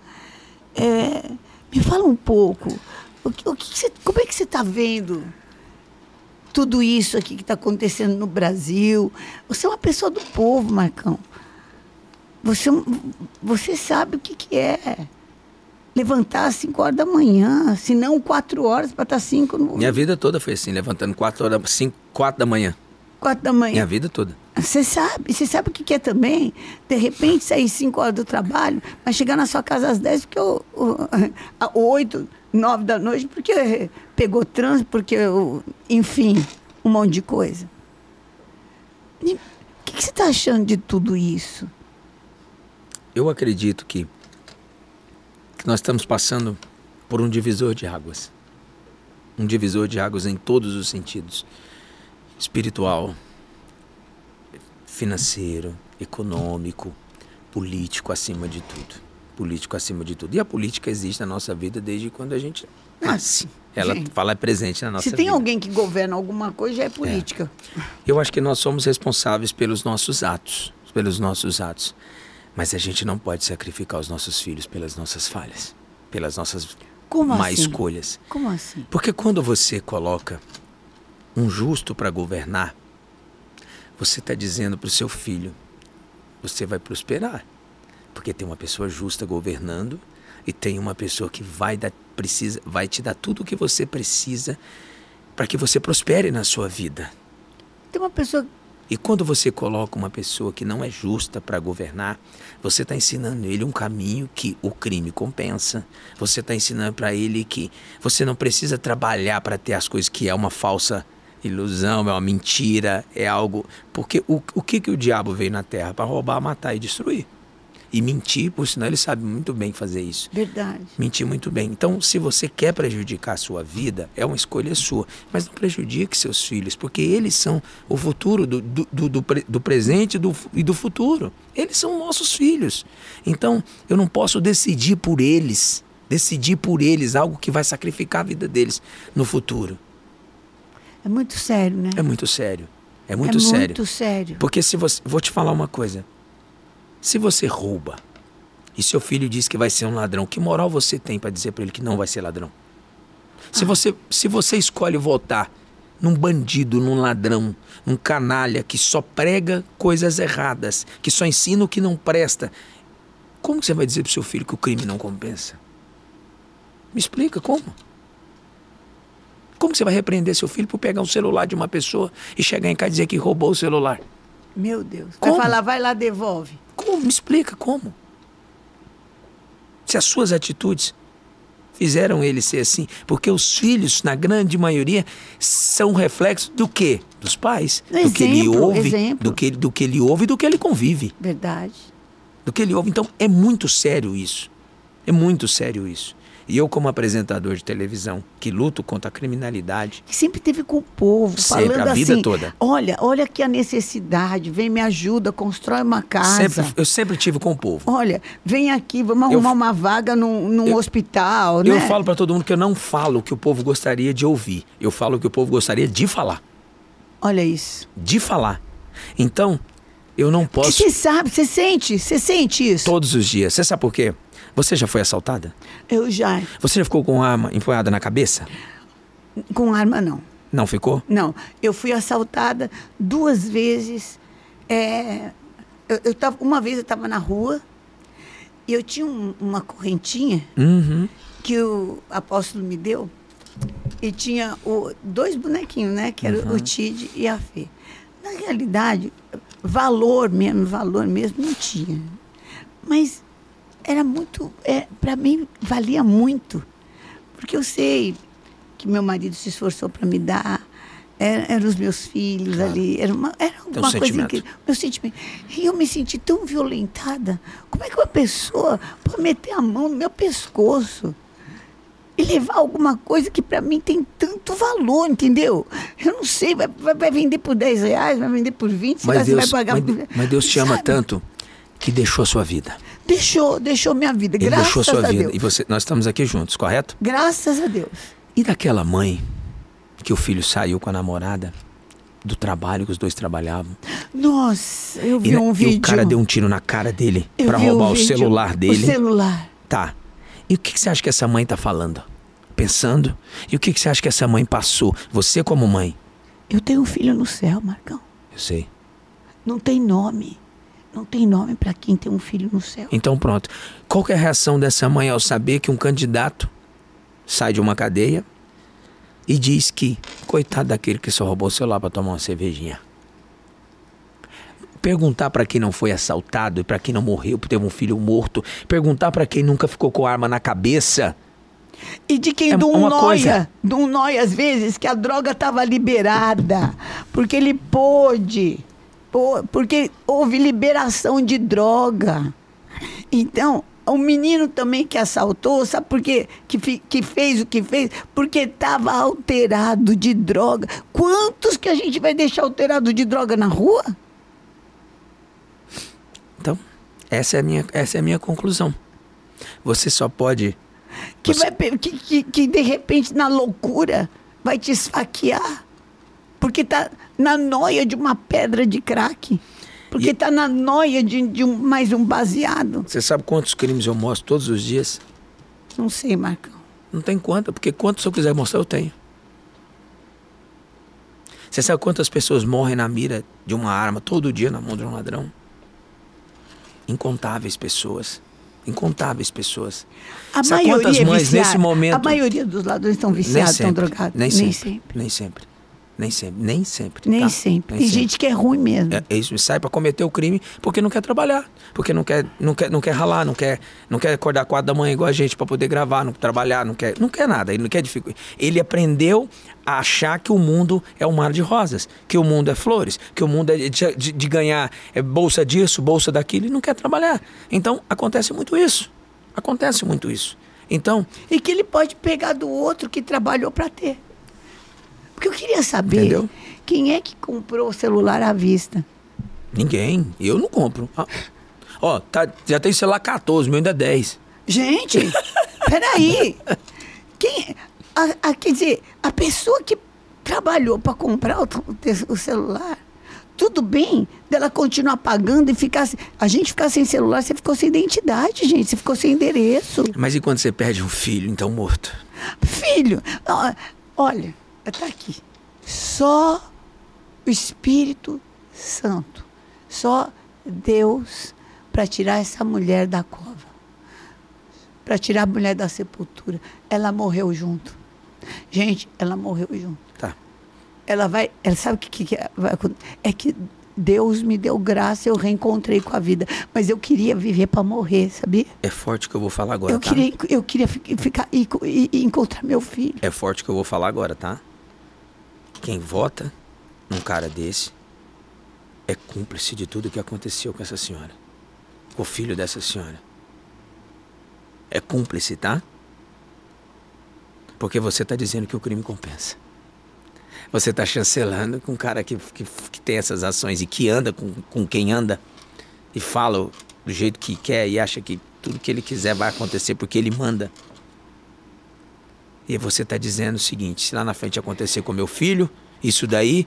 É, me fala um pouco, o que, o que você- como é que você está vendo tudo isso aqui que está acontecendo no Brasil? Você é uma pessoa do povo, Marcão. Você, é você sabe o que, que é levantar às 5 horas da manhã, se não 4 horas para estar 5 no Minha vida toda foi assim, levantando 4 horas, 5, 4 da manhã. 4 da manhã. Minha vida toda. Você sabe, você sabe o que que é também? De repente sair 5 horas do trabalho, mas chegar na sua casa às 10, porque o, a 8, 9 da noite, porque pegou trânsito, porque, o- enfim, um monte de coisa. E O que, que você está achando de tudo isso? Eu acredito que, que nós estamos passando por um divisor de águas. Um divisor de águas em todos os sentidos: espiritual, financeiro, econômico, político acima de tudo. Político acima de tudo. E a política existe na nossa vida desde quando a gente nasce. Ela gente, fala é presente na nossa Se tem vida. alguém que governa alguma coisa, já é política. Eu acho que nós somos responsáveis pelos nossos atos, pelos nossos atos. Mas a gente não pode sacrificar os nossos filhos pelas nossas falhas, pelas nossas Como má assim? escolhas. Como assim? Porque quando você coloca um justo para governar, você está dizendo para o seu filho: você vai prosperar. Porque tem uma pessoa justa governando e tem uma pessoa que vai, dar, precisa, vai te dar tudo o que você precisa para que você prospere na sua vida. Tem uma pessoa. E quando você coloca uma pessoa que não é justa para governar, você está ensinando ele um caminho que o crime compensa. Você está ensinando para ele que você não precisa trabalhar para ter as coisas que é uma falsa ilusão, é uma mentira, é algo. Porque o, o que, que o diabo veio na terra? Para roubar, matar e destruir. E mentir, por sinal, ele sabe muito bem fazer isso Verdade. mentir muito bem. Então, se você quer prejudicar a sua vida, é uma escolha sua. Mas não prejudique seus filhos, porque eles são o futuro do, do, do, do do presente do, e do futuro. Eles são nossos filhos. Então, eu não posso decidir por eles, decidir por eles algo que vai sacrificar a vida deles no futuro. É muito sério, né? É muito sério. É muito é sério. muito sério. Porque se você. Vou te falar uma coisa. Se você rouba e seu filho diz que vai ser um ladrão, que moral você tem para dizer para ele que não vai ser ladrão? Se você, se você escolhe votar num bandido, num ladrão, num canalha que só prega coisas erradas, que só ensina o que não presta, como você vai dizer pro seu filho que o crime não compensa? Me explica como? Como você vai repreender seu filho por pegar um celular de uma pessoa e chegar em casa e dizer que roubou o celular? Meu Deus. Como? Vai falar, vai lá, devolve. Como? Me explica como. Se as suas atitudes fizeram ele ser assim. Porque os filhos, na grande maioria, são reflexo do quê? Dos pais. Exemplo, do que ele ouve, exemplo. do que, do que ele ouve e do que ele convive. Verdade. Do que ele ouve. Então, é muito sério isso. É muito sério isso. E eu, como apresentador de televisão, que luto contra a criminalidade, Que sempre teve com o povo, Sempre, falando a vida assim, toda. olha, olha aqui a necessidade, vem me ajuda, constrói uma casa. sempre, eu sempre tive com o povo. Olha, vem aqui, vamos Eu- arrumar uma vaga num, num eu- hospital, né? Eu falo para todo mundo que eu não falo o que o povo gostaria de ouvir. Eu falo o que o povo gostaria de falar. Olha isso. De falar. Então, eu não posso você sabe, você sente, você sente isso. todos os dias. Você sabe por quê? Você já foi assaltada? Eu já, Você já ficou com arma empunhada na cabeça? com arma não. Não ficou? Não, eu fui assaltada duas vezes. é, eu, eu tava, uma vez eu estava na rua e eu tinha um- uma correntinha Uhum. que o apóstolo me deu e tinha o- dois bonequinhos, né? Que era Uhum. o Tid e a Fê. Na realidade, valor mesmo, valor mesmo não tinha. Mas era muito, é, para mim valia muito, porque eu sei que meu marido se esforçou para me dar. é, Eram os meus filhos ali, era uma, era uma coisa sentimento. incrível. Meu sentimento. E eu me senti tão violentada. Como é que uma pessoa pode meter a mão no meu pescoço? e levar alguma coisa que para mim tem tanto valor, entendeu? Eu não sei, vai, vai- vender por 10 reais, vai vender por 20, Mas você Deus, vai pagar mas, por... mas Deus te ama tanto que deixou a sua vida. Deixou, deixou minha vida, Ele graças deixou sua a vida. Deus. E você, nós estamos aqui juntos, correto? Graças a Deus. E daquela mãe que o filho saiu com a namorada do trabalho que os dois trabalhavam? Nossa, eu E, vi né, um e vídeo. o cara deu um tiro na cara dele um roubar o celular dele. O celular. Tá. E o que, que você acha que essa mãe tá falando? Pensando? E o que, que você acha que essa mãe passou? Você como mãe? Eu tenho um filho no céu, Marcão. Eu sei. Não tem nome. Não tem nome para quem tem um filho no céu. Então pronto. Qual é a reação dessa mãe ao saber que um candidato sai de uma cadeia e diz que, coitado daquele que só roubou o celular para tomar uma cervejinha? Perguntar para quem não foi assaltado e para quem não morreu, por teve um filho morto. Perguntar para quem nunca ficou com arma na cabeça. E de quem É de um coisa- de um nóia às vezes, que a droga estava liberada, porque ele pôde, pô- porque houve liberação de droga. Então, o menino também que assaltou, sabe por quê? Que, que fez o que fez? Porque estava alterado de droga. Quantos que a gente vai deixar alterado de droga na rua? Então, essa é a minha, essa é a minha conclusão. Você só pode. Que, Você- vai, que, que, que de repente, na loucura, vai te esfaquear. Porque tá na noia de uma pedra de crack. Porque E- tá na noia de, de um, mais um baseado. Você sabe quantos crimes eu mostro todos os dias? Não sei, Marcão. Não tem conta, porque quantos eu quiser mostrar, eu tenho. Você sabe quantas pessoas morrem na mira de uma arma todo dia na mão de um ladrão? Incontáveis pessoas. Incontáveis pessoas. A Sabe maioria quantas é mães viciada. nesse momento. A maioria dos ladrões estão nem viciados, estão sempre, drogados. Nem sempre. Nem sempre. Nem sempre. Nem sempre. Nem tá? sempre. Nem Tem gente que é ruim mesmo. É, é isso, sai para cometer o crime porque não quer trabalhar, porque não quer, não quer, não quer ralar, não quer, não quer acordar quatro da manhã igual a gente para poder gravar, não trabalhar, não quer, não quer nada, ele não quer dificuldade. Ele aprendeu a achar que o mundo é um mar de rosas, que o mundo é flores, que o mundo é de, de- de ganhar é, bolsa disso, bolsa daquilo, e não quer trabalhar. Então acontece muito isso, acontece muito isso. Então E que ele pode pegar do outro que trabalhou para ter. Porque eu queria saber Entendeu? quem é que comprou o celular à vista. ninguém, eu não compro. Ah, Ó, tá, já tem celular 14, meu ainda é 10. Gente, peraí. Quem, a, a- quer dizer, a pessoa que trabalhou para comprar o, o celular, tudo bem dela continuar pagando e ficar. A gente ficar sem celular, você ficou sem identidade, gente. Você ficou sem endereço. Mas e quando você perde um filho, então morto? Filho, olha, tá aqui. Só o Espírito Santo, só Deus para tirar essa mulher da cova, para tirar a mulher da sepultura. Ela morreu junto. Gente, ela morreu junto. Tá. Ela vai, ela sabe o que, que vai acontecer? É que Deus me deu graça, eu reencontrei com a vida. Mas eu queria viver para morrer, sabia? É forte que eu vou falar agora, eu tá? queria, eu queria fi- ficar e, e- e encontrar meu filho. É forte que eu vou falar agora, tá? Quem vota num cara desse é cúmplice de tudo que aconteceu com essa senhora. Com o filho dessa senhora. É cúmplice, tá? Porque você tá dizendo que o crime compensa. Você tá chancelando com um cara que, que, que tem essas ações e que anda com, com quem anda e fala do jeito que quer e acha que tudo que ele quiser vai acontecer porque ele manda. E você está dizendo o seguinte: se lá na frente acontecer com meu filho, isso daí,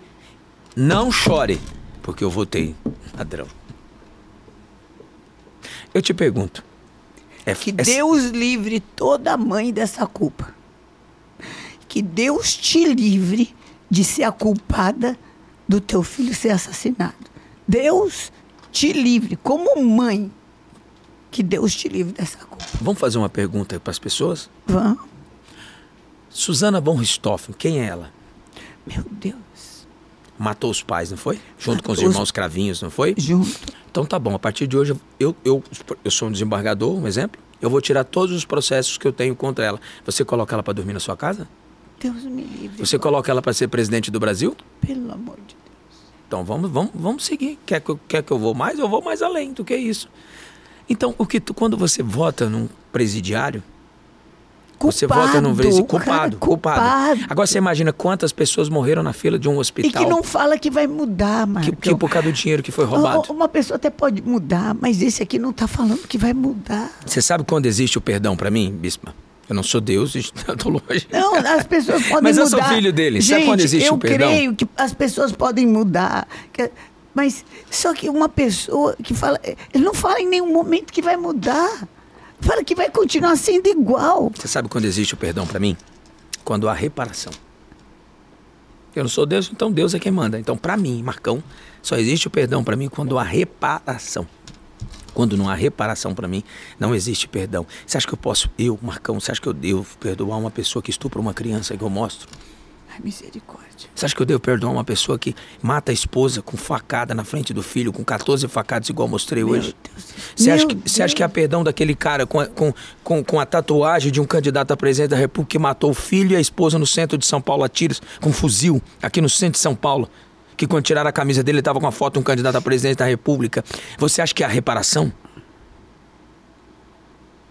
não chore, porque eu votei ladrão. Eu te pergunto. É, Que é- Deus livre toda mãe dessa culpa. Que Deus te livre de ser a culpada do teu filho ser assassinado. Deus te livre, como mãe. Que Deus te livre dessa culpa. Vamos fazer uma pergunta para as pessoas? Vamos. Susana von Richthofen, quem é ela? Meu Deus. Matou os pais, não foi? Junto com os Matou os- irmãos cravinhos, não foi? Junto. Então tá bom, a partir de hoje eu, eu, eu sou um desembargador, um exemplo. Eu vou tirar todos os processos que eu tenho contra ela. Você coloca ela para dormir na sua casa? Deus me livre. Você coloca ela para ser presidente do Brasil? Pelo amor de Deus. Então vamos, vamos, vamos seguir. Quer que, eu, quer que eu vou mais? Eu vou mais além do que isso. Então, o que tu, quando você vota num presidiário, você vota num presi- Culpado, culpado, culpado. culpado. Agora você imagina quantas pessoas morreram na fila de um E hospital que não fala que vai mudar, que, Marcão. que por causa do dinheiro que foi roubado. Uma pessoa até pode mudar, mas esse aqui não está falando que vai mudar. Você sabe quando existe o perdão para mim, Bispa? Eu não sou Deus, eu tô longe. Não, as pessoas podem Mas eu mudar. sou filho dele. Gente, Sabe quando existe eu o perdão? creio que as pessoas podem mudar. Que- Mas só que uma pessoa que fala. Ele não fala em nenhum momento que vai mudar. Fala que vai continuar sendo igual. Você sabe quando existe o perdão para mim? Quando há reparação. Eu não sou Deus, então Deus é quem manda. Então, para mim, Marcão, só existe o perdão para mim quando há reparação. Quando não há reparação para mim, não existe perdão. Você acha que eu posso, eu, Marcão, você acha que eu devo perdoar uma pessoa que estupra uma criança que eu mostro? Ai, misericórdia. Você acha que eu devo perdoar uma pessoa que mata a esposa com facada na frente do filho, com 14 facadas, igual eu mostrei Meu hoje? Deus. Você acha, Meu que, você acha que há perdão daquele cara com a, com, com, com a tatuagem de um candidato a presidente da República que matou o filho e a esposa no centro de São Paulo a tiros, com um fuzil, aqui no centro de São Paulo? Que quando tiraram a camisa dele, ele estava com a foto de um candidato a presidente da República. Você acha que há reparação?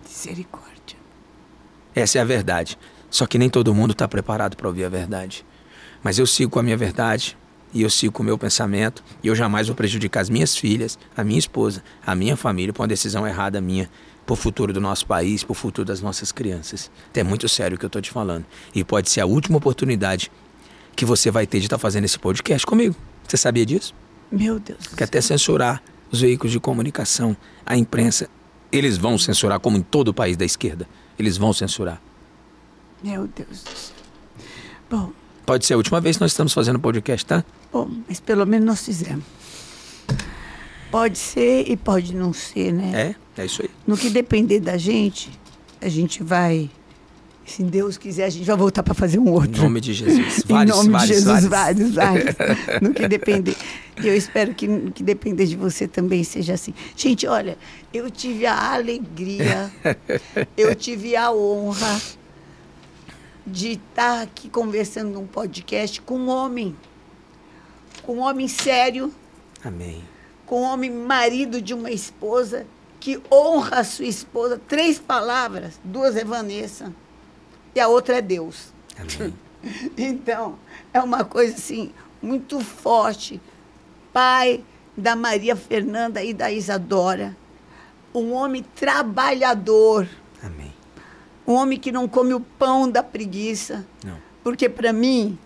Misericórdia. Essa é a verdade. Só que nem todo mundo está preparado para ouvir a verdade. Mas eu sigo com a minha verdade e eu sigo com o meu pensamento e eu jamais vou prejudicar as minhas filhas, a minha esposa, a minha família por uma decisão errada minha, por futuro do nosso país, por futuro das nossas crianças. É muito sério o que eu estou te falando. E pode ser a última oportunidade que você vai ter de estar fazendo esse podcast comigo. Você sabia disso? Meu Deus. que até censurar os veículos de comunicação, a imprensa, eles vão censurar, como em todo o país da esquerda. Eles vão censurar. Meu Deus do céu. Bom, Pode ser a última vez que nós estamos fazendo podcast, tá? bom, mas pelo menos nós fizemos. Pode ser e pode não ser, né? É, é isso aí. No que depender da gente, a gente vai. Se Deus quiser, a gente vai voltar para fazer um Em outro. nome de Jesus. em Vários, nome vários, de Jesus, vários. vários, vários. no que depender. E eu espero que, que depender de você também seja assim. Gente, olha, eu tive a alegria, eu tive a honra de estar aqui conversando num podcast com um homem. Com um homem sério, Amém. com um homem marido de uma esposa que honra a sua esposa. Três palavras, duas é Vanessa e a outra é Deus. Amém. Então, é uma coisa assim muito forte. Pai da Maria Fernanda e da Isadora, um homem trabalhador. Um homem que não come o pão da preguiça. Não. Porque para mim,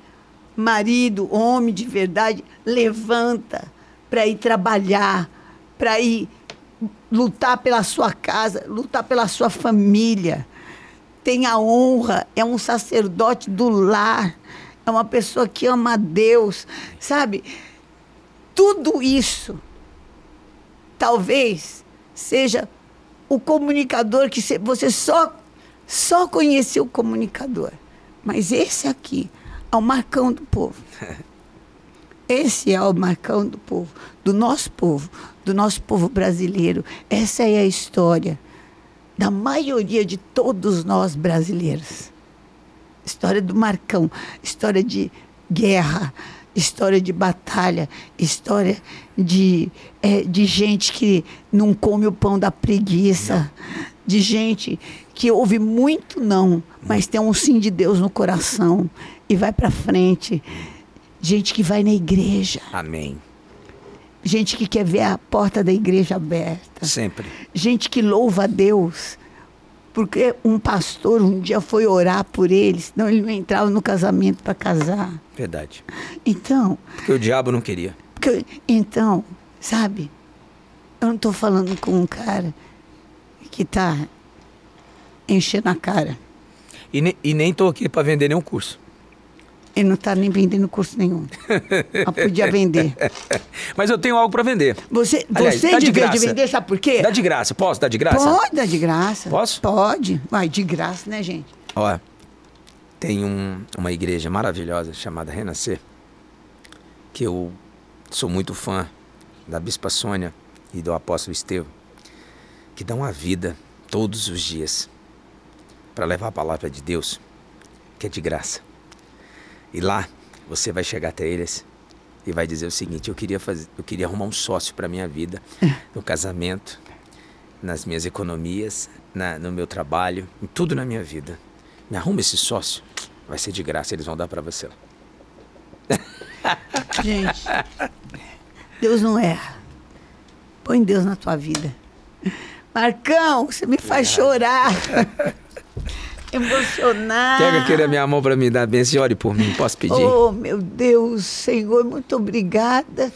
marido, homem de verdade, levanta para ir trabalhar, para ir lutar pela sua casa, lutar pela sua família. Tem a honra, é um sacerdote do lar, é uma pessoa que ama a Deus, sabe? Tudo isso talvez seja o comunicador que cê- você só só conheceu o comunicador. Mas esse aqui é o Marcão do povo. Esse é o Marcão do povo, do nosso povo, do nosso povo brasileiro. Essa é a história da maioria de todos nós brasileiros. História do Marcão, história de guerra, história de batalha, história de, é, de gente que não come o pão da preguiça, de gente que ouve muito não, mas tem um sim de Deus no coração e vai para frente. Gente que vai na igreja. Amém. Gente que quer ver a porta da igreja aberta. Sempre. Gente que louva a Deus. Porque um pastor um dia foi orar por ele, senão ele não entrava no casamento para casar. Verdade. Então. Porque o diabo não queria. Porque, então, sabe? Eu não estou falando com um cara que está enchendo a cara. E, ne, e nem estou aqui para vender nenhum curso. Ele não está nem vendendo curso nenhum. Mas podia vender. Mas eu tenho algo para vender. Você, Aliás, você devia de vender, sabe por quê? Dá de graça. Posso dar de graça? Pode dar de graça. Posso? Pode. Vai, de graça, né, gente? Ó, tem um, uma igreja maravilhosa chamada Renascer, que eu sou muito fã da Bispa Sônia e do apóstolo Estevão, que dão a vida todos os dias para levar a palavra de Deus, que é de graça. E lá você vai chegar até eles e vai dizer o seguinte: eu queria fazer, eu queria arrumar um sócio para minha vida, no casamento, nas minhas economias, na, no meu trabalho, em tudo na minha vida. Me arruma esse sócio, vai ser de graça, eles vão dar para você. Gente, Deus não erra. Põe Deus na tua vida. Marcão, você me faz chorar. emocionar. Pega aquele a minha mão para me dar bênção e ore por mim. Posso pedir? Oh, meu Deus, Senhor, muito obrigada.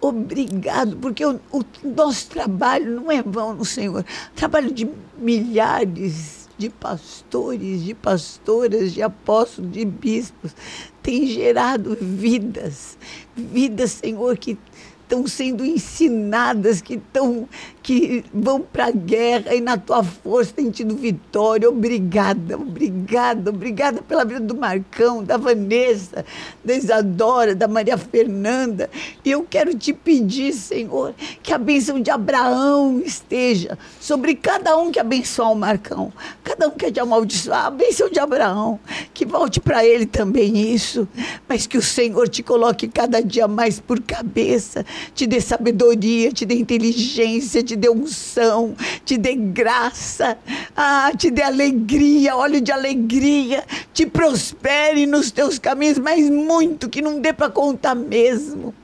Obrigado, porque o, o nosso trabalho não é vão no Senhor. Trabalho de milhares de pastores, de pastoras, de apóstolos, de bispos, tem gerado vidas, vidas, Senhor, que estão sendo ensinadas, que, tão, que vão para a guerra e na tua força têm tido vitória. Obrigada, obrigada, obrigada pela vida do Marcão, da Vanessa, da Isadora, da Maria Fernanda. E eu quero te pedir, Senhor, que a bênção de Abraão esteja sobre cada um que abençoar o Marcão, cada um que é de amaldiçoar, a bênção de Abraão, que volte para ele também isso, mas que o Senhor te coloque cada dia mais por cabeça te dê sabedoria, te dê inteligência, te dê unção, te dê graça, ah, te dê alegria, óleo de alegria, te prospere nos teus caminhos, mas muito que não dê para contar mesmo.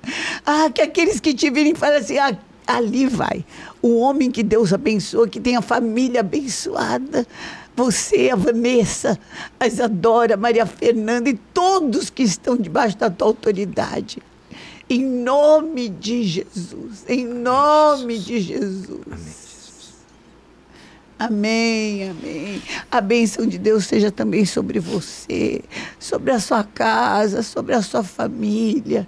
Ah, que aqueles que te virem falem assim, ah, ali vai. O homem que Deus abençoa, que tem a família abençoada. Você, a Vanessa, a Isadora, a Maria Fernanda e todos que estão debaixo da tua autoridade. Em nome de Jesus. Em nome de Jesus. Amém, amém. A bênção de Deus seja também sobre você, sobre a sua casa, sobre a sua família.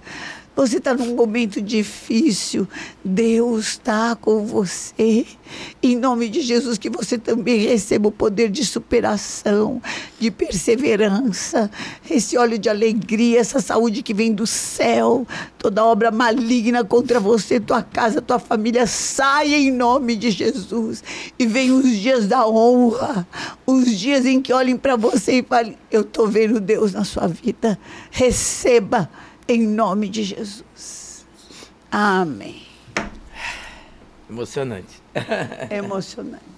Você está num momento difícil, Deus está com você. Em nome de Jesus, que você também receba o poder de superação, de perseverança, esse óleo de alegria, essa saúde que vem do céu. Toda obra maligna contra você, tua casa, tua família, saia em nome de Jesus. E venham os dias da honra, os dias em que olhem para você e falem: Eu estou vendo Deus na sua vida. Receba em nome de Jesus. Amém. Emocionante. É emocionante.